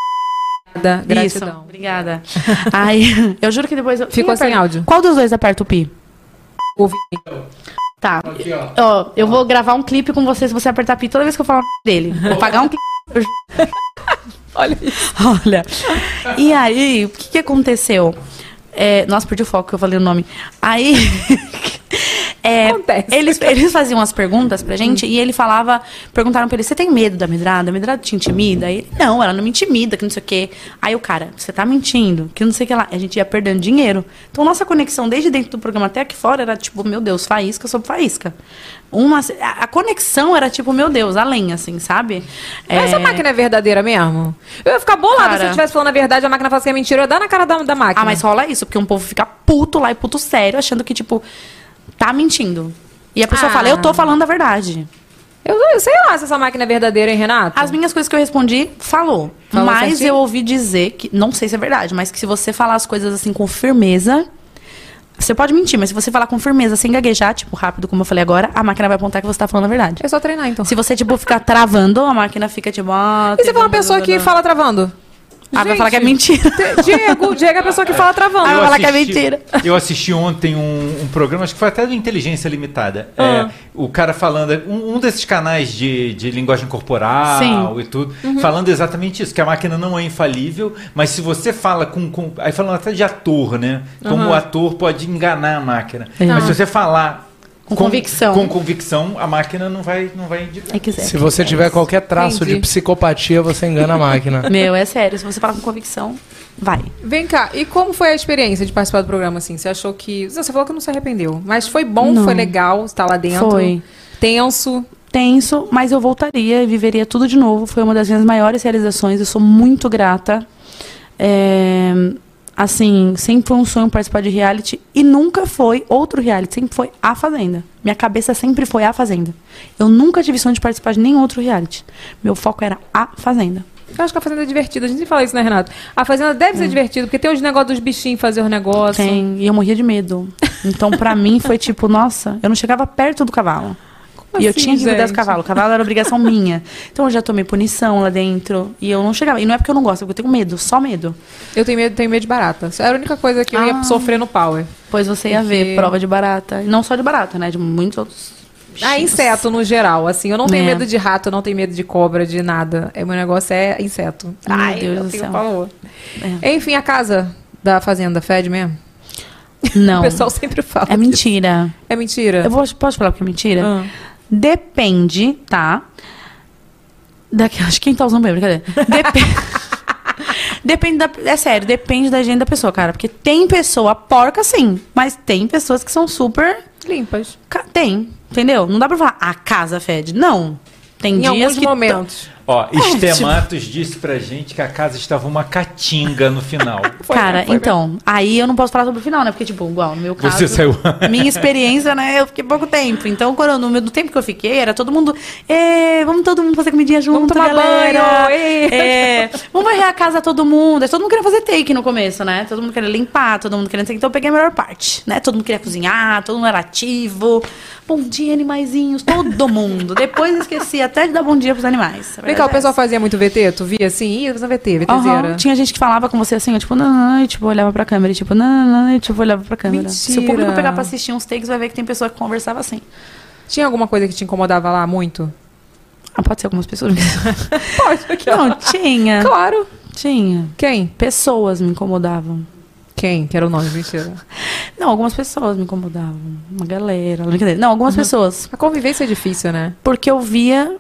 Da Isso, Gratidão. obrigada. <laughs> Aí, eu juro que depois... eu- Ficou sem áudio. Qual dos dois aperta o pi? O Tá. ó. eu vou gravar um clipe com você se você apertar pi toda vez que eu falar dele. Vou pagar um clipe. <laughs> Olha isso. Olha. E aí, o que, que aconteceu? É, nossa, perdi o foco que eu falei o nome. Aí. É, eles, eles faziam as perguntas pra gente e ele falava. Perguntaram pra ele: Você tem medo da medrada? A medrada te intimida? Aí ele: Não, ela não me intimida, que não sei o quê. Aí o cara: Você tá mentindo, que não sei o que lá. A gente ia perdendo dinheiro. Então nossa conexão desde dentro do programa até aqui fora era tipo: Meu Deus, faísca sobre faísca. Uma, a, conexão era tipo: Meu Deus, além, assim, sabe? Essa É, máquina é verdadeira mesmo? Eu ia ficar bolada se Cara. eu estivesse falando a verdade a máquina falasse que é mentira. Eu ia dar na cara da, da máquina. Ah, mas rola isso, porque um povo fica puto lá e puto sério, achando que, tipo, tá mentindo. E a pessoa Ah. fala, eu tô falando a verdade. Eu, eu sei lá se essa máquina é verdadeira, hein, Renato? As minhas coisas que eu respondi, falou. Falou mas certinho? eu ouvi dizer que, não sei se é verdade, mas que se você falar as coisas assim com firmeza. Você pode mentir, mas se você falar com firmeza, sem gaguejar, tipo, rápido, como eu falei agora, a máquina vai apontar que você tá falando a verdade. É só treinar, então. Se você, tipo, ficar <laughs> travando, a máquina fica, tipo, ah. E se for uma pessoa que fala travando? Ah, vai falar que é mentira. Diego, Diego é a pessoa que fala travando. Ah, Eu vai falar que é assisti- mentira. Eu assisti ontem um, um programa, acho que foi até do Inteligência Limitada. Ah. É, o cara falando, um, um desses canais de, de linguagem corporal Sim. e tudo, Uhum. falando exatamente isso, que a máquina não é infalível, mas se você fala com. com aí falando até de ator, né? Como Uhum. o ator pode enganar a máquina. É. Mas se você falar. Com convicção. Com convicção, a máquina não vai. Não vai É quiser. Se você tiver qualquer traço Entendi. de psicopatia, você engana a máquina. <laughs> Meu, é sério. Se você falar com convicção, vai. Vem cá, e como foi a experiência de participar do programa, assim? Você achou que... Você falou que não se arrependeu, mas foi bom, Não. foi legal estar lá dentro? Foi. Tenso? Tenso, mas eu voltaria e viveria tudo de novo. Foi uma das minhas maiores realizações. Eu sou muito grata. É, assim, sempre foi um sonho participar de reality e nunca foi outro reality, sempre foi a Fazenda. Minha cabeça sempre foi a Fazenda. Eu nunca tive sonho de participar de nenhum outro reality. Meu foco era a Fazenda. Eu acho que a Fazenda é divertida. A gente sempre fala isso, né, Renato? A Fazenda deve ser divertida, porque tem os negócios dos bichinhos fazer os negócios. Tem, e eu morria de medo. Então, pra mim, foi tipo, nossa, eu não chegava perto do cavalo. E eu assim, tinha que cuidar do cavalo. O cavalo era obrigação minha. Então eu já tomei punição lá dentro. E eu não chegava. E não é porque eu não gosto, é porque eu tenho medo, só medo. Eu tenho medo, tenho medo de barata. Era a única coisa que eu ia Ah. sofrer no Power. Pois você ia Porque- ver prova de barata. E não só de barata, né? De muitos outros. Ah, inseto no geral, assim. Eu não tenho É. medo de rato, eu não tenho medo de cobra, de nada. É, meu negócio é inseto. Meu Ai, Deus eu do tenho céu. pavor. É. Enfim, a casa da fazenda fede mesmo? Não. <laughs> O pessoal sempre fala. É mentira. É mentira? Eu vou, posso falar porque é mentira? Ah. Depende, tá? Daqui, acho que quem tá usando bem, brincadeira. Depende. <laughs> Depende da. É sério, depende da agenda da pessoa, cara. Porque tem pessoa porca, sim. Mas tem pessoas que são super. Limpas. Ca- Tem, entendeu? Não dá pra falar a casa fede. Não. Tem Em dias alguns que. momentos. Ó, É, Estematos disse pra gente que a casa estava uma catinga no final. <laughs> Cara, então, aí eu não posso falar sobre o final, né? Porque, tipo, igual, no meu caso. Você saiu. Minha experiência, né? Eu fiquei pouco tempo. Então, quando, eu- no, meu- no tempo que eu fiquei, era todo mundo. "Ê, vamos todo mundo fazer comidinha junto, Vamos tomar galera. banho, ê." É, vamos varrer a casa todo mundo. Todo mundo queria fazer take no começo, né? Todo mundo queria limpar, todo mundo queria. Então eu peguei a melhor parte, né? Todo mundo queria cozinhar, todo mundo era ativo. Bom dia, animaizinhos, todo mundo. Depois eu esqueci até de dar bom dia pros animais. A Vem cá, cá, o pessoal fazia muito VT? Tu via assim? Ih, fazendo VT, VTzeira. Aham. Tinha gente que falava com você assim, ó, tipo, não, não, não, e tipo, olhava pra câmera, e tipo, não, não, não, e tipo, olhava pra câmera. Se o Mentira. público pegar pra assistir uns takes, vai ver que tem pessoa que conversava assim. Tinha alguma coisa que te incomodava lá muito? Ah, pode ser algumas pessoas. <laughs> Pode, aqui, não, tinha. Claro. Tinha. Quem? Pessoas me incomodavam. Quem? Que era o nome, mentira. Não, algumas pessoas me incomodavam. Uma galera. Brincadeira. Não, algumas Uhum. pessoas. A convivência é difícil, né? Porque eu via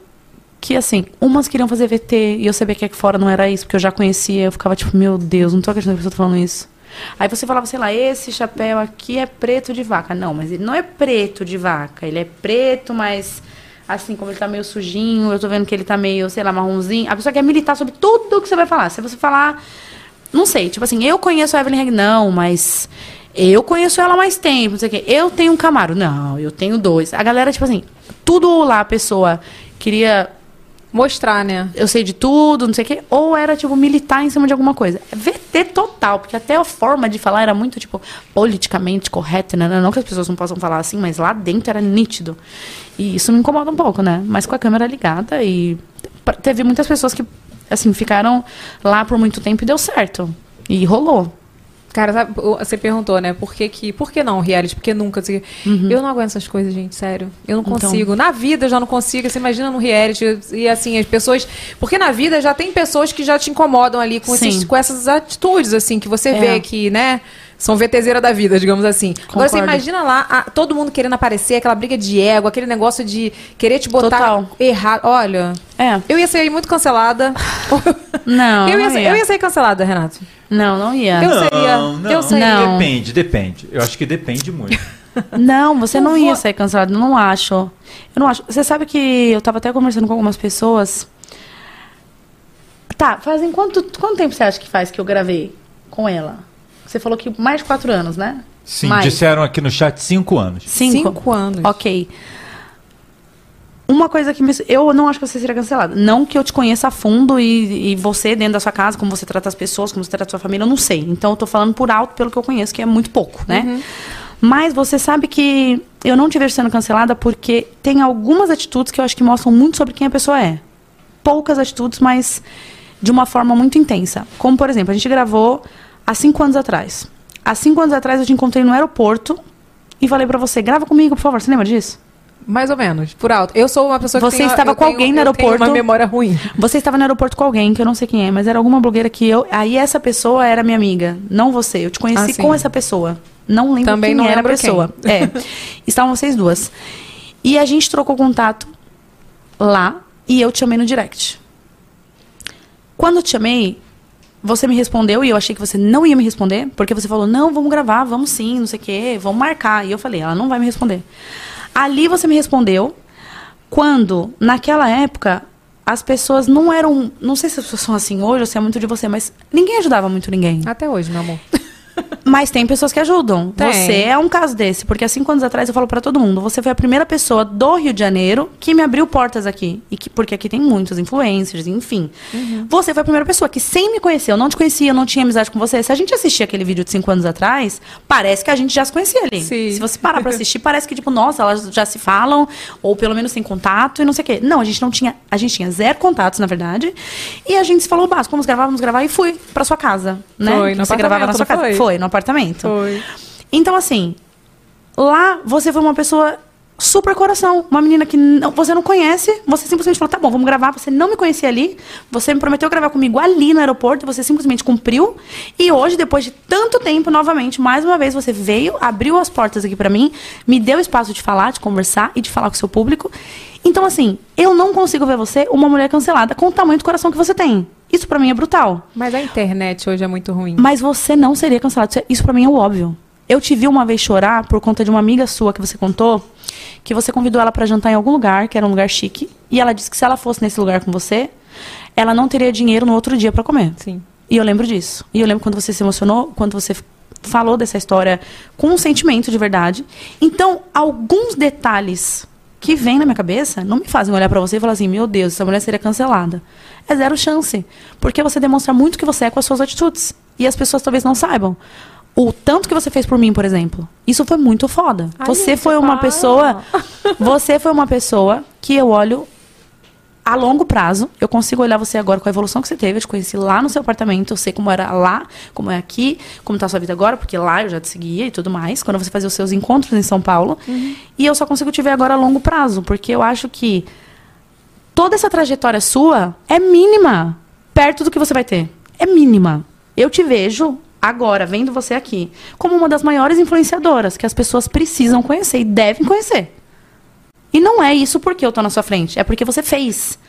que, assim, umas queriam fazer VT e eu sabia que aqui fora não era isso, porque eu já conhecia. Eu ficava tipo, meu Deus, não tô acreditando que a pessoa tá falando isso. Aí você falava, sei lá, esse chapéu aqui é preto de vaca. Não, mas ele não é preto de vaca. Ele é preto, mas assim, como ele tá meio sujinho, eu tô vendo que ele tá meio, sei lá, marronzinho. A pessoa quer militar sobre tudo que você vai falar. Se você falar. Não sei, tipo assim, eu conheço a Evelyn não, mas. Eu conheço ela há mais tempo, não sei o quê. Eu tenho um Camaro. Não, eu tenho dois. A galera, tipo assim, tudo lá a pessoa queria Mostrar, né? eu sei de tudo, não sei o quê, ou era, tipo, militar em cima de alguma coisa. VT total, porque até a forma de falar era muito, tipo, politicamente correta, né? Não que as pessoas não possam falar assim, mas lá dentro era nítido. E isso me incomoda um pouco, né? Mas com a câmera ligada e teve muitas pessoas que, assim, ficaram lá por muito tempo e deu certo. E rolou. Cara, sabe, você perguntou, né? Por que, que por que não reality? Por que nunca? Assim, Eu não aguento essas coisas, gente, sério. Eu não Uhum. Então. consigo. Na vida eu já não consigo. Você imagina no reality. E assim, as pessoas. Porque na vida já tem pessoas que já te incomodam ali com, esses- com essas atitudes, assim, que você É. vê que, né? São VTZera da vida, digamos assim. Agora você Concordo. imagina lá a- todo mundo querendo aparecer, aquela briga de ego, aquele negócio de querer te botar Total. errado. Olha, É. eu ia sair muito cancelada. <laughs> Não, eu, ia, não ser- ia. eu ia sair cancelada, Renato. Não, não ia. Eu seria- Não, não. eu seria. Não. Depende, depende. Eu acho que depende muito. <laughs> Não, você não Não ia vou- sair cancelado, não acho. Eu não acho. Você sabe que eu tava até conversando com algumas pessoas. Tá, fazem quanto, quanto tempo você acha que faz que eu gravei com ela? Você falou que mais de quatro anos, né? Sim, mais. disseram aqui no chat cinco anos. Cinco? Cinco anos. Ok. Uma coisa que me... Eu não acho que você seria cancelada. Não que eu te conheça a fundo e, e você dentro da sua casa, como você trata as pessoas, como você trata a sua família, eu não sei. Então eu tô falando por alto pelo que eu conheço, que é muito pouco, né? Mas você sabe que eu não te vejo sendo cancelada porque tem algumas atitudes que eu acho que mostram muito sobre quem a pessoa é. Poucas atitudes, mas de uma forma muito intensa. Como, por exemplo, a gente gravou há cinco anos atrás. Há cinco anos atrás eu te encontrei no aeroporto e falei pra você, grava comigo, por favor. Você lembra disso? Mais ou menos, por alto. Eu sou uma pessoa que Você tem- estava com tenho- alguém no eu tenho aeroporto. uma memória ruim. Você estava no aeroporto com alguém, que eu não sei quem é, mas era alguma blogueira que eu. Aí essa pessoa era minha amiga, não você. Eu te conheci Ah, com essa pessoa. Não lembro Também quem não era a pessoa. É. <laughs> Estavam vocês duas. E a gente trocou contato lá e eu te chamei no direct. Quando eu te chamei, você me respondeu e eu achei que você não ia me responder, porque você falou: "Não, vamos gravar, vamos sim, não sei o quê, vamos marcar". E eu falei: "Ela não vai me responder". Ali você me respondeu quando, naquela época, as pessoas não eram. Não sei se as pessoas são assim hoje ou se é muito de você, mas ninguém ajudava muito ninguém. Até hoje, meu amor. Mas tem pessoas que ajudam. Tem. Você é um caso desse, porque há cinco anos atrás eu falo pra todo mundo, você foi a primeira pessoa do Rio de Janeiro que me abriu portas aqui. E que, porque aqui tem muitos influencers, enfim. Uhum. Você foi a primeira pessoa que, sem me conhecer, eu não te conhecia, eu não tinha amizade com você. Se a gente assistir aquele vídeo de cinco anos atrás, parece que a gente já se conhecia ali. Sim. Se você parar pra assistir, parece que, tipo, nossa, elas já se falam, ou pelo menos tem contato e não sei o quê. Não, a gente não tinha. A gente tinha zero contatos, na verdade. E a gente se falou, básico, vamos gravar, vamos gravar, e fui pra sua casa. Né? Foi, Que você gravava na sua casa. foi? Foi, no apartamento. Foi. Então, assim, lá você foi uma pessoa super coração. Uma menina que não- você não conhece, você simplesmente falou, tá bom, vamos gravar. Você não me conhecia ali, você me prometeu gravar comigo ali no aeroporto, você simplesmente cumpriu. E hoje, depois de tanto tempo, novamente, mais uma vez, você veio, abriu as portas aqui pra mim, me deu espaço de falar, de conversar e de falar com o seu público. Então, assim, eu não consigo ver você uma mulher cancelada com o tamanho do coração que você tem. Isso pra mim é brutal. Mas a internet hoje é muito ruim. Mas você não seria cancelado. Isso- Isso pra mim é o óbvio. Eu te vi uma vez chorar por conta de uma amiga sua que você contou, que você convidou ela pra jantar em algum lugar, que era um lugar chique, e ela disse que se ela fosse nesse lugar com você, ela não teria dinheiro no outro dia pra comer. Sim. E eu lembro disso. E eu lembro quando você se emocionou, quando você falou dessa história com um sentimento de verdade. Então, alguns detalhes que vêm na minha cabeça não me fazem olhar pra você e falar assim: meu Deus, essa mulher seria cancelada. É zero chance. Porque você demonstra muito que você é com as suas atitudes. E as pessoas talvez não saibam. O tanto que você fez por mim, por exemplo. Isso foi muito foda. Ai, você gente, foi uma para. pessoa. <laughs> Você foi uma pessoa que eu olho a longo prazo. Eu consigo olhar você agora com a evolução que você teve. Eu te conheci lá no seu apartamento. Eu sei como era lá, como é aqui, como tá a sua vida agora, porque lá eu já te seguia e tudo mais. Quando você fazia os seus encontros em São Paulo. E eu só consigo te ver agora a longo prazo, porque eu acho que toda essa trajetória sua é mínima perto do que você vai ter. É mínima. Eu te vejo agora, vendo você aqui, como uma das maiores influenciadoras que as pessoas precisam conhecer e devem conhecer. E não é isso porque eu tô na sua frente, é porque você fez.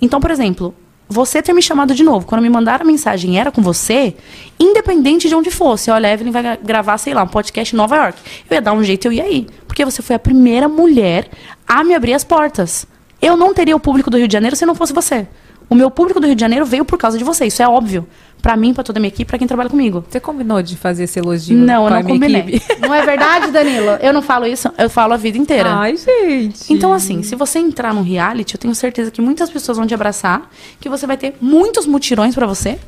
Então, por exemplo, você ter me chamado de novo, quando me mandaram a mensagem era com você, independente de onde fosse, olha, a Evelyn vai gra- gravar, sei lá, um podcast em Nova York. Eu ia dar um jeito, eu ia ir. Porque você foi a primeira mulher a me abrir as portas. Eu não teria o público do Rio de Janeiro se não fosse você. O meu público do Rio de Janeiro veio por causa de você, isso é óbvio. Pra mim, pra toda a minha equipe, pra quem trabalha comigo. Você combinou de fazer esse elogio Não, eu não combinei. equipe? <laughs> Não é verdade, Danilo? Eu não falo isso, eu falo a vida inteira. Ai, gente. Então, assim, se você entrar num reality, eu tenho certeza que muitas pessoas vão te abraçar, que você vai ter muitos mutirões pra você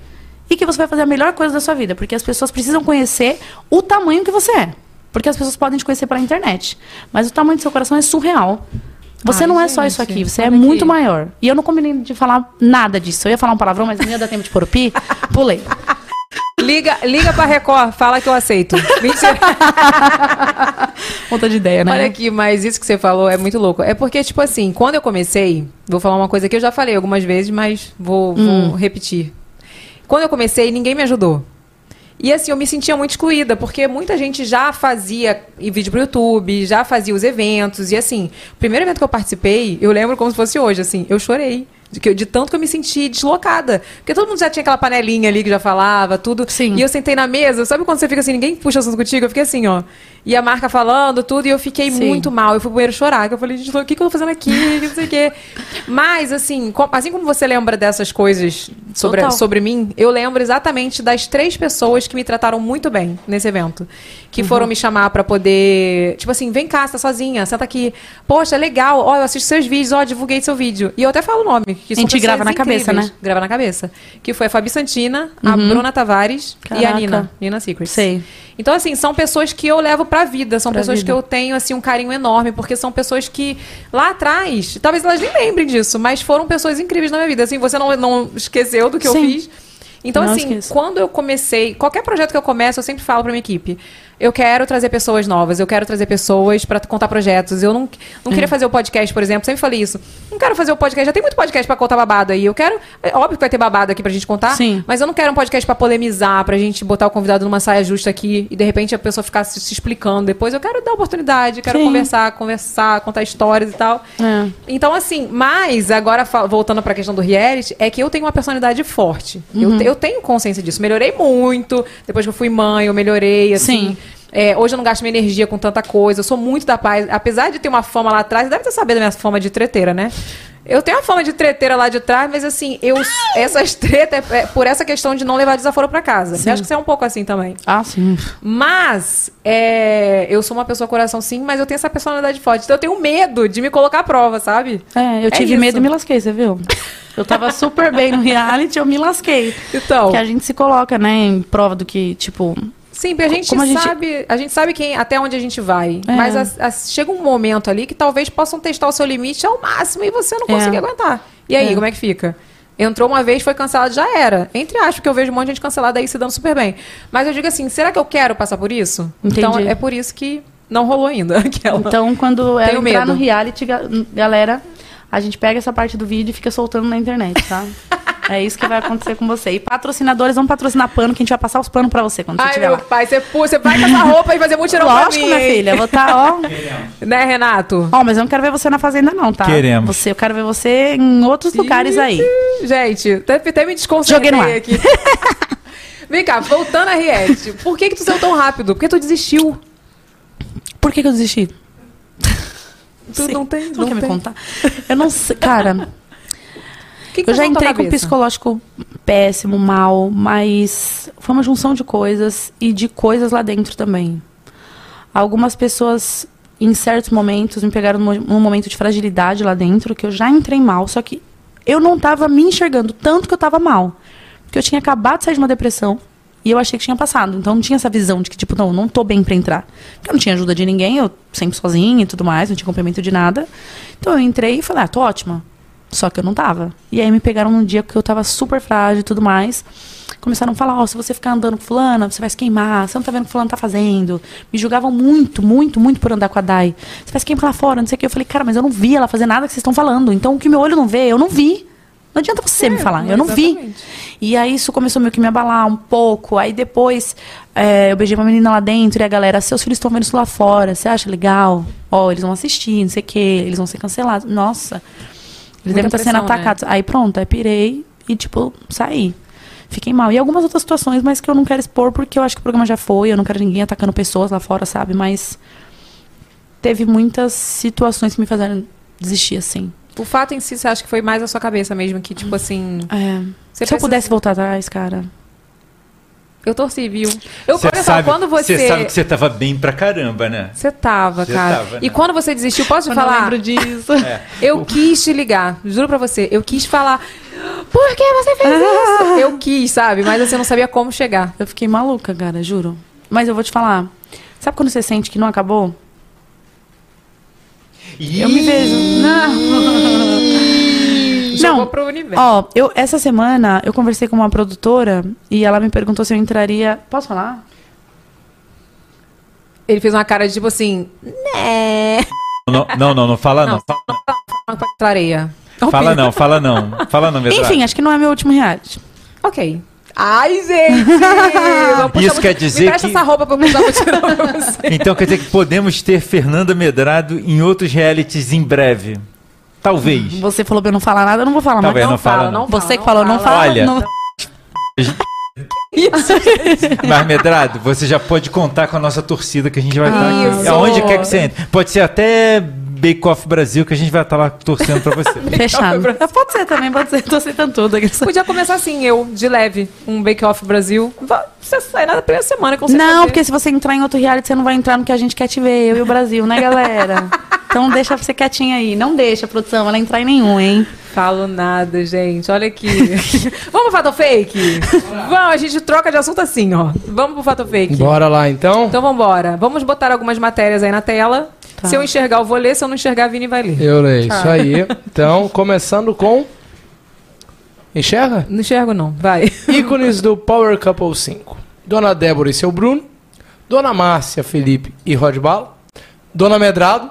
e que você vai fazer a melhor coisa da sua vida, porque as pessoas precisam conhecer o tamanho que você é. Porque as pessoas podem te conhecer pela internet, mas o tamanho do seu coração é surreal. Você Ai, não é só gente, isso aqui, você é olha muito aqui. maior. E eu não combinei de falar nada disso. Eu ia falar um palavrão, mas não ia dar tempo de pôr o pi. <laughs> Pulei. Liga, liga pra Record, fala que eu aceito. Mentira. <laughs> Ponta de ideia, né? Olha aqui, mas isso que você falou é muito louco. É porque, tipo assim, quando eu comecei, vou falar uma coisa que eu já falei algumas vezes, mas vou, vou Hum. repetir. Quando eu comecei, ninguém me ajudou. E assim, eu me sentia muito excluída, porque muita gente já fazia vídeo pro YouTube, já fazia os eventos. E assim, o primeiro evento que eu participei, eu lembro como se fosse hoje, assim, eu chorei. De, que de tanto que eu me senti deslocada. Porque todo mundo já tinha aquela panelinha ali que já falava, tudo. Sim. E eu sentei na mesa, sabe quando você fica assim, ninguém puxa assunto contigo? Eu fiquei assim, ó. E a marca falando, tudo, e eu fiquei Sim. muito mal. Eu fui pro banheiro chorar. que Eu falei, gente, o que, que eu tô fazendo aqui? Não sei o quê. Mas, assim, assim como você lembra dessas coisas sobre, Total. sobre mim, eu lembro exatamente das três pessoas que me trataram muito bem nesse evento. Que Uhum. foram me chamar pra poder. Tipo assim, vem cá, você tá sozinha, senta aqui. Poxa, legal, ó, eu assisto seus vídeos, ó, divulguei seu vídeo. E eu até falo o nome. Que A gente grava na cabeça, incríveis. né? Grava na cabeça. Que foi a Fabi Santina, a Uhum. Bruna Tavares e a Caraca. Nina. Nina Secrets. Sei. Então, assim, são pessoas que eu levo pra vida, são Pra pessoas vida. que eu tenho, assim, um carinho enorme, porque são pessoas que lá atrás, talvez elas nem lembrem disso, mas foram pessoas incríveis na minha vida. Assim, você não, não esqueceu do que eu Sim. fiz. Então, Não assim, esqueço. quando eu comecei, qualquer projeto que eu começo, eu sempre falo pra minha equipe. Eu quero trazer pessoas novas, eu quero trazer pessoas pra contar projetos. Eu não, não É. queria fazer o podcast, por exemplo, sempre falei isso. Não quero fazer o podcast, já tem muito podcast pra contar babado aí. Eu quero, é óbvio que vai ter babado aqui pra gente contar, Sim. mas eu não quero um podcast pra polemizar, pra gente botar o convidado numa saia justa aqui e de repente a pessoa ficar se, se explicando depois. Eu quero dar oportunidade, quero Sim. conversar, conversar, contar histórias e tal. É. Então, assim, mas agora voltando pra questão do reality, é que eu tenho uma personalidade forte. Uhum. Eu, eu tenho consciência disso. Melhorei muito. Depois que eu fui mãe, eu melhorei, assim. Sim. É, hoje eu não gasto minha energia com tanta coisa. Eu sou muito da paz. Apesar de ter uma fama lá atrás, deve ter sabido da minha fama de treteira, né? Eu tenho a fama de treteira lá de trás, mas assim, eu essas tretas é, é por essa questão de não levar desaforo pra casa. Sim. Eu acho que você é um pouco assim também. Ah, sim. Mas é, eu sou uma pessoa coração sim, mas eu tenho essa personalidade forte. Então eu tenho medo de me colocar à prova, sabe? É, eu É tive isso. medo e me lasquei, você viu? Eu tava super bem no reality, eu me lasquei. Então. Que a gente se coloca, né, em prova do que, tipo. Sim, porque a gente, a gente- sabe, a gente sabe quem, até onde a gente vai. É. Mas as- as- chega um momento ali que talvez possam testar o seu limite ao máximo e você não É. conseguir aguentar. E aí, É. como é que fica? Entrou uma vez, foi cancelado, já era. Entre aspas, porque eu vejo um monte de gente cancelada aí se dando super bem. Mas eu digo assim, será que eu quero passar por isso? Entendi. Então é por isso que não rolou ainda. <laughs> Aquela. Então, quando é Tenho entrar medo. no reality, ga- galera, a gente pega essa parte do vídeo e fica soltando na internet, tá? <laughs> é isso que vai acontecer com você. E patrocinadores vão patrocinar pano, que a gente vai passar os panos pra você quando você Ai, estiver meu lá. pai, você, você vai com essa roupa e fazer mutirão pra Lógico, mim, minha filha. Vou estar, ó. <laughs> Né, Renato? Ó, mas eu não quero ver você na fazenda, não, tá? Queremos. Você, eu quero ver você em outros lugares aí. Gente, até, até me desconcentrei Joguei no ar. aqui. <laughs> Vem cá, voltando a reality. Por que que tu saiu tão rápido? Por que tu desistiu? Por que, que eu desisti? Tu Sei. não tem, Você não quer me tem. contar? Eu não sei, cara. Que que eu já entrei com um psicológico péssimo, mal, mas foi uma junção de coisas e de coisas lá dentro também. Algumas pessoas, em certos momentos, me pegaram num momento de fragilidade lá dentro, que eu já entrei mal, só que eu não tava me enxergando tanto que eu tava mal. Porque eu tinha acabado de sair de uma depressão e eu achei que tinha passado. Então não tinha essa visão de que, tipo, não, não tô bem pra entrar. Porque eu não tinha ajuda de ninguém, eu sempre sozinha e tudo mais, não tinha complemento de nada. Então eu entrei e falei, ah, tô ótima. Só que eu não tava. E aí me pegaram num dia que eu tava super frágil e tudo mais. Começaram a falar, ó, se você ficar andando com fulana, você vai se queimar. Você não tá vendo o que fulano tá fazendo. Me julgavam muito, muito, muito por andar com a Dai. Você vai se queimar lá fora, não sei o que. Eu falei, cara, mas eu não vi ela fazer nada que vocês estão falando. Então o que meu olho não vê, eu não vi. Não adianta você me falar, eu não vi. E aí isso começou meio que me abalar um pouco. Aí depois é, eu beijei uma menina lá dentro e a galera, seus filhos estão vendo isso lá fora, você acha legal? Ó, eles vão assistir, não sei o quê, eles vão ser cancelados. Nossa, eles devem estar sendo né? atacados. Aí pronto, aí pirei e, tipo, saí. Fiquei mal. E algumas outras situações, mas que eu não quero expor porque eu acho que o programa já foi, eu não quero ninguém atacando pessoas lá fora, sabe? Mas teve muitas situações que me fizeram desistir, assim. O fato em si, você acha que foi mais a sua cabeça mesmo, que tipo assim. É. Se eu pudesse voltar atrás, cara. Eu torci, viu? Eu, Você olha só, sabe, quando você. você sabe que você tava bem pra caramba, né? Você tava, Você cara. tava, e né? quando você desistiu, posso te Eu não falar? lembro disso. <laughs> É. Eu quis te ligar, juro pra você. Eu quis falar. Por que você fez isso? <laughs> Eu quis, sabe? Mas você não sabia como chegar. Eu fiquei maluca, cara, juro. Mas eu vou te falar. Sabe quando você sente que não acabou? Eu me vejo. Não. <laughs> Jogou pro universo. Ó, eu, essa semana eu conversei com uma produtora e ela me perguntou se eu entraria. Posso falar? Ele fez uma cara de tipo assim. Né. Não, não, não, não fala não. Fala, Uma pra areia. fala não, fala não. Fala não. Enfim, acho que não é meu último reality. Ok. Ai, gente! Isso muito- quer dizer Me presta que- essa roupa pra eu mutirão pra <laughs> você. Então quer dizer que podemos ter Fernanda Medrado em outros realities em breve. Talvez. Você falou pra eu não falar nada, eu não vou falar mais. vendo? Não fala, não. Você que falou, não fala. Olha, não- <laughs> Mas, Medrado, você já pode contar com a nossa torcida que a gente vai estar aqui. Isso. Aonde quer que você entre. Pode ser até Bake Off Brasil que a gente vai estar lá torcendo pra você. <laughs> Fechado. Pode ser também, pode ser. Tô aceitando tudo. Podia começar assim, eu, de leve, um Bake Off Brasil. Você sai na primeira semana com certeza. Não, porque se você entrar em outro reality, você não vai entrar no que a gente quer te ver, eu e o Brasil, né, galera? <laughs> Então deixa você quietinha aí. Não deixa, produção, ela entrar em nenhum, hein? Falo nada, gente. Olha aqui. <laughs> Vamos pro Fato Fake? Vamos, a gente troca de assunto assim, ó. Vamos pro Fato Fake. Bora lá, então. Então vambora. Vamos botar algumas matérias aí na tela. Tá. Se eu enxergar, eu vou ler. Se eu não enxergar, a Vini vai ler. Eu leio, Tá. isso aí. Então, começando com... Enxerga? Não enxergo, não. Vai. <laughs> Ícones do Power Couple 5. Dona Débora e seu Bruno. Dona Márcia, Felipe e Rod Bala. Dona Medrado.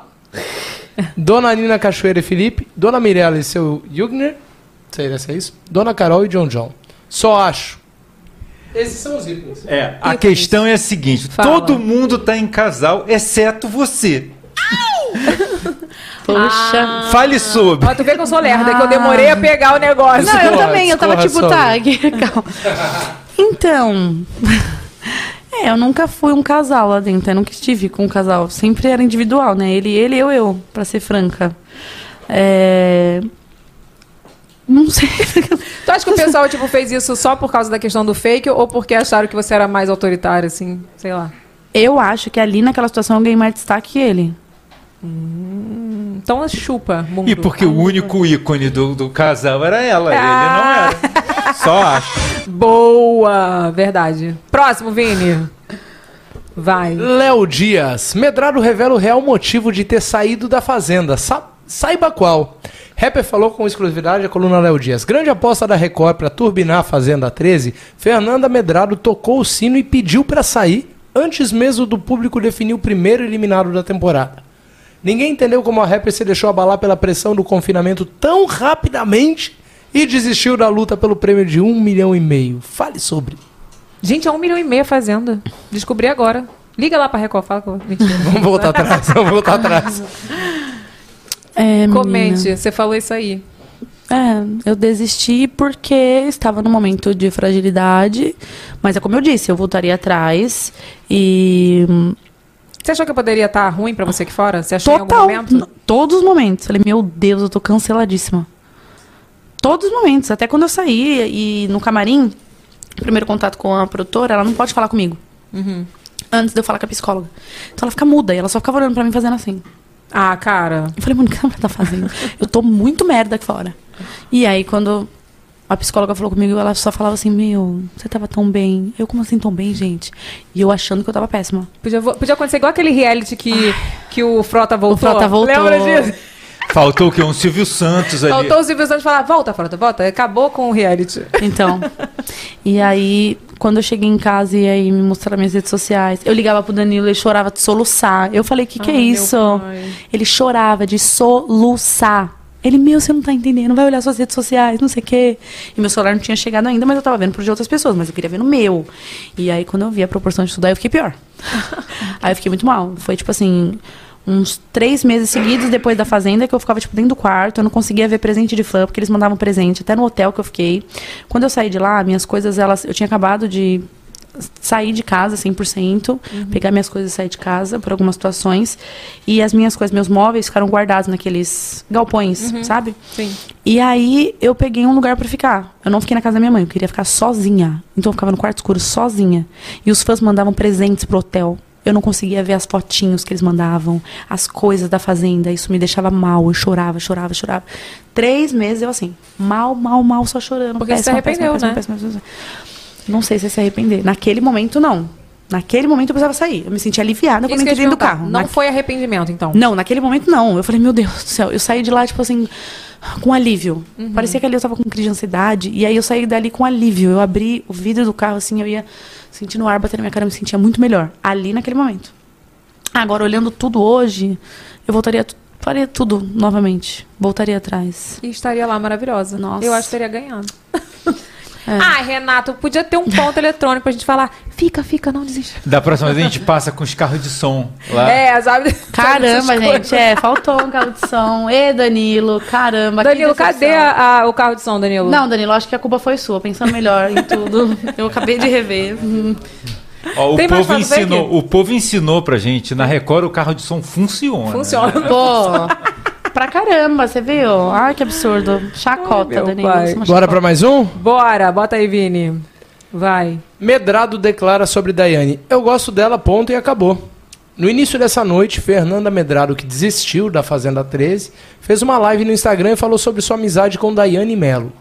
Dona Nina Cachoeira e Felipe. Dona Mirella e seu Jugner. Sei se é isso. Dona Carol e John John. Só acho. Esses são os ícones. É, a questão é a seguinte: Fala. todo mundo tá em casal, exceto você. Poxa. Fale sobre. Ó, tu vê que eu sou lerda, que eu demorei a pegar o negócio. Não, eu também, eu tava tipo, tá, sobre. legal. Então. <laughs> É, eu nunca fui um casal lá dentro, eu nunca estive com um casal. Sempre era individual, né? Ele, ele, eu, eu, pra ser franca. É. Não sei. <laughs> Tu acha que o pessoal, tipo, fez isso só por causa da questão do fake ou porque acharam que você era mais autoritário, assim? Sei lá. Eu acho que ali naquela situação eu ganhei mais destaque que ele. Então chupa, mundo. E porque o único ícone do, do casal era ela, ele não era. Só acho. Boa! Verdade. Próximo, Vini. Vai. Léo Dias. Medrado revela o real motivo de ter saído da Fazenda. Sa- saiba qual. Rapper falou com exclusividade a coluna Léo Dias. Grande aposta da Record para turbinar a Fazenda 13. Fernanda Medrado tocou o sino e pediu para sair antes mesmo do público definir o primeiro eliminado da temporada. Ninguém entendeu como a rapper se deixou abalar pela pressão do confinamento tão rapidamente e desistiu da luta pelo prêmio de um milhão e meio. Fale sobre. Gente, é um milhão e meio a fazenda. Descobri agora. Liga lá pra Record, fala que eu... Mentira. <laughs> Vamos voltar <laughs> atrás, vamos voltar atrás. É, menina. Comente, você falou isso aí. É, eu desisti porque estava num momento de fragilidade. Mas é como eu disse, eu voltaria atrás. E. Você achou que eu poderia estar ruim pra você aqui fora? Você achou em Total. algum momento? Todos os momentos. Falei, meu Deus, eu tô canceladíssima. Todos os momentos. Até quando eu saí e no camarim, primeiro contato com a produtora, ela não pode falar comigo. Uhum. Antes de eu falar com a psicóloga. Então ela fica muda e ela só ficava olhando pra mim fazendo assim. Ah, cara. Eu falei, mano, o que ela tá fazendo? eu tô muito merda aqui fora. E aí, quando a psicóloga falou comigo, ela só falava assim, meu, você tava tão bem. Eu, como assim, tão bem, gente? E eu achando que eu tava péssima. Podia, podia acontecer igual aquele reality que, que o Frota voltou. O Frota voltou. Lembra disso? Faltou o quê? Um Silvio Santos ali. Faltou o Silvio Santos falar, volta, volta, volta. Acabou com o reality. Então. e aí, quando eu cheguei em casa e aí me mostraram minhas redes sociais, eu ligava pro Danilo, ele chorava de soluçar. Eu falei, que que é Ai, isso? pai. Ele chorava de soluçar. Ele, meu, você não tá entendendo, vai olhar suas redes sociais, não sei o quê. E meu celular não tinha chegado ainda, mas eu tava vendo pro de outras pessoas, mas eu queria ver no meu. E aí, quando eu vi a proporção de estudar, eu fiquei pior. <laughs> aí eu fiquei muito mal. Foi tipo assim, uns três meses seguidos depois da Fazenda, que eu ficava, tipo, dentro do quarto, eu não conseguia ver presente de fã, porque eles mandavam presente, até no hotel que eu fiquei. Quando eu saí de lá, minhas coisas, elas. Eu tinha acabado de sair de casa 100%, pegar minhas coisas e sair de casa por algumas situações. E as minhas coisas, meus móveis ficaram guardados naqueles galpões, Uhum. sabe? Sim. E aí eu peguei um lugar pra ficar. Eu não fiquei na casa da minha mãe, eu queria ficar sozinha. Então eu ficava no quarto escuro sozinha. E os fãs mandavam presentes pro hotel. Eu não conseguia ver as fotinhos que eles mandavam, as coisas da fazenda. Isso me deixava mal. Eu chorava, chorava, chorava. Três meses eu assim, mal, mal, mal, só chorando. Porque você se arrependeu, né? péssima, péssima. Não sei se é se arrepender. Naquele momento, não. Naquele momento eu precisava sair. Eu me senti aliviada quando entrei ia dentro do carro. Não Na- foi arrependimento, então? não, naquele momento não. Eu falei, meu Deus do céu. Eu saí de lá, tipo assim, com alívio. Uhum. Parecia que ali eu tava com crise de ansiedade. E aí eu saí dali com alívio. Eu abri o vidro do carro, assim, eu ia sentindo o ar bater na minha cara, eu me sentia muito melhor. Ali naquele momento. Agora, olhando tudo hoje, eu voltaria, faria tudo novamente. Voltaria atrás. E estaria lá maravilhosa. Nossa. Eu acho que teria ganhado. <laughs> É. Ah, Renato, podia ter um ponto <laughs> eletrônico pra gente falar. Fica, fica, não desiste. Da próxima vez a gente passa com os carros de som lá. É, sabe? <laughs> Caramba, gente, coisas. é, faltou um carro de som. <laughs> Ê, Danilo, caramba. que Danilo, cadê a- a- o carro de som, Danilo? Não, Danilo, acho que a culpa foi sua, pensando melhor em tudo. Eu acabei de rever. Hum. Ó, o, Tem mais povo ensinou, aqui. o povo ensinou pra gente, na Record o carro de som funciona. Funciona. Pô, pra caramba, você viu? Ai, que absurdo. Chacota, Ai, uma Bora chacota. pra mais um? Bora, bota aí, Vini. Vai. Medrado declara sobre Daiane: Eu gosto dela, ponto e acabou. No início dessa noite, Fernanda Medrado, que desistiu da Fazenda 13, fez uma live no Instagram e falou sobre sua amizade com Daiane Mello.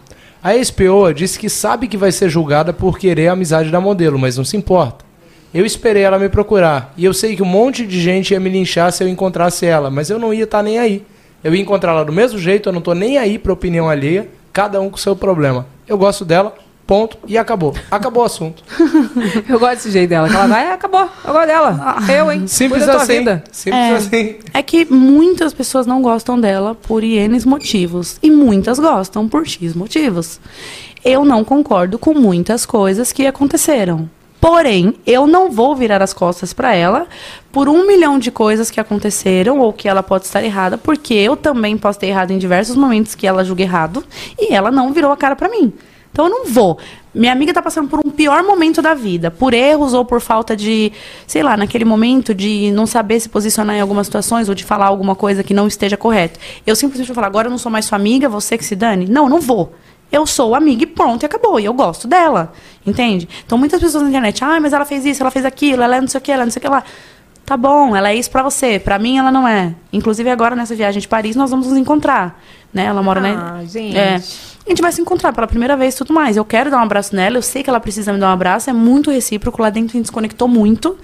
A ex-peoa disse que sabe que vai ser julgada por querer a amizade da modelo, mas não se importa. Eu esperei ela me procurar, e eu sei que um monte de gente ia me linchar se eu encontrasse ela, mas eu não ia estar nem aí. Eu ia encontrá-la do mesmo jeito, eu não tô nem aí pra opinião alheia, cada um com seu problema. Eu gosto dela, ponto, e acabou. Acabou o assunto. <laughs> Eu gosto desse jeito dela. que Ela vai, acabou. Eu gosto dela. Eu, hein? Simples Cuida assim. vida. Simples É. assim. É que muitas pessoas não gostam dela por N motivos. E muitas gostam por X motivos. Eu não concordo com muitas coisas que aconteceram. Porém, eu não vou virar as costas pra ela por um milhão de coisas que aconteceram ou que ela pode estar errada, porque eu também posso ter errado em diversos momentos que ela julga errado e ela não virou a cara pra mim. Então eu não vou. Minha amiga tá passando por um pior momento da vida, por erros ou por falta de, sei lá, naquele momento de não saber se posicionar em algumas situações ou de falar alguma coisa que não esteja correto. Eu simplesmente vou falar, agora eu não sou mais sua amiga, você que se dane? Não, não vou. Eu sou amiga e pronto, e acabou. E eu gosto dela. Entende? Então muitas pessoas na internet, ah, mas ela fez isso, ela fez aquilo, ela é não sei o que, ela é não sei o que lá. Tá bom, ela é isso pra você. Pra mim, ela não é. Inclusive, agora nessa viagem de Paris, nós vamos nos encontrar. Né? Ela mora Ah, na. gente. É. A gente vai se encontrar pela primeira vez e tudo mais. Eu quero dar um abraço nela, eu sei que ela precisa me dar um abraço, é muito recíproco. Lá dentro a gente se conectou muito.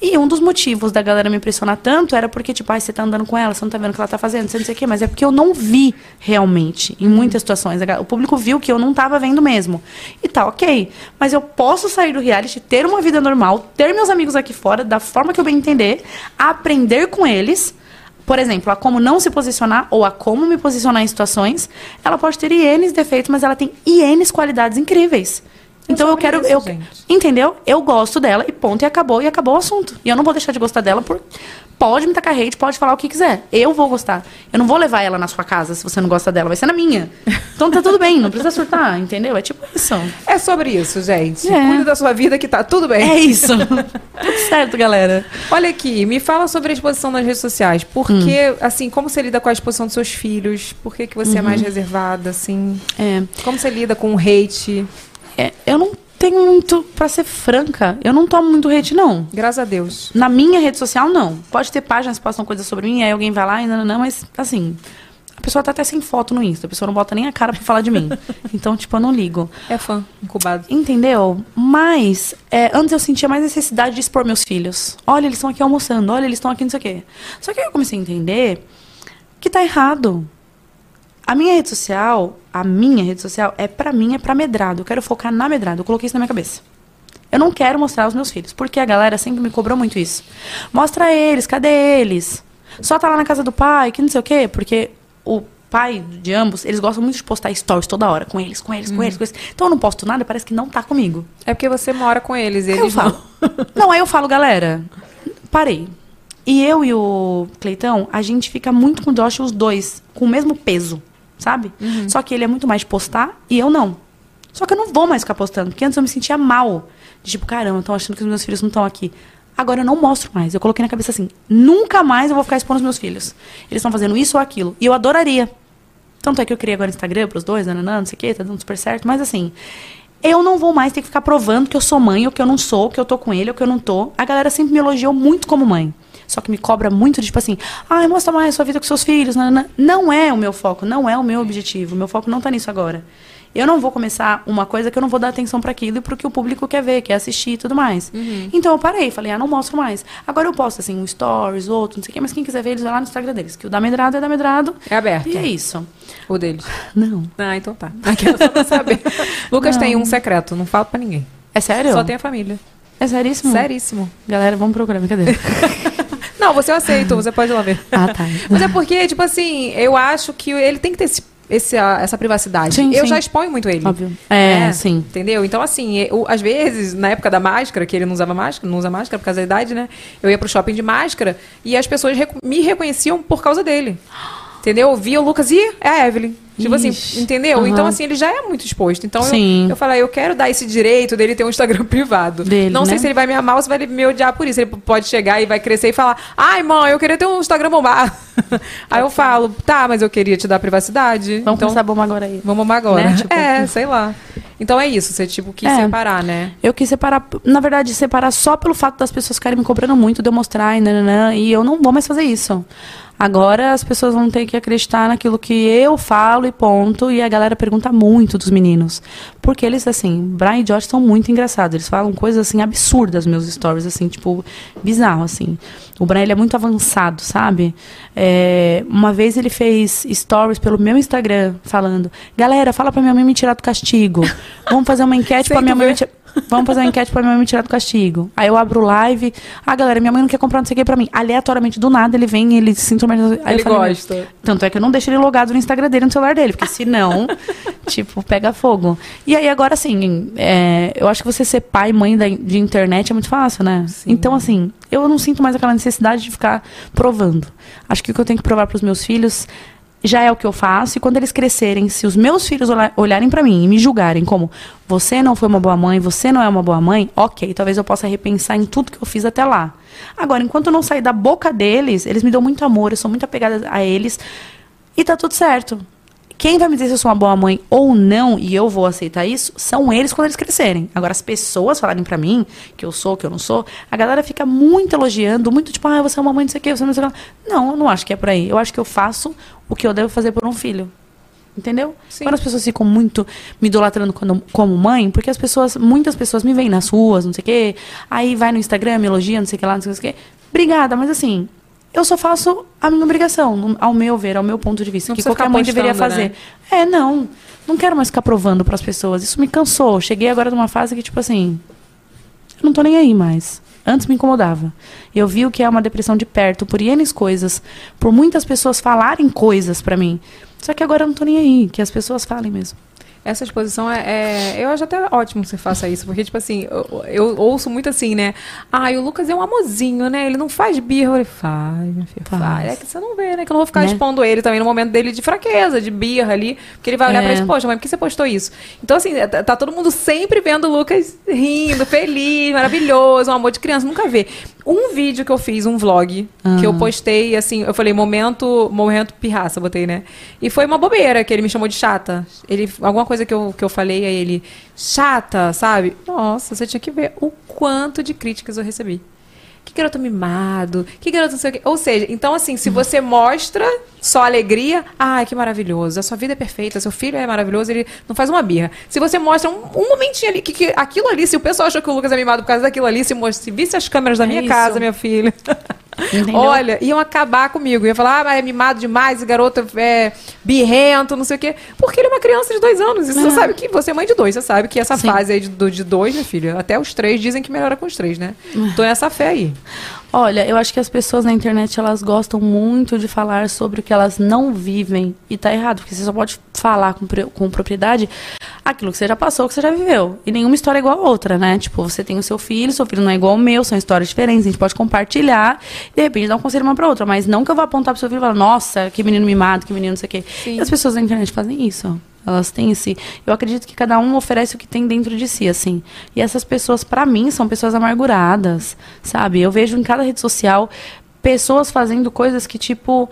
E um dos motivos da galera me impressionar tanto era porque, tipo, ai, você tá andando com ela, você não tá vendo o que ela tá fazendo, você não sei o quê, mas é porque eu não vi realmente, em muitas situações. O público viu que eu não tava vendo mesmo. E tá, ok. Mas eu posso sair do reality, ter uma vida normal, ter meus amigos aqui fora, da forma que eu bem entender, aprender com eles. Por exemplo, a como não se posicionar ou a como me posicionar em situações, ela pode ter INs defeitos, mas ela tem INs qualidades incríveis. Então eu quero. isso, eu, gente. entendeu? Eu gosto dela e ponto, e acabou, e acabou o assunto. E eu não vou deixar de gostar dela por. Pode me tacar hate, pode falar o que quiser. Eu vou gostar. Eu não vou levar ela na sua casa se você não gosta dela, vai ser na minha. Então tá tudo bem, não precisa surtar, entendeu? É tipo isso. É sobre isso, gente. É. Cuida da sua vida que tá tudo bem. É isso. tudo certo, galera. Olha aqui, me fala sobre a exposição nas redes sociais. Por Hum. que, assim, como você lida com a exposição dos seus filhos? Por que, que você é Uhum. mais reservada, assim? É. Como você lida com o hate? É, eu não tenho muito, pra ser franca, eu não tomo muito hate, não. Graças a Deus. Na minha rede social, não. Pode ter páginas que postam coisas sobre mim, aí alguém vai lá e não, não, não, mas assim. A pessoa tá até sem foto no Insta, a pessoa não bota nem a cara pra falar de mim. <laughs> Então, tipo, eu não ligo. É fã, incubado. Entendeu? Mas, é, antes eu sentia mais necessidade de expor meus filhos. Olha, eles estão aqui almoçando, olha, eles estão aqui não sei o quê. Só que aí eu comecei a entender que tá errado. A minha rede social, a minha rede social é pra mim, é pra medrado. Eu quero focar na medrado. Eu coloquei isso na minha cabeça. Eu não quero mostrar os meus filhos, porque a galera sempre me cobrou muito isso. Mostra eles, cadê eles? Só tá lá na casa do pai, que não sei o quê, porque o pai de ambos, eles gostam muito de postar stories toda hora, com eles, com eles, com eles, com eles. Então eu não posto nada, parece que não tá comigo. É porque você mora com eles, Aí eu eles falo. não. <laughs> Não, aí eu falo, galera, parei. E eu e o Cleitão, a gente fica muito com o Josh, os dois, com o mesmo peso, sabe? Só que ele é muito mais de postar e eu não. Só que eu não vou mais ficar postando, porque antes eu me sentia mal. De tipo, caramba, estão achando que os meus filhos não estão aqui. Agora eu não mostro mais. Eu coloquei na cabeça assim, nunca mais eu vou ficar expondo os meus filhos. Eles estão fazendo isso ou aquilo. E eu adoraria. Tanto é que eu criei agora Instagram pros dois, nananã, não sei o quê, tá dando super certo. Mas assim, eu não vou mais ter que ficar provando que eu sou mãe, ou que eu não sou, que eu tô com ele, ou que eu não tô. A galera sempre me elogiou muito como mãe. Só que me cobra muito de tipo assim, ai, mostra mais sua vida com seus filhos. nananã. Não é o meu foco, não é o meu objetivo. O meu foco não tá nisso agora. Eu não vou começar uma coisa que eu não vou dar atenção para aquilo e pro que o público quer ver, quer assistir e tudo mais. Então eu parei, falei, ah, não mostro mais. Agora eu posto assim, um stories, outro, não sei o quê, mas quem quiser ver, eles vai lá no Instagram deles. Que o da Medrado é da Medrado. É aberto. E é isso. O deles. Não. Ah, então tá. <laughs> Aquela só pra saber. <laughs> Lucas Não. tem um secreto, não fala pra ninguém. É sério? Só tem a família. É seríssimo? Seríssimo. Galera, vamos procurar, brincadeira. <laughs> Não, você eu aceito, você pode ir lá ver. <laughs> ah, tá. Mas é porque, tipo assim, eu acho que ele tem que ter esse, esse, essa privacidade. Sim, eu sim. já exponho muito ele. Óbvio. É, sim. Entendeu? Então, assim, eu, às vezes, na época da máscara, que ele não usava máscara, não usa máscara por causa da idade, né? Eu ia pro shopping de máscara e as pessoas reco- me reconheciam por causa dele. Entendeu? Via o Lucas e é a Evelyn. Tipo Ixi. assim, entendeu? Aham. Então, assim, ele já é muito exposto. Então, eu, Sim. eu falei, eu quero dar esse direito dele ter um Instagram <laughs> privado. Dele, não sei né? se ele vai me amar ou se vai me odiar por isso. Ele pode chegar e vai crescer e falar, ai, mãe, eu queria ter um Instagram bombado. <laughs> Aí eu falo, tá, mas eu queria te dar privacidade. Vamos então, começar a bombar agora aí. Vamos bombar agora. Né? <laughs> Tipo- É, sei lá. Então é isso, você tipo quis É. separar, né? Eu quis separar, na verdade, separar só pelo fato das pessoas ficarem me cobrando muito de eu mostrar e nananã, e eu não vou mais fazer isso. Agora as pessoas vão ter que acreditar naquilo que eu falo e ponto. E a galera pergunta muito dos meninos. Porque eles, assim, Brian e Josh são muito engraçados. Eles falam coisas, assim, absurdas meus stories, assim, tipo, bizarro, assim. O Brian, ele é muito avançado, sabe? É, uma vez ele fez stories pelo meu Instagram, falando: Galera, fala pra minha mãe me tirar do castigo. Vamos fazer uma enquete pra minha mãe me tirar. Vamos fazer uma enquete pra minha mãe me tirar do castigo. Aí eu abro o live. Ah, galera, minha mãe não quer comprar não sei o que pra mim. Aleatoriamente, do nada, ele vem e ele se intromete. Aí Ele falei, gosta. Tanto é que eu não deixo ele logado no Instagram dele, no celular dele. Porque senão, <laughs> tipo, pega fogo. E aí, agora, assim, é, eu acho que você ser pai e mãe da- de internet é muito fácil, né? Então, assim, eu não sinto mais aquela necessidade de ficar provando. Acho que o que eu tenho que provar pros meus filhos já é o que eu faço. E quando eles crescerem, se os meus filhos olha- olharem pra mim e me julgarem como você não foi uma boa mãe, você não é uma boa mãe, ok, talvez eu possa repensar em tudo que eu fiz até lá. Agora, enquanto não sair da boca deles, eles me dão muito amor, eu sou muito apegada a eles e tá tudo certo. Quem vai me dizer se eu sou uma boa mãe ou não, e eu vou aceitar isso, são eles quando eles crescerem. Agora, as pessoas falarem pra mim que eu sou, que eu não sou, a galera fica muito elogiando, muito tipo, ah, você é uma mãe, não sei o quê, você não sei o quê. Não, eu não acho que é por aí. Eu acho que eu faço o que eu devo fazer por um filho. Entendeu? Quando as pessoas ficam muito me idolatrando quando- como mãe, porque as pessoas, muitas pessoas me veem nas ruas, não sei o quê, aí vai no Instagram, me elogia, não sei o que lá, não sei o que. Obrigada, mas assim, eu só faço a minha obrigação, ao meu ver, ao meu ponto de vista, Não que qualquer mãe deveria postando, fazer. né? É, não. Não quero mais ficar provando para as pessoas. Isso me cansou. Cheguei agora numa fase que, tipo assim, eu não tô nem aí mais. Antes me incomodava. Eu vi o que é uma depressão de perto, por N coisas, por muitas pessoas falarem coisas pra mim. Só que agora eu não tô nem aí, que as pessoas falem mesmo. Essa exposição é, é- Eu acho até ótimo que você faça isso, porque, tipo assim, eu, eu ouço muito assim, né? Ai, o Lucas é um amorzinho, né? Ele não faz birra. Falei, faz, minha filha, faz. Faz. É que você não vê, né? Que eu não vou ficar Né? expondo ele também no momento dele de fraqueza, de birra ali. Porque ele vai olhar É. pra ele, poxa, mas por que você postou isso? Então, assim, tá, tá todo mundo sempre vendo o Lucas rindo, feliz, maravilhoso, um amor de criança. Nunca vê. Um vídeo que eu fiz, um vlog, que eu Ah. postei, assim, eu falei, momento, momento pirraça, botei, né? E foi uma bobeira que ele me chamou de chata. Ele, alguma coisa que eu, que eu falei a ele, chata, sabe? Nossa, você tinha que ver o quanto de críticas eu recebi. Que garoto mimado, que garoto não sei o quê. Ou seja, então assim, se você mostra só alegria, ai, que maravilhoso, a sua vida é perfeita, seu filho é maravilhoso, ele não faz uma birra. Se você mostra um, um momentinho ali, que, que aquilo ali, se o pessoal achou que o Lucas é mimado por causa daquilo ali, se, se visse as câmeras da É minha isso. casa, minha filha. <laughs> Entendeu? Olha, iam acabar comigo. Ia falar, ah, mas é mimado demais, esse garoto é birrento, não sei o quê. Porque ele é uma criança de dois anos. E você É. sabe que você é mãe de dois. Você sabe que essa Sim. fase aí de, de dois, minha filha, até os três dizem que melhora com os três, né? Tô nessa fé aí. Olha, eu acho que as pessoas na internet elas gostam muito de falar sobre o que elas não vivem e tá errado, porque você só pode falar com, com propriedade aquilo que você já passou, que você já viveu. E nenhuma história é igual a outra, né? Tipo, você tem o seu filho, seu filho não é igual ao meu, são histórias diferentes, a gente pode compartilhar e de repente dar um conselho uma pra outra, mas não que eu vá apontar pro seu filho e falar, nossa, que menino mimado, que menino não sei o quê. E as pessoas na internet fazem isso. Elas têm esse. Eu acredito que cada um oferece o que tem dentro de si, assim. E essas pessoas, pra mim, são pessoas amarguradas, sabe? Eu vejo em cada rede social pessoas fazendo coisas que, tipo.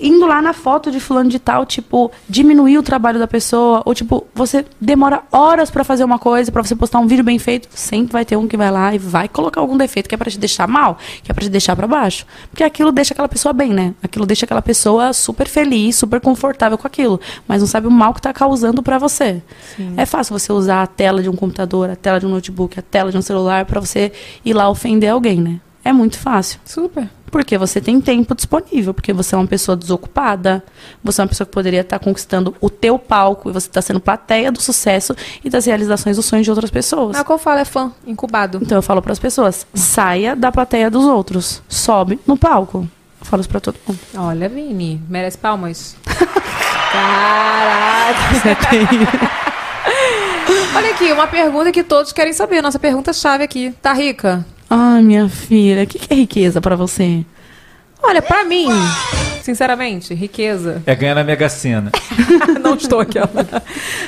Indo lá na foto de fulano de tal, tipo, diminuir o trabalho da pessoa, ou tipo, você demora horas pra fazer uma coisa, pra você postar um vídeo bem feito, sempre vai ter um que vai lá e vai colocar algum defeito que é pra te deixar mal, que é pra te deixar pra baixo. Porque aquilo deixa aquela pessoa bem, né? Aquilo deixa aquela pessoa super feliz, super confortável com aquilo, mas não sabe o mal que tá causando pra você. É fácil você usar a tela de um computador, a tela de um notebook, a tela de um celular pra você ir lá ofender alguém, né? É muito fácil. Super. Porque você tem tempo disponível, porque você é uma pessoa desocupada, você é uma pessoa que poderia estar conquistando o teu palco e você está sendo plateia do sucesso e das realizações dos sonhos de outras pessoas. É o que eu falo, é fã, incubado. Então eu falo para as pessoas, saia da plateia dos outros, sobe no palco. Eu falo isso para todo mundo. Olha, Vini, merece palmas. <laughs> Caraca. <laughs> Olha aqui, uma pergunta que todos querem saber. Nossa pergunta-chave aqui. Tá rica? Ai, minha filha, o que, que é riqueza para você? Olha, pra mim, sinceramente, riqueza. É ganhar na Mega Sena. <laughs> Não estou aquela.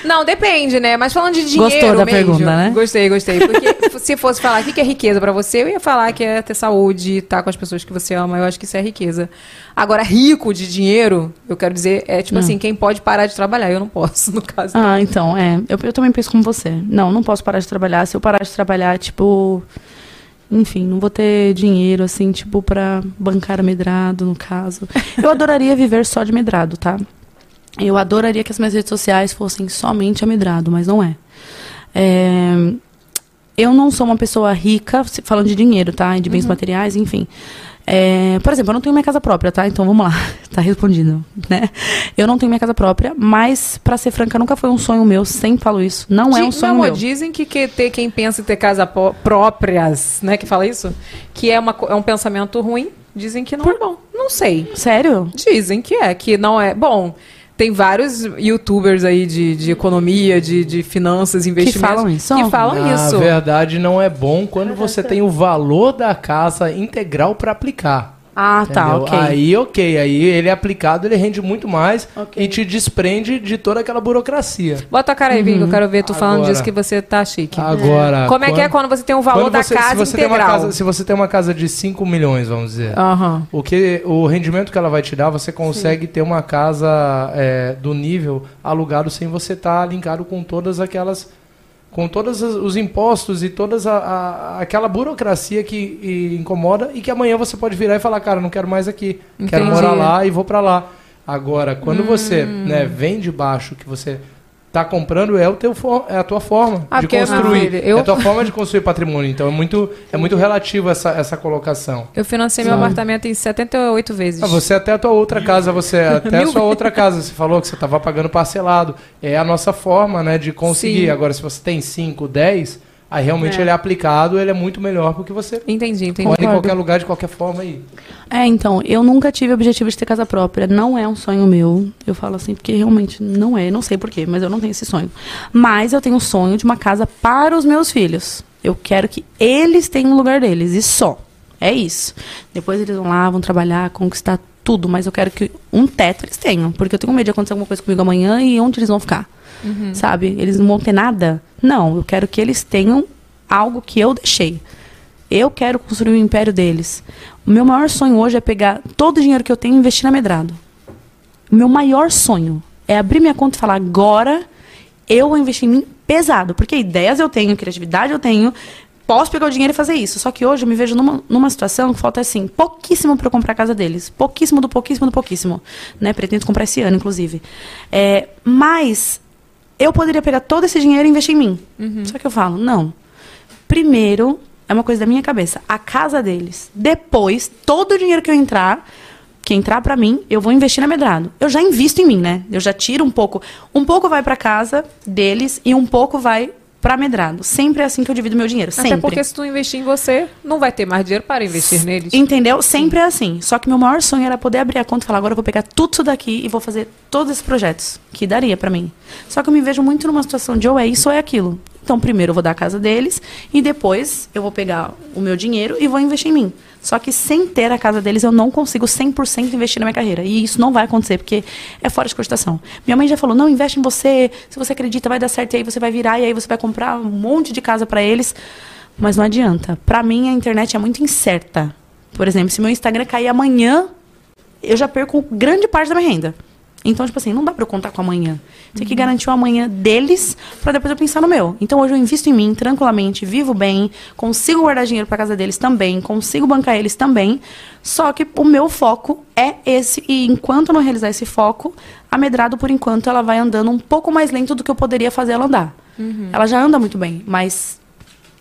Não, depende, né? Mas falando de dinheiro Gostou da mesmo, pergunta, né? Gostei, gostei. Porque <laughs> se fosse falar o que que é riqueza pra você, eu ia falar que é ter saúde, estar com as pessoas que você ama. Eu acho que isso é riqueza. Agora, rico de dinheiro, eu quero dizer, é tipo Hum. assim, quem pode parar de trabalhar. Eu não posso, no caso. Ah, então, é. Eu, eu também penso como você. Não, não posso parar de trabalhar. Se eu parar de trabalhar, tipo. Enfim, não vou ter dinheiro, assim, tipo, pra bancar a medrado, no caso. Eu adoraria viver só de medrado, tá? Eu adoraria que as minhas redes sociais fossem somente a medrado, mas não é. É, Eu não sou uma pessoa rica, falando de dinheiro, tá? De bens materiais, enfim. É, por exemplo, eu não tenho minha casa própria, tá? Então vamos lá, <laughs> tá respondido, né? Eu não tenho minha casa própria, mas, pra ser franca, nunca foi um sonho meu, sempre falo isso. Não é um sonho não, meu. dizem que, que ter quem pensa em ter casa próprias, né? Que fala isso? Que é, uma, é um pensamento ruim. Dizem que não é bom. Não sei. Sério? Dizem que é, que não é. Bom, tem vários youtubers aí de, de economia, de, de finanças, investimentos. falam isso? Que falam Na isso. verdade, não é bom quando você tem o valor da casa integral para aplicar. Ah, tá, Entendeu? ok. Aí, ok. Aí ele é aplicado, ele rende muito mais e te desprende de toda aquela burocracia. Bota a cara aí, que eu quero ver tu falando Agora. disso que você tá chique. Agora. Como é que é quando você tem o valor da você- casa se integral? casa, se você tem uma casa de 5 milhões, vamos dizer. Aham. O, que, o rendimento que ela vai te dar, você consegue ter uma casa é, do nível alugado sem você estar linkado com todas aquelas. Com todos os os impostos e toda aquela burocracia que e incomoda e que amanhã você pode virar e falar, cara, não quero mais aqui. Quero Entendi. morar lá e vou pra lá. Agora, quando você Hum. né, vem de baixo, que você tá comprando, é, o teu for- é a tua forma Ah, de construir. eu- É a tua forma de construir patrimônio. Então é muito, é muito relativo essa, essa colocação. Eu financei meu Sabe? apartamento em 78 vezes. Ah, você até a tua outra casa, você até a sua outra casa, você falou que você estava pagando parcelado. É a nossa forma, né, de conseguir. Sim. Agora, se você tem 5, 10, aí realmente É. ele é aplicado, ele é muito melhor porque você Entendi, entendi. mora em qualquer lugar, de qualquer forma aí. É, então, eu nunca tive o objetivo de ter casa própria. Não é um sonho meu. Eu falo assim, porque realmente não é. Não sei porquê, mas eu não tenho esse sonho. Mas eu tenho o sonho de uma casa para os meus filhos. Eu quero que eles tenham o lugar deles, e só. É isso. Depois eles vão lá, vão trabalhar, conquistar tudo, mas eu quero que um teto eles tenham. Porque eu tenho medo de acontecer alguma coisa comigo amanhã e onde eles vão ficar. Uhum. Sabe? Eles não vão ter nada. Não, eu quero que eles tenham algo que eu deixei. Eu quero construir o império deles. O meu maior sonho hoje é pegar todo o dinheiro que eu tenho e investir na Medrado. O meu maior sonho é abrir minha conta e falar: agora eu vou investir em mim pesado. Porque ideias eu tenho, criatividade eu tenho. Posso pegar o dinheiro e fazer isso. Só que hoje eu me vejo numa, numa situação que falta assim, pouquíssimo para comprar a casa deles. Pouquíssimo do pouquíssimo do pouquíssimo. Né? Pretendo comprar esse ano, inclusive. É, mas eu poderia pegar todo esse dinheiro e investir em mim. Só que eu falo, não. Primeiro, É uma coisa da minha cabeça. A casa deles. Depois, todo o dinheiro que eu entrar, que entrar pra mim, eu vou investir na Medrado. Eu já invisto em mim, né? Eu já tiro um pouco. Um pouco vai pra casa deles e um pouco vai pra Medrado. Sempre é assim que eu divido meu dinheiro. Sempre. Até porque se tu investir em você, não vai ter mais dinheiro para investir neles. Entendeu? Sempre é assim. Só que meu maior sonho era poder abrir a conta e falar, agora eu vou pegar tudo isso daqui e vou fazer todos esses projetos. Que daria pra mim. Só que eu me vejo muito numa situação de ou é isso ou é aquilo. Então, primeiro eu vou dar a casa deles e depois eu vou pegar o meu dinheiro e vou investir em mim. Só que sem ter a casa deles, eu não consigo 100% investir na minha carreira. E isso não vai acontecer, porque é fora de cogitação. Minha mãe já falou: não, investe em você. Se você acredita, vai dar certo. E aí você vai virar. E aí você vai comprar um monte de casa para eles. Mas não adianta. Para mim, a internet é muito incerta. Por exemplo, se meu Instagram cair amanhã, eu já perco grande parte da minha renda. Então, tipo assim, não dá pra eu contar com amanhã. Tem que garantir o amanhã deles pra depois eu pensar no meu. Então, hoje eu invisto em mim tranquilamente, vivo bem, consigo guardar dinheiro pra casa deles também, consigo bancar eles também. Só que o meu foco é esse. E enquanto eu não realizar esse foco, a Medrado, por enquanto, ela vai andando um pouco mais lento do que eu poderia fazer ela andar. Uhum. Ela já anda muito bem, mas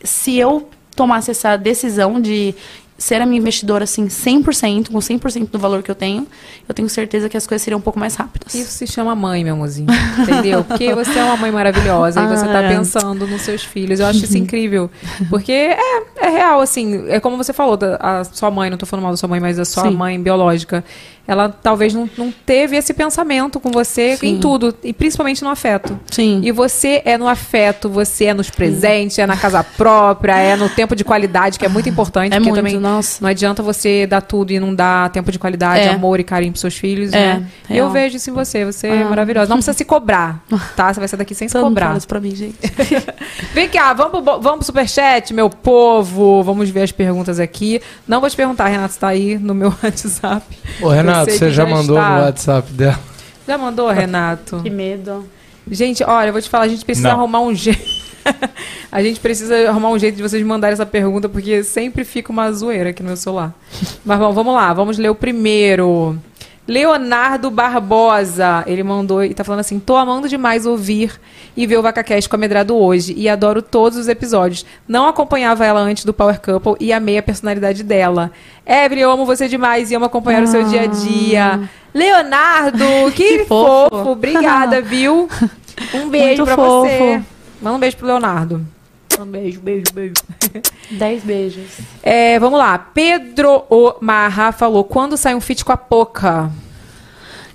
se eu tomasse essa decisão de ser a minha investidora assim 100%, com 100% do valor que eu tenho, eu tenho certeza que as coisas seriam um pouco mais rápidas. Isso se chama mãe, meu amorzinho. Entendeu? Porque você é uma mãe maravilhosa e você tá Ah. pensando nos seus filhos. Eu acho isso incrível. Porque é, é real, assim. É como você falou, da, a sua mãe, não tô falando mal da sua mãe, mas a sua Sim. mãe biológica. Ela talvez não, não teve esse pensamento com você Sim. em tudo. E principalmente no afeto. Sim. E você é no afeto, você é nos presentes, é na casa própria, é no tempo de qualidade, que é muito importante. É porque muito, também nossa. não adianta você dar tudo e não dar tempo de qualidade, É. amor e carinho seus filhos, É, né? E eu real. vejo isso em você, você é Ah. maravilhosa. Não precisa se cobrar, tá? Você vai sair daqui sem se cobrar. fala isso pra mim, gente. <laughs> Vem cá, vamos pro, vamos pro superchat, meu povo. Vamos ver as perguntas aqui. Não vou te perguntar, Renato, está aí no meu <laughs> WhatsApp. Ô, Renato, você que já mandou está. no WhatsApp dela. Já mandou, Renato? que medo. Gente, olha, eu vou te falar, a gente precisa Não. arrumar um jeito. <laughs> a gente precisa arrumar um jeito de vocês mandarem essa pergunta, porque sempre fica uma zoeira aqui no meu celular. Mas bom, vamos lá, vamos ler o primeiro. Leonardo Barbosa, ele mandou e tá falando assim: tô amando demais ouvir e ver o VacaCast com a Medrado hoje e adoro todos os episódios. Não acompanhava ela antes do Power Couple e amei a personalidade dela. Evelyn, eu amo você demais e amo acompanhar o seu dia a dia. Leonardo, <laughs> que, Que fofo. fofo. Obrigada, viu? <laughs> Um beijo fofo. você. Manda um beijo pro Leonardo. Beijo, beijo, beijo. <laughs> Dez beijos. É, vamos lá. Pedro Omarra falou: quando sai um feat com a Poca?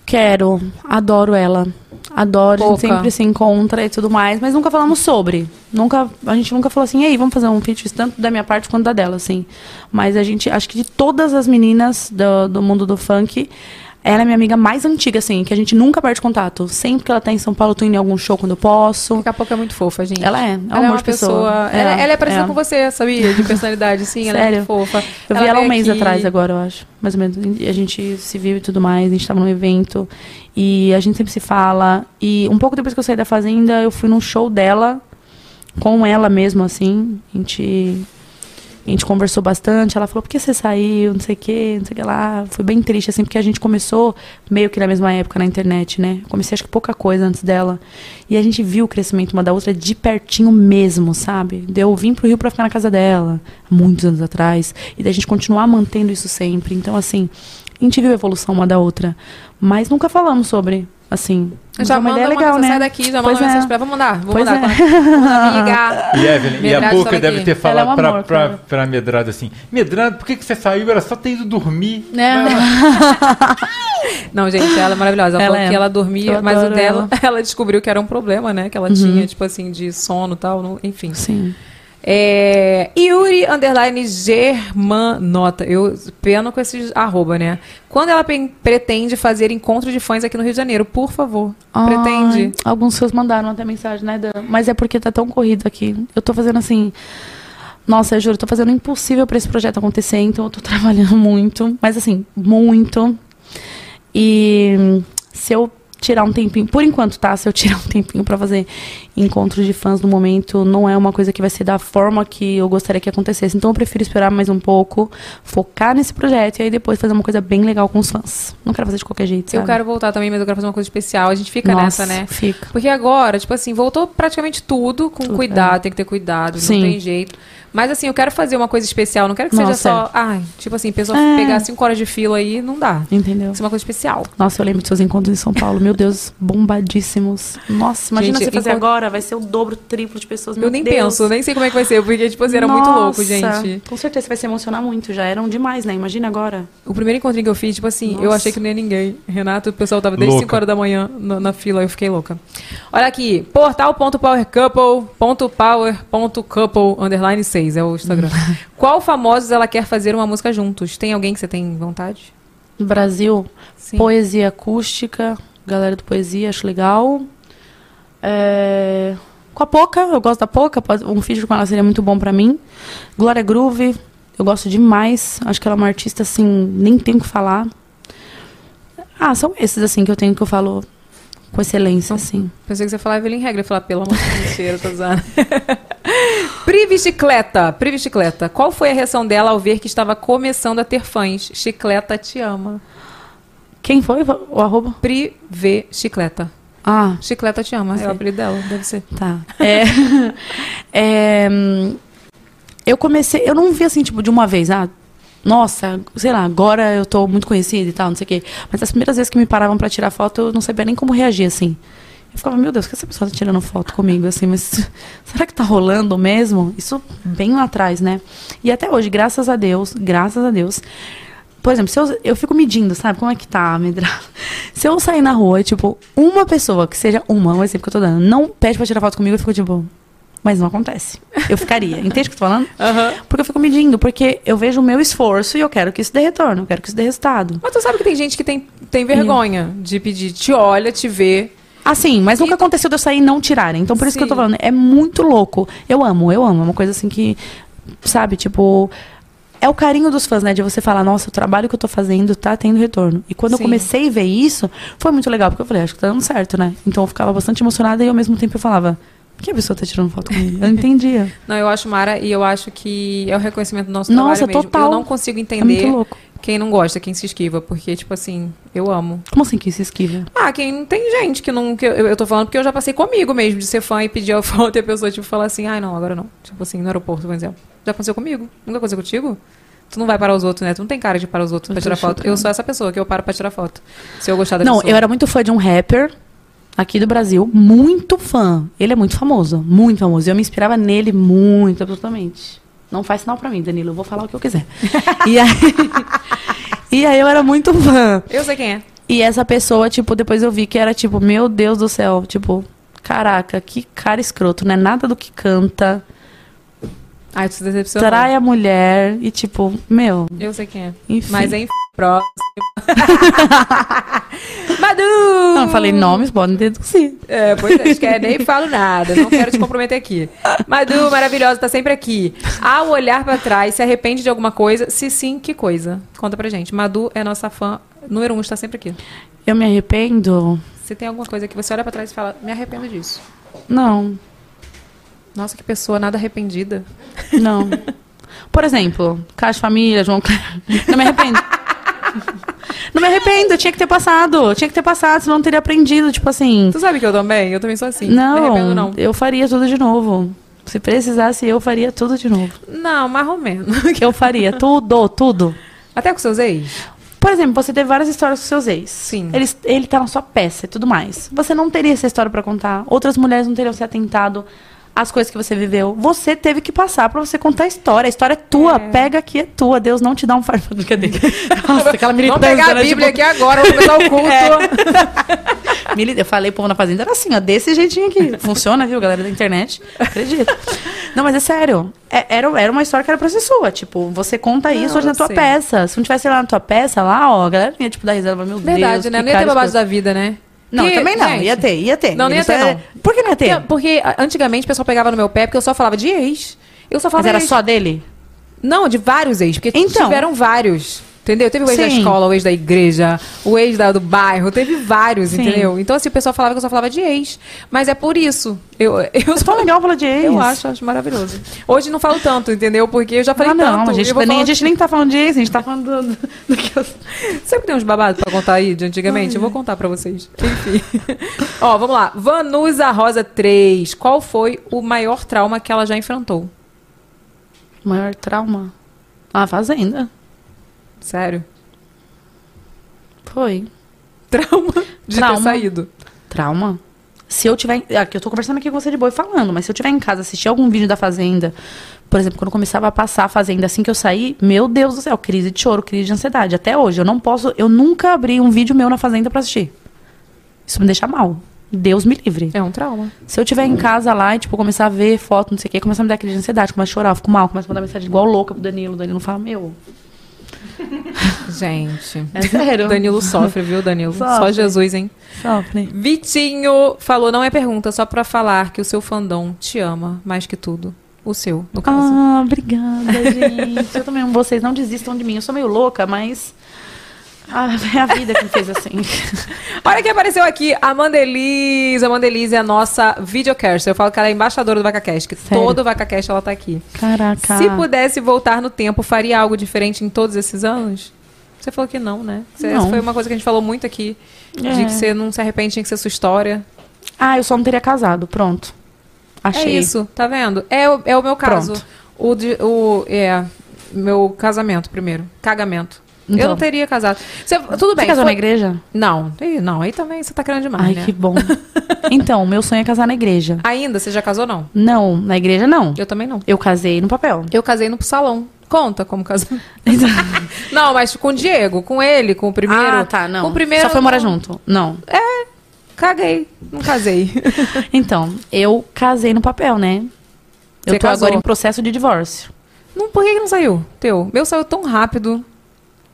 Quero, adoro ela. Adoro, a gente sempre se encontra e tudo mais, mas nunca falamos sobre. Nunca, a gente nunca falou assim, ei, vamos fazer um pitch tanto da minha parte quanto da dela, assim. Mas a gente, acho que de todas as meninas do, do mundo do funk, ela é minha amiga mais antiga, assim, que a gente nunca perde contato. Sempre que ela tá em São Paulo, eu tô indo em algum show quando eu posso. Daqui a pouco é muito fofa, gente. Ela é, é um ela é uma de pessoa. pessoa. ela, ela é parecida é. com você, sabia? De personalidade, sim. Ela é Sério? muito fofa. Eu vi ela um mês aqui- atrás agora, eu acho. Mais ou menos. E A gente se viu e tudo mais, a gente tava num evento. E a gente sempre se fala. E um pouco depois que eu saí da fazenda, eu fui num show dela, com ela mesmo, assim. A gente. A gente conversou bastante, ela falou, por que você saiu, não sei o que, não sei o que lá. Foi bem triste, assim, porque a gente começou meio que na mesma época na internet, né? Comecei acho que pouca coisa antes dela. E a gente viu o crescimento uma da outra de pertinho mesmo, sabe? De Eu vim pro Rio pra ficar na casa dela, muitos anos atrás. E da gente continuar mantendo isso sempre. Então, assim, a gente viu a evolução uma da outra. Mas nunca falamos sobre, assim. Já é uma manda ideia uma legal, mensagem né? daqui, já manda Pois uma é. mensagem pra ela. Vou mandar, vou Pois mandar. é. Quando <laughs> amiga. E Evelyn, e a Boca deve ter Ela é falado um pra, amor, pra, cara. pra Medrado assim: Medrado, por que, que você saiu? Era só ter ido dormir. <laughs> Não, gente, ela é maravilhosa. Ela, Ela falou é. que ela dormia, Eu mas o dela, ela. <laughs> ela. descobriu que era um problema, né? Que ela Uhum. tinha, tipo assim, de sono e tal, enfim. Sim. É, Yuri Underline Germanota. Eu peno com esses arroba, né? Quando ela pen- pretende fazer encontro de fãs aqui no Rio de Janeiro, por favor. Pretende. Ai, alguns seus mandaram até mensagem, né, Dan? Mas é porque tá tão corrido aqui. Eu tô fazendo assim. Nossa, eu juro, tô fazendo o impossível pra esse projeto acontecer, então eu tô <laughs> trabalhando muito. Mas assim, muito. E se eu tirar um tempinho. Por enquanto, tá? Se eu tirar um tempinho pra fazer encontros de fãs no momento, não é uma coisa que vai ser da forma que eu gostaria que acontecesse. Então eu prefiro esperar mais um pouco, focar nesse projeto e aí depois fazer uma coisa bem legal com os fãs. Não quero fazer de qualquer jeito, sabe? Eu quero voltar também, mas eu quero fazer uma coisa especial. A gente fica Nossa, nessa, né? Fica. Porque agora, tipo assim, voltou praticamente tudo com Tudo, cuidado, é. tem que ter cuidado, Sim. não tem jeito. Mas assim, eu quero fazer uma coisa especial, não quero que Nossa, seja só, ai, tipo assim, pessoa É. pegar cinco horas de fila aí, não dá. Entendeu? Que ser uma coisa especial. Nossa, eu lembro dos seus encontros em São Paulo. Meu Deus, bombadíssimos. Nossa, imagina Gente, você fazer encontro- agora, vai ser o dobro, triplo de pessoas. Eu meu nem Deus. penso, nem sei como é que vai ser, porque, tipo assim, era muito louco, Nossa, gente. Com certeza você vai se emocionar muito. Já eram demais, né? Imagina agora. O primeiro encontrinho que eu fiz, tipo assim, eu Nossa. achei que não ia ninguém. Renato, o pessoal tava desde Louca. 5 horas da manhã na, na fila, eu fiquei louca. Olha aqui, portal.powercouple.power.couple underline 6 é o Instagram. <laughs> Qual famosos ela quer fazer uma música juntos? Tem alguém que você tem vontade? No Brasil, Sim. poesia acústica. Galera do poesia, acho legal. É, Com a Poca, eu gosto da Poca. Um feat com ela seria muito bom pra mim. Glória Groove, eu gosto demais. Acho que ela é uma artista, assim, nem tenho o que falar. Ah, são esses, assim, que eu tenho que eu falo com excelência, assim. Pensei que você ia falar Evelyn Regra, ia falar, pelo amor de Deus, mentira, tô zoando. <laughs> Privi Chicleta, Privi Chicleta, qual foi a reação dela ao ver que estava começando a ter fãs? Chicleta te ama. Quem foi o arroba? Privi Chicleta. Ah, Chicleta te ama, é o apelido dela, deve ser. Tá. É, <laughs> é, eu comecei, eu não vi assim, tipo, de uma vez, ah, nossa, sei lá, agora eu tô muito conhecida e tal, não sei o quê. Mas as primeiras vezes que me paravam pra tirar foto, eu não sabia nem como reagir, assim. Eu ficava, meu Deus, que essa pessoa tá tirando foto comigo, assim, mas <laughs> será que tá rolando mesmo? Isso bem lá atrás, né? E até hoje, graças a Deus, graças a Deus. Por exemplo, se eu, eu fico medindo, sabe? Como é que tá a medrada? <laughs> Se eu sair na rua e, tipo, uma pessoa, que seja uma, um exemplo que eu tô dando, não pede pra tirar foto comigo, eu fico tipo, mas não acontece. Eu ficaria. <laughs> Entende o que eu tô falando? Porque eu fico medindo, porque eu vejo o meu esforço e eu quero que isso dê retorno, eu quero que isso dê resultado. Mas tu sabe que tem gente que tem, tem vergonha de pedir, te olha, te vê. Assim, mas nunca aconteceu de eu sair e não tirarem. Então, por isso que eu tô falando, é muito louco. Eu amo, eu amo. É uma coisa assim que, sabe, tipo. É o carinho dos fãs, né? De você falar, nossa, o trabalho que eu tô fazendo tá tendo retorno. E quando Sim. eu comecei a ver isso, foi muito legal, porque eu falei, acho que tá dando certo, né? Então eu ficava bastante emocionada e ao mesmo tempo eu falava, por que a pessoa tá tirando foto comigo? Eu não entendia. <laughs> Não, eu acho Mara e eu acho que é o reconhecimento do nosso Nossa, trabalho mesmo. total. Eu não consigo É entender louco. quem não gosta, quem se esquiva, porque, tipo assim, eu amo. Como assim que se esquiva? Ah, quem tem gente que não. Que eu, eu tô falando porque eu já passei comigo mesmo, de ser fã e pedir a <laughs> foto e a pessoa, tipo, falar assim, ai não, agora não. Tipo assim, no aeroporto, por exemplo. Já aconteceu comigo? Nunca aconteceu contigo? Tu não vai parar os outros, né? Tu não tem cara de parar os outros pra Eu tirar tô foto. Eu sou essa pessoa que eu paro pra tirar foto. Se eu gostar da Não, pessoa. eu era muito fã de um rapper aqui do Brasil, muito fã. Ele é muito famoso, muito famoso. E eu me inspirava nele muito, absolutamente. Não faz sinal pra mim, Danilo, eu vou falar o que eu quiser. <laughs> e, aí, e aí eu era muito fã. Eu sei quem é. E essa pessoa, tipo, depois eu vi que era tipo, meu Deus do céu, tipo, caraca, que cara escroto, não é nada do que canta. Ai, tu se decepcionou. Trai a mulher e tipo, meu, Eu sei quem é. enfim. Mas enfim, próximo. <laughs> Madu! Não falei nomes, podem deduzir. É, pois é, acho que é, nem falo nada, não quero te comprometer aqui. Madu, maravilhosa, tá sempre aqui. Ao olhar pra trás, se arrepende de alguma coisa? Se sim, que coisa? Conta pra gente. Madu é nossa fã número um, está sempre aqui. Eu me arrependo? Se tem alguma coisa que você olha pra trás e fala, me arrependo disso. Não, Nossa, que pessoa nada arrependida. não. Por exemplo, Caixa Família, João Não me arrependo. Não me arrependo, tinha que ter passado. Tinha que ter passado, senão não teria aprendido, tipo assim. Tu sabe que eu também? Eu também sou assim. Não me arrependo, Não, eu faria tudo de novo. Se precisasse, eu faria tudo de novo. Não, mais ou menos. Eu faria tudo, tudo. Até com seus ex? Por exemplo, você teve várias histórias com seus ex. Sim. Ele, ele tá na sua peça e tudo mais. Você não teria essa história pra contar. Outras mulheres não teriam se atentado às coisas que você viveu. Você teve que passar pra você contar a história. A história é tua. Pega aqui, é tua. Deus não te dá um fardo. <laughs> Brincadeira. Nossa, aquela Vamos militância. pegar a né? Bíblia Tipo, aqui agora, vamos começar o <laughs> culto. mili- Eu falei, povo na fazenda era assim, ó, desse jeitinho aqui. Funciona, viu, galera da internet? Acredito. Não, mas é sério. É- era, era uma história que era pra ser sua. Tipo, você conta isso Não, hoje na tua peça. Se não tivesse lá na tua peça, lá, ó, a galera ia, tipo, dar risada. Meu Verdade, Deus, né? Não ia ter cara babado da vida, né? Não, Porque, também não. gente, Ia ter, ia ter. Não, não ia ter, é- não. Por que não ia ter? Porque, porque antigamente o pessoal pegava no meu pé porque eu só falava de ex. Eu só Mas falava era ex. só dele? Não, de vários ex, porque Então. tiveram vários. Entendeu? Teve o ex da Sim. escola, o ex da igreja, o ex da, do bairro, teve vários, Sim. entendeu? Então, assim, o pessoal falava que eu só falava de ex. Mas é por isso. Eu, <laughs> eu É tão legal falar de ex. Eu acho, acho maravilhoso. Hoje não falo tanto, entendeu? Porque eu já falei Ah, não, tanto. a gente, eu nem, a gente nem tá falando de ex, a gente tá falando do, do- que eu... <laughs> Sempre tem uns babados pra contar aí de antigamente. eu vou contar pra vocês. Enfim. <laughs> Ó, vamos lá. Vanusa Rosa 3. Qual foi o maior trauma que ela já enfrentou? Maior trauma? A fazenda. Sério? Foi. Trauma de Trauma. ter saído. Trauma? Se eu tiver. Aqui, eu tô conversando aqui com você de boa e falando, mas se eu tiver em casa assistir algum vídeo da Fazenda, por exemplo, quando começava a passar a Fazenda assim que eu saí, meu Deus do céu, crise de choro, crise de ansiedade. Até hoje, eu não posso. Eu nunca abri um vídeo meu na Fazenda pra assistir. Isso me deixa mal. Deus me livre. É um trauma. Se eu tiver em casa lá e, tipo, começar a ver foto, não sei o quê, começar a me dar crise de ansiedade, começar a chorar, eu fico mal, começo a mandar mensagem igual louca pro Danilo. O Danilo fala, meu. <laughs> Gente. É sério. Danilo sofre, viu, Danilo? Só Sofre. Jesus, hein? Sofre. Vitinho falou, não é pergunta, só pra falar que o seu fandom te ama mais que tudo. O seu, no caso. Ah, obrigada, gente. eu também amo vocês, não desistam de mim. Eu sou meio louca, mas. Ah, é a vida que me fez assim. <laughs> Olha quem apareceu aqui, a Mandelise. A Mandelise é a nossa videocaster. Eu falo que ela é embaixadora do VacaCast, que Sério? todo VacaCast ela tá aqui. Caraca. Se pudesse voltar no tempo, faria algo diferente em todos esses anos? Você falou que não, né? Você- Não. Essa foi uma coisa que a gente falou muito aqui. De É. que você não se arrepende, tinha que ser sua história. Ah, eu só não teria casado. Pronto. Achei. É isso, tá vendo? É, o- é o meu caso. Pronto. O, de, o é meu casamento primeiro, cagamento. Eu Então. não teria casado. Você- tudo bem. Você casou foi- na igreja? Não, Ih, não, aí também você tá querendo demais, Ai, né? que bom. <laughs> então, meu sonho é casar na igreja. Ainda, você já casou não? Não, na igreja não. Eu também não. Eu casei no papel. Eu casei no salão. Conta como casou. <laughs> não, mas com o Diego, com ele, com o primeiro. Ah, tá, não. Com o primeiro. Só foi morar não- junto. Não. É, caguei. Não casei. <laughs> Então, eu casei no papel, né? Eu Você tô casou? agora em processo de divórcio. não, por que não saiu? Teu? Meu saiu tão rápido.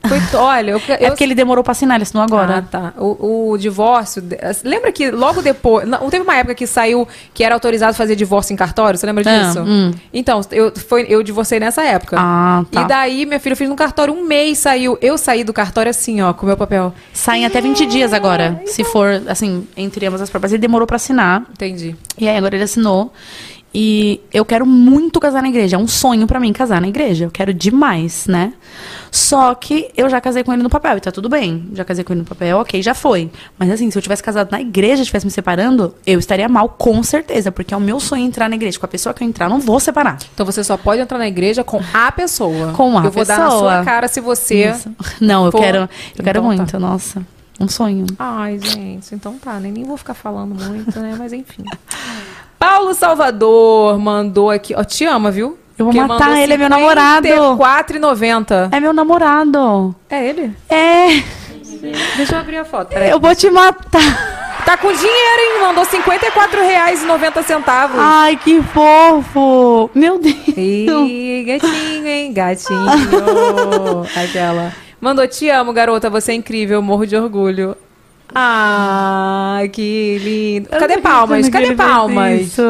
Foi, olha, eu, É porque ele demorou pra assinar, ele assinou agora. Ah, tá. O, o divórcio. Lembra que logo depois. Não, teve uma época que saiu que era autorizado fazer divórcio em cartório? Você lembra Ah, disso? hum. Então, eu, foi, eu divorciei nessa época. Ah, tá. E daí, minha filha, eu fiz no cartório um mês, saiu. Eu saí do cartório assim, ó, com o meu papel. Saem até 20 dias agora. Se for, assim, entre ambas as próprias. Ele demorou pra assinar. Entendi. E aí agora ele assinou. E eu quero muito casar na igreja. É um sonho pra mim casar na igreja. Eu quero demais, né? Só que eu já casei com ele no papel e tá tudo bem. Já casei com ele no papel, ok, já foi. Mas assim, se eu tivesse casado na igreja, estivesse me separando, eu estaria mal, com certeza. Porque é o meu sonho entrar na igreja. Com a pessoa que eu entrar, não vou separar. Então você só pode entrar na igreja com a pessoa. Com a Eu vou dar na pessoa. sua cara se você. Isso. Não, eu for- quero, eu quero Então muito, tá. nossa. Um sonho. Ai, gente, então tá, nem, nem vou ficar falando muito, né? Mas enfim. <laughs> Paulo Salvador mandou aqui. Ó, te ama, viu? Eu vou matar ele, é meu namorado. R$54,90. É meu namorado. É ele? É. Deixa eu abrir a foto. peraí. Eu vou te matar. Tá com dinheiro, hein? Mandou R$54,90. Ai, que fofo. Meu Deus. Ih, gatinho, hein? Gatinho. <laughs> Aquela. Mandou, te amo, garota. Você é incrível. Morro de orgulho. Ah, que lindo. Cadê palmas? Cadê palmas? <laughs>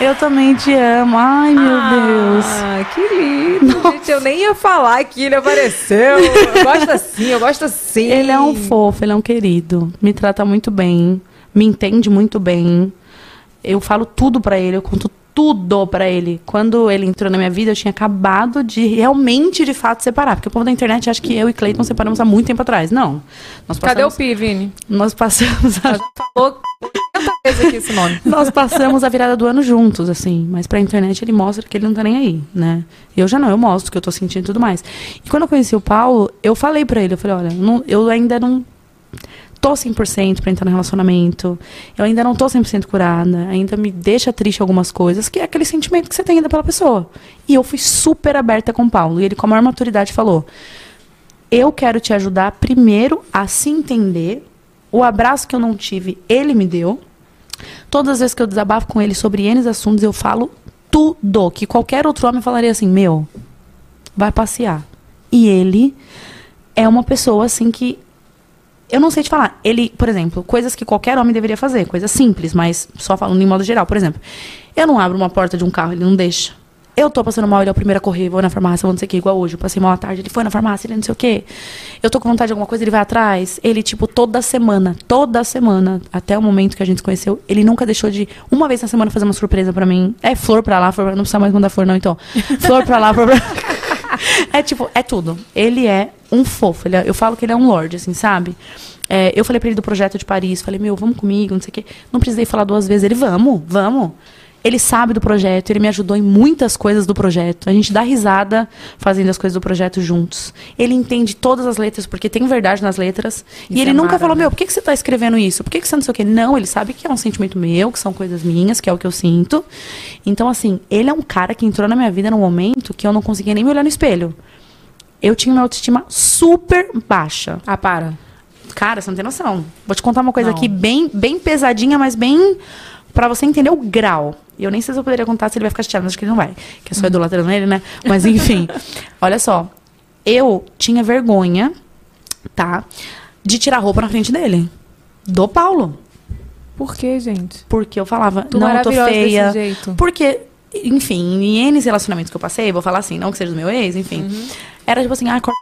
Eu também te amo. Ai, meu Deus. Ah, que lindo. Gente, eu nem ia falar que ele apareceu. Eu gosto assim, eu gosto assim. Ele é um fofo, ele é um querido. Me trata muito bem. Me entende muito bem. Eu falo tudo pra ele, eu conto tudo pra ele. Quando ele entrou na minha vida, eu tinha acabado de realmente, de fato, separar. Porque o povo da internet acha que eu e Cleiton separamos há muito tempo atrás. Não. Nós Cadê o passamos, Pi, Vini? Nós passamos a Falou 80 vezes aqui esse nome. <laughs> Nós passamos a virada do ano juntos, assim. Mas pra internet ele mostra que ele não tá nem aí, né? Eu já não, eu mostro o que eu tô sentindo e tudo mais. E quando eu conheci o Paulo, eu falei pra ele, eu falei, olha, não- eu ainda não tô 100% pra entrar no relacionamento. Eu ainda não tô 100% curada. Ainda me deixa triste algumas coisas, que é aquele sentimento que você tem ainda pela pessoa. E eu fui super aberta com o Paulo. E ele, com a maior maturidade, falou: Eu quero te ajudar primeiro a se entender. O abraço que eu não tive, ele me deu. Todas as vezes que eu desabafo com ele sobre N assuntos, eu falo tudo. Que qualquer outro homem falaria assim: Meu, vai passear. E ele é uma pessoa assim que. Eu não sei te falar. Ele, por exemplo, coisas que qualquer homem deveria fazer, coisas simples, mas só falando em modo geral. Por exemplo, eu não abro uma porta de um carro, ele não deixa. Eu tô passando mal, ele é o primeiro a correr, vou na farmácia, vou não sei o que, igual hoje. Eu passei mal à tarde, ele foi na farmácia, ele não sei o que. Eu tô com vontade de alguma coisa, ele vai atrás. Ele, tipo, toda semana, toda semana, até o momento que a gente se conheceu, ele nunca deixou de, uma vez na semana, fazer uma surpresa pra mim. É flor pra lá, flor pra... não precisa mais mandar flor, não, então. Flor pra lá, flor pra É tipo, é tudo. Ele é um fofo. Ele é- eu falo que ele é um lord, assim, sabe? É, eu falei pra ele do projeto de Paris, falei, meu, vamos comigo, não sei o quê. Não precisei falar duas vezes. Ele, vamos, vamos. Ele sabe do projeto, ele me ajudou em muitas coisas do projeto. A gente dá risada fazendo as coisas do projeto juntos. Ele entende todas as letras, porque tem verdade nas letras. e Isso ele é nunca falou, né? meu, por que, que você tá escrevendo isso? Por que, que você não sei o quê? Não, ele sabe que é um sentimento meu, que são coisas minhas, que é o que eu sinto. Então, assim, ele é um cara que entrou na minha vida num momento que eu não conseguia nem me olhar no espelho. Eu tinha uma autoestima super baixa. Ah, para. Cara, você não tem noção. Vou te contar uma coisa Não. aqui bem, bem pesadinha, mas bem pra você entender o grau. Eu nem sei se eu poderia contar se ele vai ficar chateado, mas acho que ele não vai. Que eu sou idolatrando ele, né? Mas enfim. <laughs> olha só. Eu tinha vergonha, tá? De tirar roupa na frente dele. Do Paulo. Por que, gente? Porque eu falava, Tu não, eu tô feia. desse jeito. Porque, enfim, em N relacionamentos que eu passei, vou falar assim, não que seja do meu ex, enfim. Uhum. Era tipo assim, ah, corta.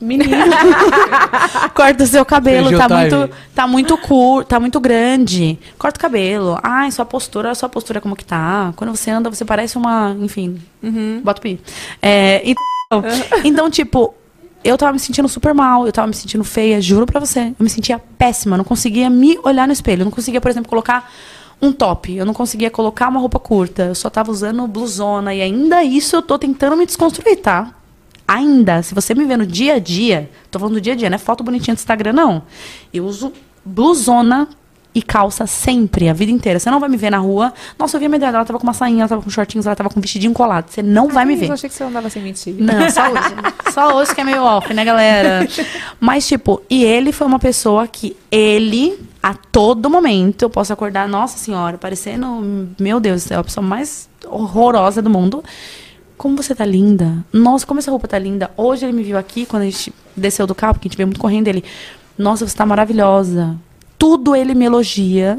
Menino. <laughs> corta o seu cabelo, tá muito, tá muito curto, tá muito grande. Corta o cabelo. Ai, sua postura, sua postura como que tá. Quando você anda, você parece uma, enfim, Uhum. bota o pi. É, então, <laughs> então, tipo, eu tava me sentindo super mal, eu tava me sentindo feia, juro pra você. Eu me sentia péssima, eu não conseguia me olhar no espelho. Eu não conseguia, por exemplo, colocar um top. Eu não conseguia colocar uma roupa curta. Eu só tava usando blusona. E ainda isso eu tô tentando me desconstruir, tá? Ainda, se você me vê no dia a dia, tô falando do dia a dia, não é foto bonitinha do Instagram, não. Eu uso blusona e calça sempre, a vida inteira. Você não vai me ver na rua. Nossa, eu vi a minha ela tava com uma sainha, ela tava com shortinhos, ela tava com um vestidinho colado. Você não vai me Ai, ver. Eu achei que você andava sem mentir. Não, só hoje. <laughs> só hoje que é meio off, né, galera? Mas, tipo, e ele foi uma pessoa que ele, a todo momento, eu posso acordar, nossa senhora, parecendo, meu Deus, é a pessoa mais horrorosa do mundo. Como você tá linda. Nossa, como essa roupa tá linda. Hoje ele me viu aqui, quando a gente desceu do carro, porque a gente veio muito correndo, ele, nossa, você tá maravilhosa. Tudo ele me elogia.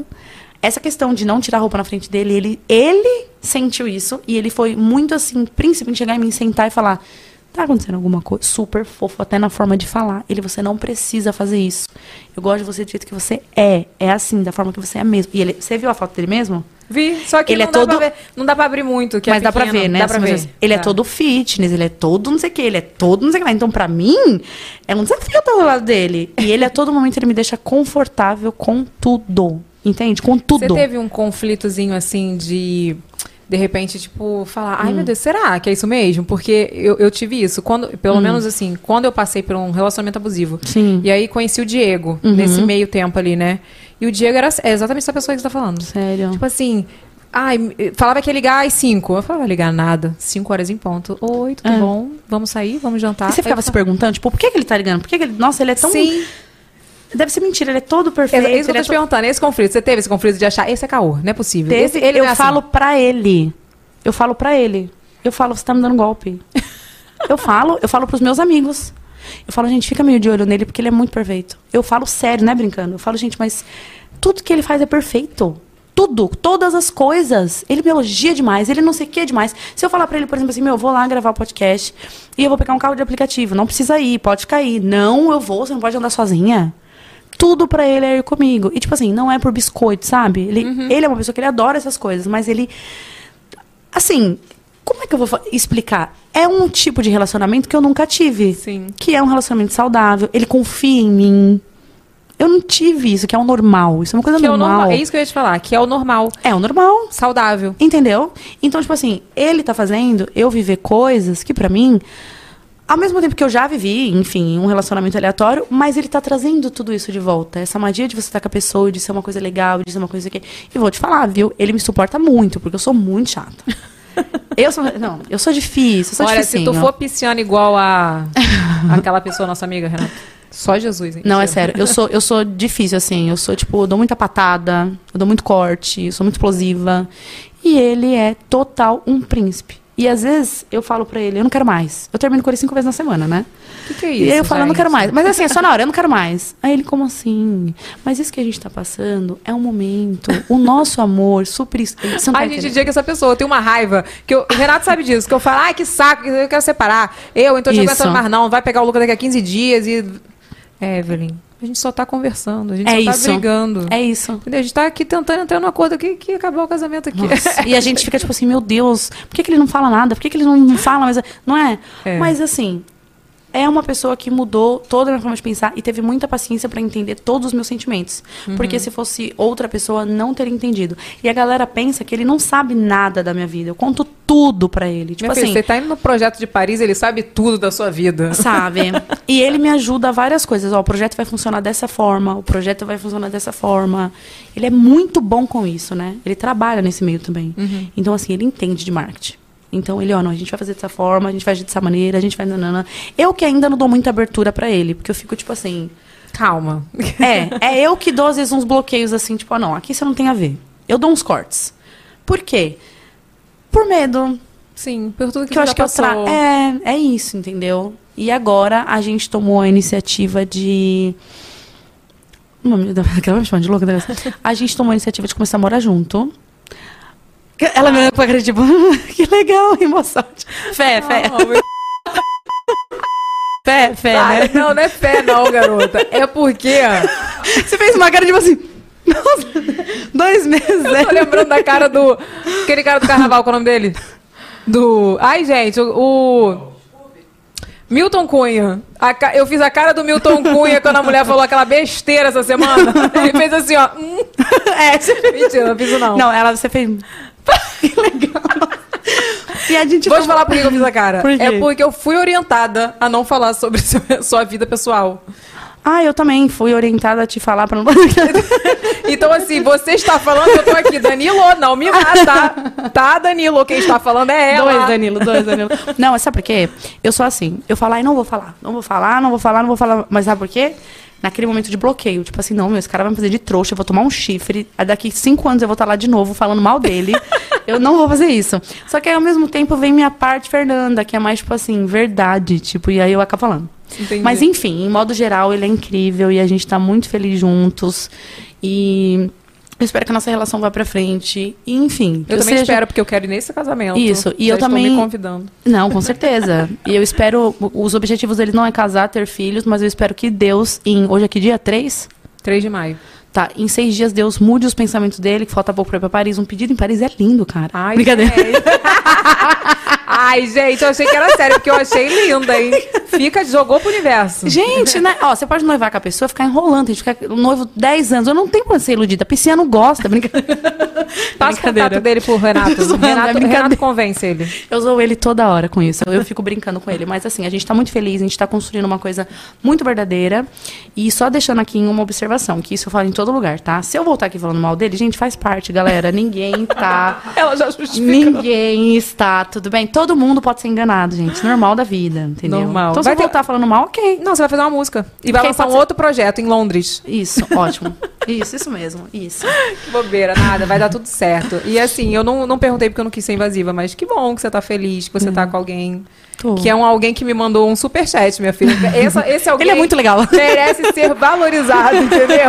Essa questão de não tirar a roupa na frente dele, ele, ele sentiu isso. E ele foi muito assim, príncipe, em chegar em mim, sentar e falar: tá acontecendo alguma coisa? Super fofo, até na forma de falar. Ele, você não precisa fazer isso. Eu gosto de você do jeito que você é. É assim, da forma que você é mesmo. E ele, você viu a foto dele mesmo? Vi, só que Ele não, é dá todo- pra ver, não dá pra abrir muito, que Mas é dá pra ver, né? Dá pra ver. Ele é Tá. todo fitness, ele é todo não sei o que, ele é todo não sei o que lá. Então, pra mim, é um desafio estar do lado dele. E ele, a todo momento, ele me deixa confortável com tudo. Entende? Com tudo. Você teve um conflitozinho assim de. De repente, tipo, falar, ai Hum. meu Deus, será que é isso mesmo? Porque eu, eu tive isso. Quando, pelo Hum. menos assim, quando eu passei por um relacionamento abusivo. Sim. E aí conheci o Diego, Uhum. nesse meio tempo ali, né? E o Diego era é exatamente essa pessoa que você tá falando. Sério. Tipo assim, ai, falava que ia ligar às 5. Eu falava, ligar nada. 5 horas em ponto. Oi, tudo É. bom? Vamos sair? Vamos jantar? E você ficava eu se perguntando, tipo, por que, que ele tá ligando? Por que, que ele. Nossa, ele é tão. Sim. Deve ser mentira, ele é todo É perfeito. isso que eu tô é te to- perguntando. Esse conflito, você teve esse conflito de achar, esse é caô, não é possível. Teve, Esse, ele eu é assim. falo pra ele. Eu falo pra ele. Eu falo, você tá me dando golpe. <laughs> eu falo, eu falo pros meus amigos. Eu falo, gente, fica meio de olho nele, porque ele é muito perfeito. Eu falo sério, não é brincando. Eu falo, gente, mas tudo que ele faz é perfeito. Tudo, todas as coisas. Ele me elogia demais, ele não sei o que demais. Se eu falar pra ele, por exemplo, assim, meu, eu vou lá gravar o podcast e eu vou pegar um carro de aplicativo, não precisa ir, pode cair. Não, eu vou, você não pode andar sozinha. Tudo pra ele é ir comigo. E, tipo assim, não é por biscoito, sabe? Ele, ele é uma pessoa que ele adora essas coisas, mas ele. Assim, como é que eu vou explicar? É um tipo de relacionamento que eu nunca tive. Sim. Que é um relacionamento saudável. Ele confia em mim. Eu não tive isso, que é o normal. Isso é uma coisa Que é, normal. normal. é isso que eu ia te falar, que é o normal. É o normal. Saudável. Entendeu? Então, tipo assim, ele tá fazendo eu viver coisas que pra mim, ao mesmo tempo que eu já vivi, enfim, um relacionamento aleatório, mas ele tá trazendo tudo isso de volta. Essa magia de você estar com a pessoa, de ser uma coisa legal, de ser uma coisa que. E vou te falar, viu? Ele me suporta muito, porque eu sou muito chata. <laughs> eu sou. Não, eu sou difícil, eu sou Olha, se tu dificinho. for pisciana igual a <laughs> aquela pessoa, nossa amiga, Renata. Só Jesus, hein? Não, é sério. Eu sou, eu sou difícil, assim. Eu sou, tipo, eu dou muita patada, eu dou muito corte, eu sou muito explosiva. E ele é total um príncipe. E às vezes eu falo pra ele, eu não quero mais. Eu termino com ele cinco vezes na semana, né? Que que é E aí isso, eu falo, eu não quero mais. Mas assim, é só na hora, eu não quero mais. Aí ele, como assim? Mas isso que a gente tá passando é um momento. O nosso amor isso. Você não tá Ai, gente, dia que essa pessoa tem uma raiva. Que eu- o Renato sabe disso. Que eu falo, ai, que saco, eu quero separar. Eu, então eu Isso. aguentando mais não. Vai pegar o Lucas daqui a 15 dias e. É, Evelyn, a gente só tá conversando. A gente É só tá isso. brigando. É isso. Entendeu? A gente tá aqui tentando entrar num acordo aqui que acabar o casamento aqui. Nossa. <laughs> E a gente fica tipo assim, meu Deus, por que, que ele não fala nada? Por que, que ele não, não fala? Mas, não é? É. Mas assim, é uma pessoa que mudou toda a minha forma de pensar e teve muita paciência pra entender todos os meus sentimentos. Uhum. Porque se fosse outra pessoa, não teria entendido. E a galera pensa que ele não sabe nada da minha vida. Eu conto tudo pra ele. Tipo Minha filha, assim, você tá indo no projeto de Paris, ele sabe tudo da sua vida. Sabe? <laughs> E ele me ajuda a várias coisas. Ó, o projeto vai funcionar dessa forma, o projeto vai funcionar dessa forma. Ele é muito bom com isso, né? Ele trabalha nesse meio também. Uhum. Então, assim, ele entende de marketing. Então, ele, ó, não, a gente vai fazer dessa forma, a gente vai agir dessa maneira, a gente vai... Nanana. Eu que ainda não dou muita abertura pra ele, porque eu fico, tipo assim... Calma. <laughs> É, é eu que dou, às vezes, uns bloqueios, assim, tipo, ah, não, aqui você não tem a ver. Eu dou uns cortes. Por quê? Por medo. Sim, por tudo que, Que eu acho que eu tra... passou. É, é isso, entendeu? E agora a gente tomou a iniciativa de. <laughs> Vai me chamar de louca, né? A gente tomou a iniciativa de começar a morar junto. Ela me olhou com a cara tipo, <laughs> que legal, emoção. <laughs> Fé, fé. Fé, fé, né? Não, não é fé, não, garota. É porque. Você fez uma cara tipo assim. Nossa, dois meses, Eu né? tô lembrando da cara do. Aquele cara do carnaval, qual é o nome dele? Do. Ai, gente, o. Milton Cunha. Ca- Eu fiz a cara do Milton Cunha quando a mulher falou aquela besteira essa semana. <laughs> Ele fez assim, ó. hum. É. Mentira, não fiz não. Não, ela, você fez. <laughs> que legal. E a gente Vou te falar por que eu fiz a cara. Por? É porque eu fui orientada a não falar sobre <laughs> seu- sua vida pessoal. Ah, eu também fui orientada a te falar pra não. Então, assim, você está falando, eu tô aqui. Danilo, não me mata. Tá, Danilo? Quem está falando é ela. Dois, Danilo, dois, Danilo. Não, sabe por quê? Eu sou assim. Eu falo, ai, não vou falar. Não vou falar, não vou falar, não vou falar. Mas sabe por quê? Naquele momento de bloqueio. Tipo assim, não, meu, esse cara vai me fazer de trouxa, eu vou tomar um chifre. Daqui cinco anos eu vou estar lá de novo falando mal dele. <laughs> eu não vou fazer isso. Só que aí, ao mesmo tempo, vem minha parte Fernanda, que é mais, tipo assim, verdade. Tipo, e aí eu acabo falando. Entendi. Mas enfim, em modo geral, ele é incrível e a gente tá muito feliz juntos. E eu espero que a nossa relação vá pra frente. E, enfim. Eu também seja- espero, porque eu quero ir nesse casamento. Isso, e Já eu também- me convidando. Não, com certeza. e eu espero. Os objetivos dele não é casar, ter filhos, mas eu espero que Deus, em. Hoje que dia? 3? 3 de maio. Tá, em seis dias Deus mude os pensamentos dele, que falta pouco pra ir pra Paris. Um pedido em Paris é lindo, cara. Ai, Brincadeira. <laughs> Ai, gente, eu achei que era sério, porque eu achei linda, hein? Fica, jogou pro universo. Gente, né? Ó, você pode noivar com a pessoa, ficar enrolando, a gente ficar noivo 10 anos. Eu não tenho pra ser iludida. A pisciana gosta, brincadeira. <laughs> Passa o contato dele pro Renato. <laughs> Zoando, é Renato, brincadeira. Renato convence ele. Eu zoo ele toda hora com isso. Eu fico brincando com ele. Mas assim, a gente tá muito feliz, a gente tá construindo uma coisa muito verdadeira. E só deixando aqui uma observação, que isso eu falo em todo lugar, tá? Se eu voltar aqui falando mal dele, gente, faz parte, galera. Ninguém tá. <laughs> Ela já justifica. Ninguém está, tudo bem? Todo mundo pode ser enganado, gente. Normal da vida, entendeu? Normal. Então, se Vai eu ter- voltar falando mal, ok. Não, você vai fazer uma música. E vai lançar um ser. outro projeto em Londres. Isso, <laughs> ótimo. Isso, isso mesmo. Isso. Que bobeira, nada, vai dar tudo certo. E assim, eu não, não perguntei porque eu não quis ser invasiva, mas que bom que você tá feliz, que você tá com alguém. Tô. Que é um alguém que me mandou um superchat, minha filha. <laughs> Essa, esse alguém Ele é muito legal. <laughs> merece ser valorizado, entendeu?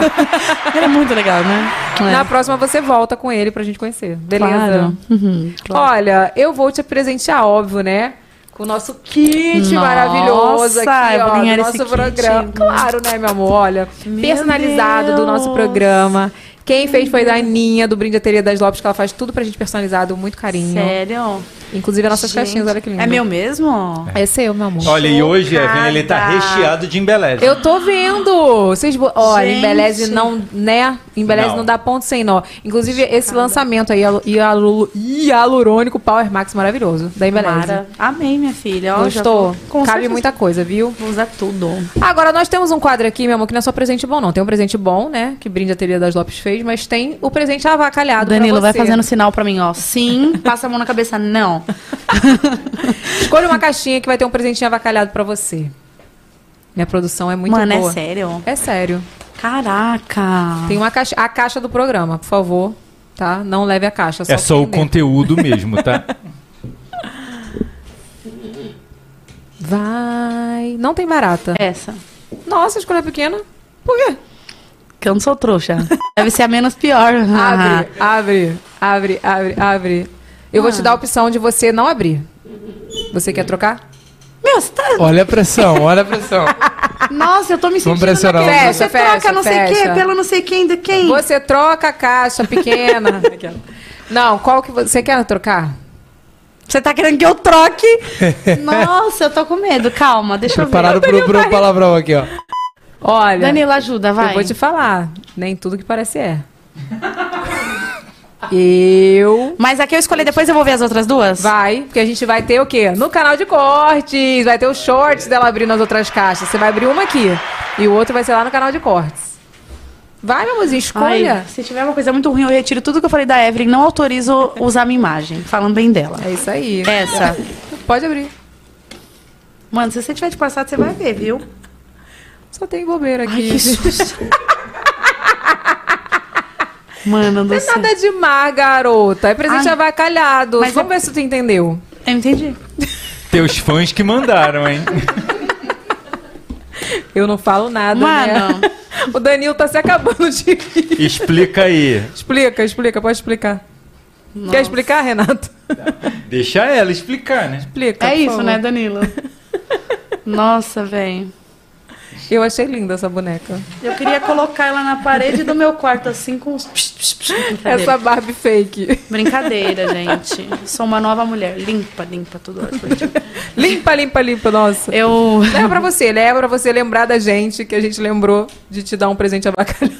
Ele é muito legal, né? <laughs> É. Na próxima você volta com ele pra gente conhecer. Beleza? Claro. Uhum, claro. Olha, eu vou te presentear, óbvio, né? Com o nosso kit Nossa, maravilhoso aqui, ó, do esse nosso kit. programa. Claro, né, meu amor? Olha, Meu personalizado do nosso Deus. programa. Quem fez foi a Aninha, do Brindeteria das Lopes, que ela faz tudo pra gente personalizado, muito carinho. Sério? Inclusive as nossas Gente, caixinhas, olha que lindo. É meu mesmo? É seu, meu amor. Olha, e hoje, Evelyn, ele tá Chocada. recheado de embeleze. Eu tô vendo. Vocês, olha, Gente. embeleze não, né? Embeleze não. Não. dá ponto sem nó. Inclusive, esse lançamento aí, hialu- hialu- hialurônico Power Max maravilhoso, da Embeleze. Mara. Amei, minha filha. Ó, Gostou? Cabe certeza. muita coisa, viu? Vou usar tudo. Agora, nós temos um quadro aqui, meu amor, que não é só presente bom, não. Tem um presente bom, né? Que brinde a teoria das Lopes fez, mas tem o presente avacalhado Danilo, pra vai fazendo sinal pra mim, ó. Sim, passa a mão na cabeça, não. <laughs> Escolha uma caixinha que vai ter um presentinho avacalhado pra você. Minha produção é muito Mano, boa. é sério? É sério. Caraca. Tem uma caixa, a caixa do programa, por favor, tá? Não leve a caixa, É só o entender. conteúdo mesmo, tá? Vai. Não tem barata. Essa. Nossa, escolha pequena. Por quê? Que eu não sou trouxa. Deve ser a menos pior. Abre, abre, abre, abre, abre. Eu vou te dar a opção de você não abrir. Você quer trocar? Meu, você tá... Olha a pressão, olha a pressão. <laughs> Nossa, eu tô me Vamos sentindo pressionar naquele- Fecha, Você fecha, troca não sei o quê, pelo não sei quem, de quem. Você troca a caixa pequena. <laughs> não, qual que você, você quer trocar? Você tá querendo que eu troque? <laughs> Nossa, eu tô com medo. Calma, deixa eu ver. Preparado pro, pro palavrão aqui, ó. Olha, Danilo, ajuda, vai. eu vou te falar. Nem tudo que parece é. <laughs> Eu. Mas aqui eu escolhi, depois eu vou ver as outras duas? Vai, porque a gente vai ter o quê? No canal de cortes, vai ter os shorts dela abrindo as outras caixas. Você vai abrir uma aqui e o outro vai ser lá no canal de cortes. Vai, meu mozinho, escolha. Ai, se tiver uma coisa muito ruim, eu retiro tudo que eu falei da Evelyn. Não autorizo usar minha imagem, falando bem dela. É isso aí. Essa. Pode abrir. Mano, se você tiver de passado, você vai ver, viu? Só tem bobeira aqui. Ai, que susto. Mano, Não é céu. nada de mar, garota. É presente Ai. avacalhado. Mas Vamos é- ver se tu entendeu. Eu entendi. Teus fãs que mandaram, hein? Eu não falo nada, Mano. né? O Danilo tá se acabando de rir. Explica aí. Explica, explica, pode explicar. Nossa. Quer explicar, Renato? Deixa ela explicar, né? Explica. É isso, favor. né, Danilo? Nossa, velho. Eu achei linda essa boneca. Eu queria colocar ela na parede do meu quarto, assim, com uns... psh, psh, psh. Essa Barbie fake. Brincadeira, gente. Sou uma nova mulher. Limpa, limpa tudo. Limpa, limpa, limpa, nossa. Eu... Leva pra você, leva pra você lembrar da gente, que a gente lembrou de te dar um presente avacalhado.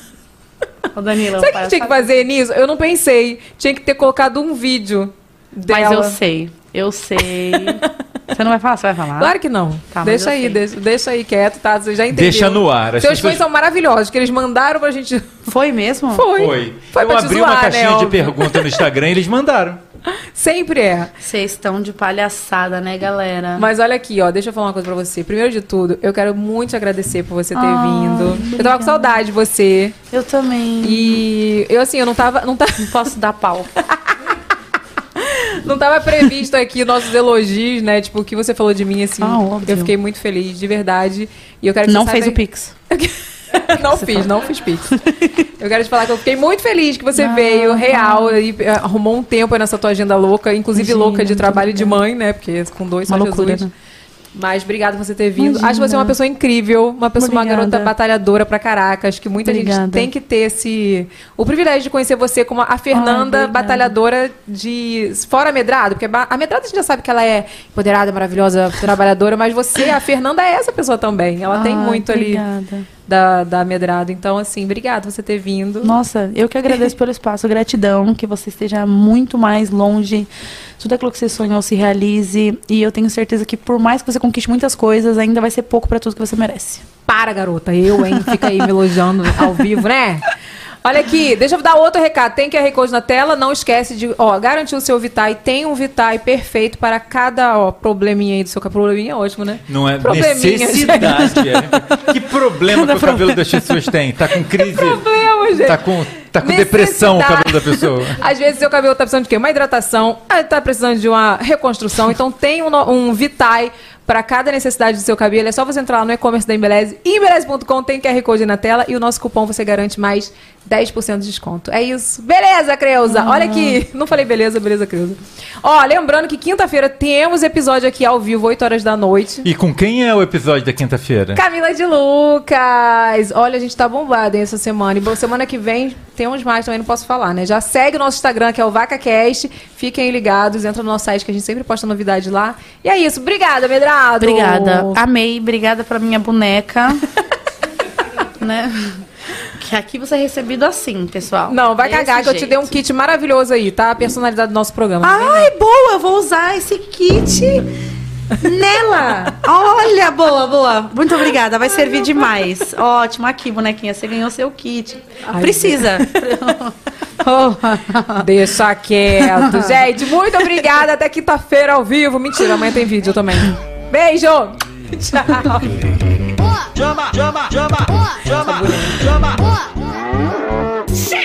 Ô, Danilo, Sabe o que tinha que fazer nisso? Eu não pensei. Tinha que ter colocado um vídeo dela. Mas eu sei. Eu sei. <laughs> Você não vai falar? Você vai falar? Claro que não. Tá, deixa aí, deixa, deixa aí quieto, tá? Você já entendeu. Deixa no ar. Seus pessoas- fãs são maravilhosos, que eles mandaram pra gente. Foi mesmo? Foi. Foi. Foi Eu abri zoar, uma né, caixinha de óbvio. pergunta no Instagram e eles mandaram. <laughs> Sempre é. Vocês estão de palhaçada, né, galera? Mas olha aqui, ó, deixa eu falar uma coisa pra você. Primeiro de tudo, eu quero muito te agradecer por você ter vindo. Eu tava com saudade de você. Eu também. E eu assim, eu não tava, não tava, Não posso dar pau. <laughs> não tava previsto aqui nossos elogios, né? Tipo, o que você falou de mim assim. Ah, eu fiquei muito feliz, de verdade. E eu quero que Não você fez o saiba- Pix. <laughs> não fiz, não fiz pix. Eu quero te falar que eu fiquei muito feliz que você veio, real, e eh, arrumou um tempo aí nessa tua agenda louca, inclusive Imagina, louca de trabalho de obrigada. mãe, né? Porque com dois Uma só loucura, Jesus. né? Mas obrigada por você ter vindo. Imagina. Acho você uma pessoa incrível, uma pessoa, uma Obrigada. garota batalhadora pra caraca. Acho que muita gente Obrigada. tem que ter esse o privilégio de conhecer você como a Fernanda, batalhadora de fora amedrado, porque a amedrada a gente já sabe que ela é empoderada, maravilhosa, trabalhadora, mas você, a Fernanda é essa pessoa também. Ela tem muito ali obrigada. Da, da Amedrado. Então, assim, obrigada por você ter vindo. Nossa, eu que agradeço pelo espaço. Gratidão, que você esteja muito mais longe. Tudo aquilo que você sonhou se realize. E eu tenho certeza que, por mais que você conquiste muitas coisas, ainda vai ser pouco pra tudo que você merece. Para, garota. Eu, hein? Fica aí me elogiando ao vivo, né? Olha aqui, deixa eu dar outro recado. Tem QR Code na tela, não esquece de, ó, garantir o seu Vitae. Tem um Vitae perfeito para cada, ó, probleminha aí do seu cabelo. Probleminha é ótimo, né? Não é necessidade. é. <laughs> Que problema que o cabelo das pessoas tem? Tá com <laughs> crise. Problema, gente. Tá com, tá com depressão o cabelo da pessoa. <laughs> Às vezes seu cabelo tá precisando de quê? Uma hidratação, ah, tá precisando de uma reconstrução. Então tem um, um Vitae para cada necessidade do seu cabelo. É só você entrar lá no e-commerce da Embeleze. Embeleze.com tem QR Code na tela e o nosso cupom você garante mais 10% de desconto. É isso. Beleza, Creuza. Olha aqui. <laughs> Não falei beleza, beleza, Creuza. Ó, lembrando que quinta-feira temos episódio aqui ao vivo, 8 horas da noite. E com quem é o episódio da quinta-feira? Camila de Lucas. Olha, a gente tá bombado hein, essa semana. E semana que vem tem uns mais também, não posso falar, né? Já segue o nosso Instagram, que é o VacaCast. Fiquem ligados, entra no nosso site que a gente sempre posta novidade lá. E é isso. Obrigada, Medrado. Obrigada. Amei. Obrigada pra minha boneca. <laughs> né? Que aqui você é recebido assim, pessoal. Não, vai Desse cagar, que eu te jeito. dei um kit maravilhoso aí, tá? Personalizado do nosso programa. Ai, boa, eu vou usar esse kit nela. Olha, boa, boa. Muito obrigada, vai servir demais. Ótimo, aqui, bonequinha, você ganhou seu kit. Precisa. <laughs> Deixa quieto. gente, muito obrigada. Até quinta-feira ao vivo. Mentira, amanhã tem vídeo também. Beijo! Tchau! Chama, chama, chama, chama, chama, chama.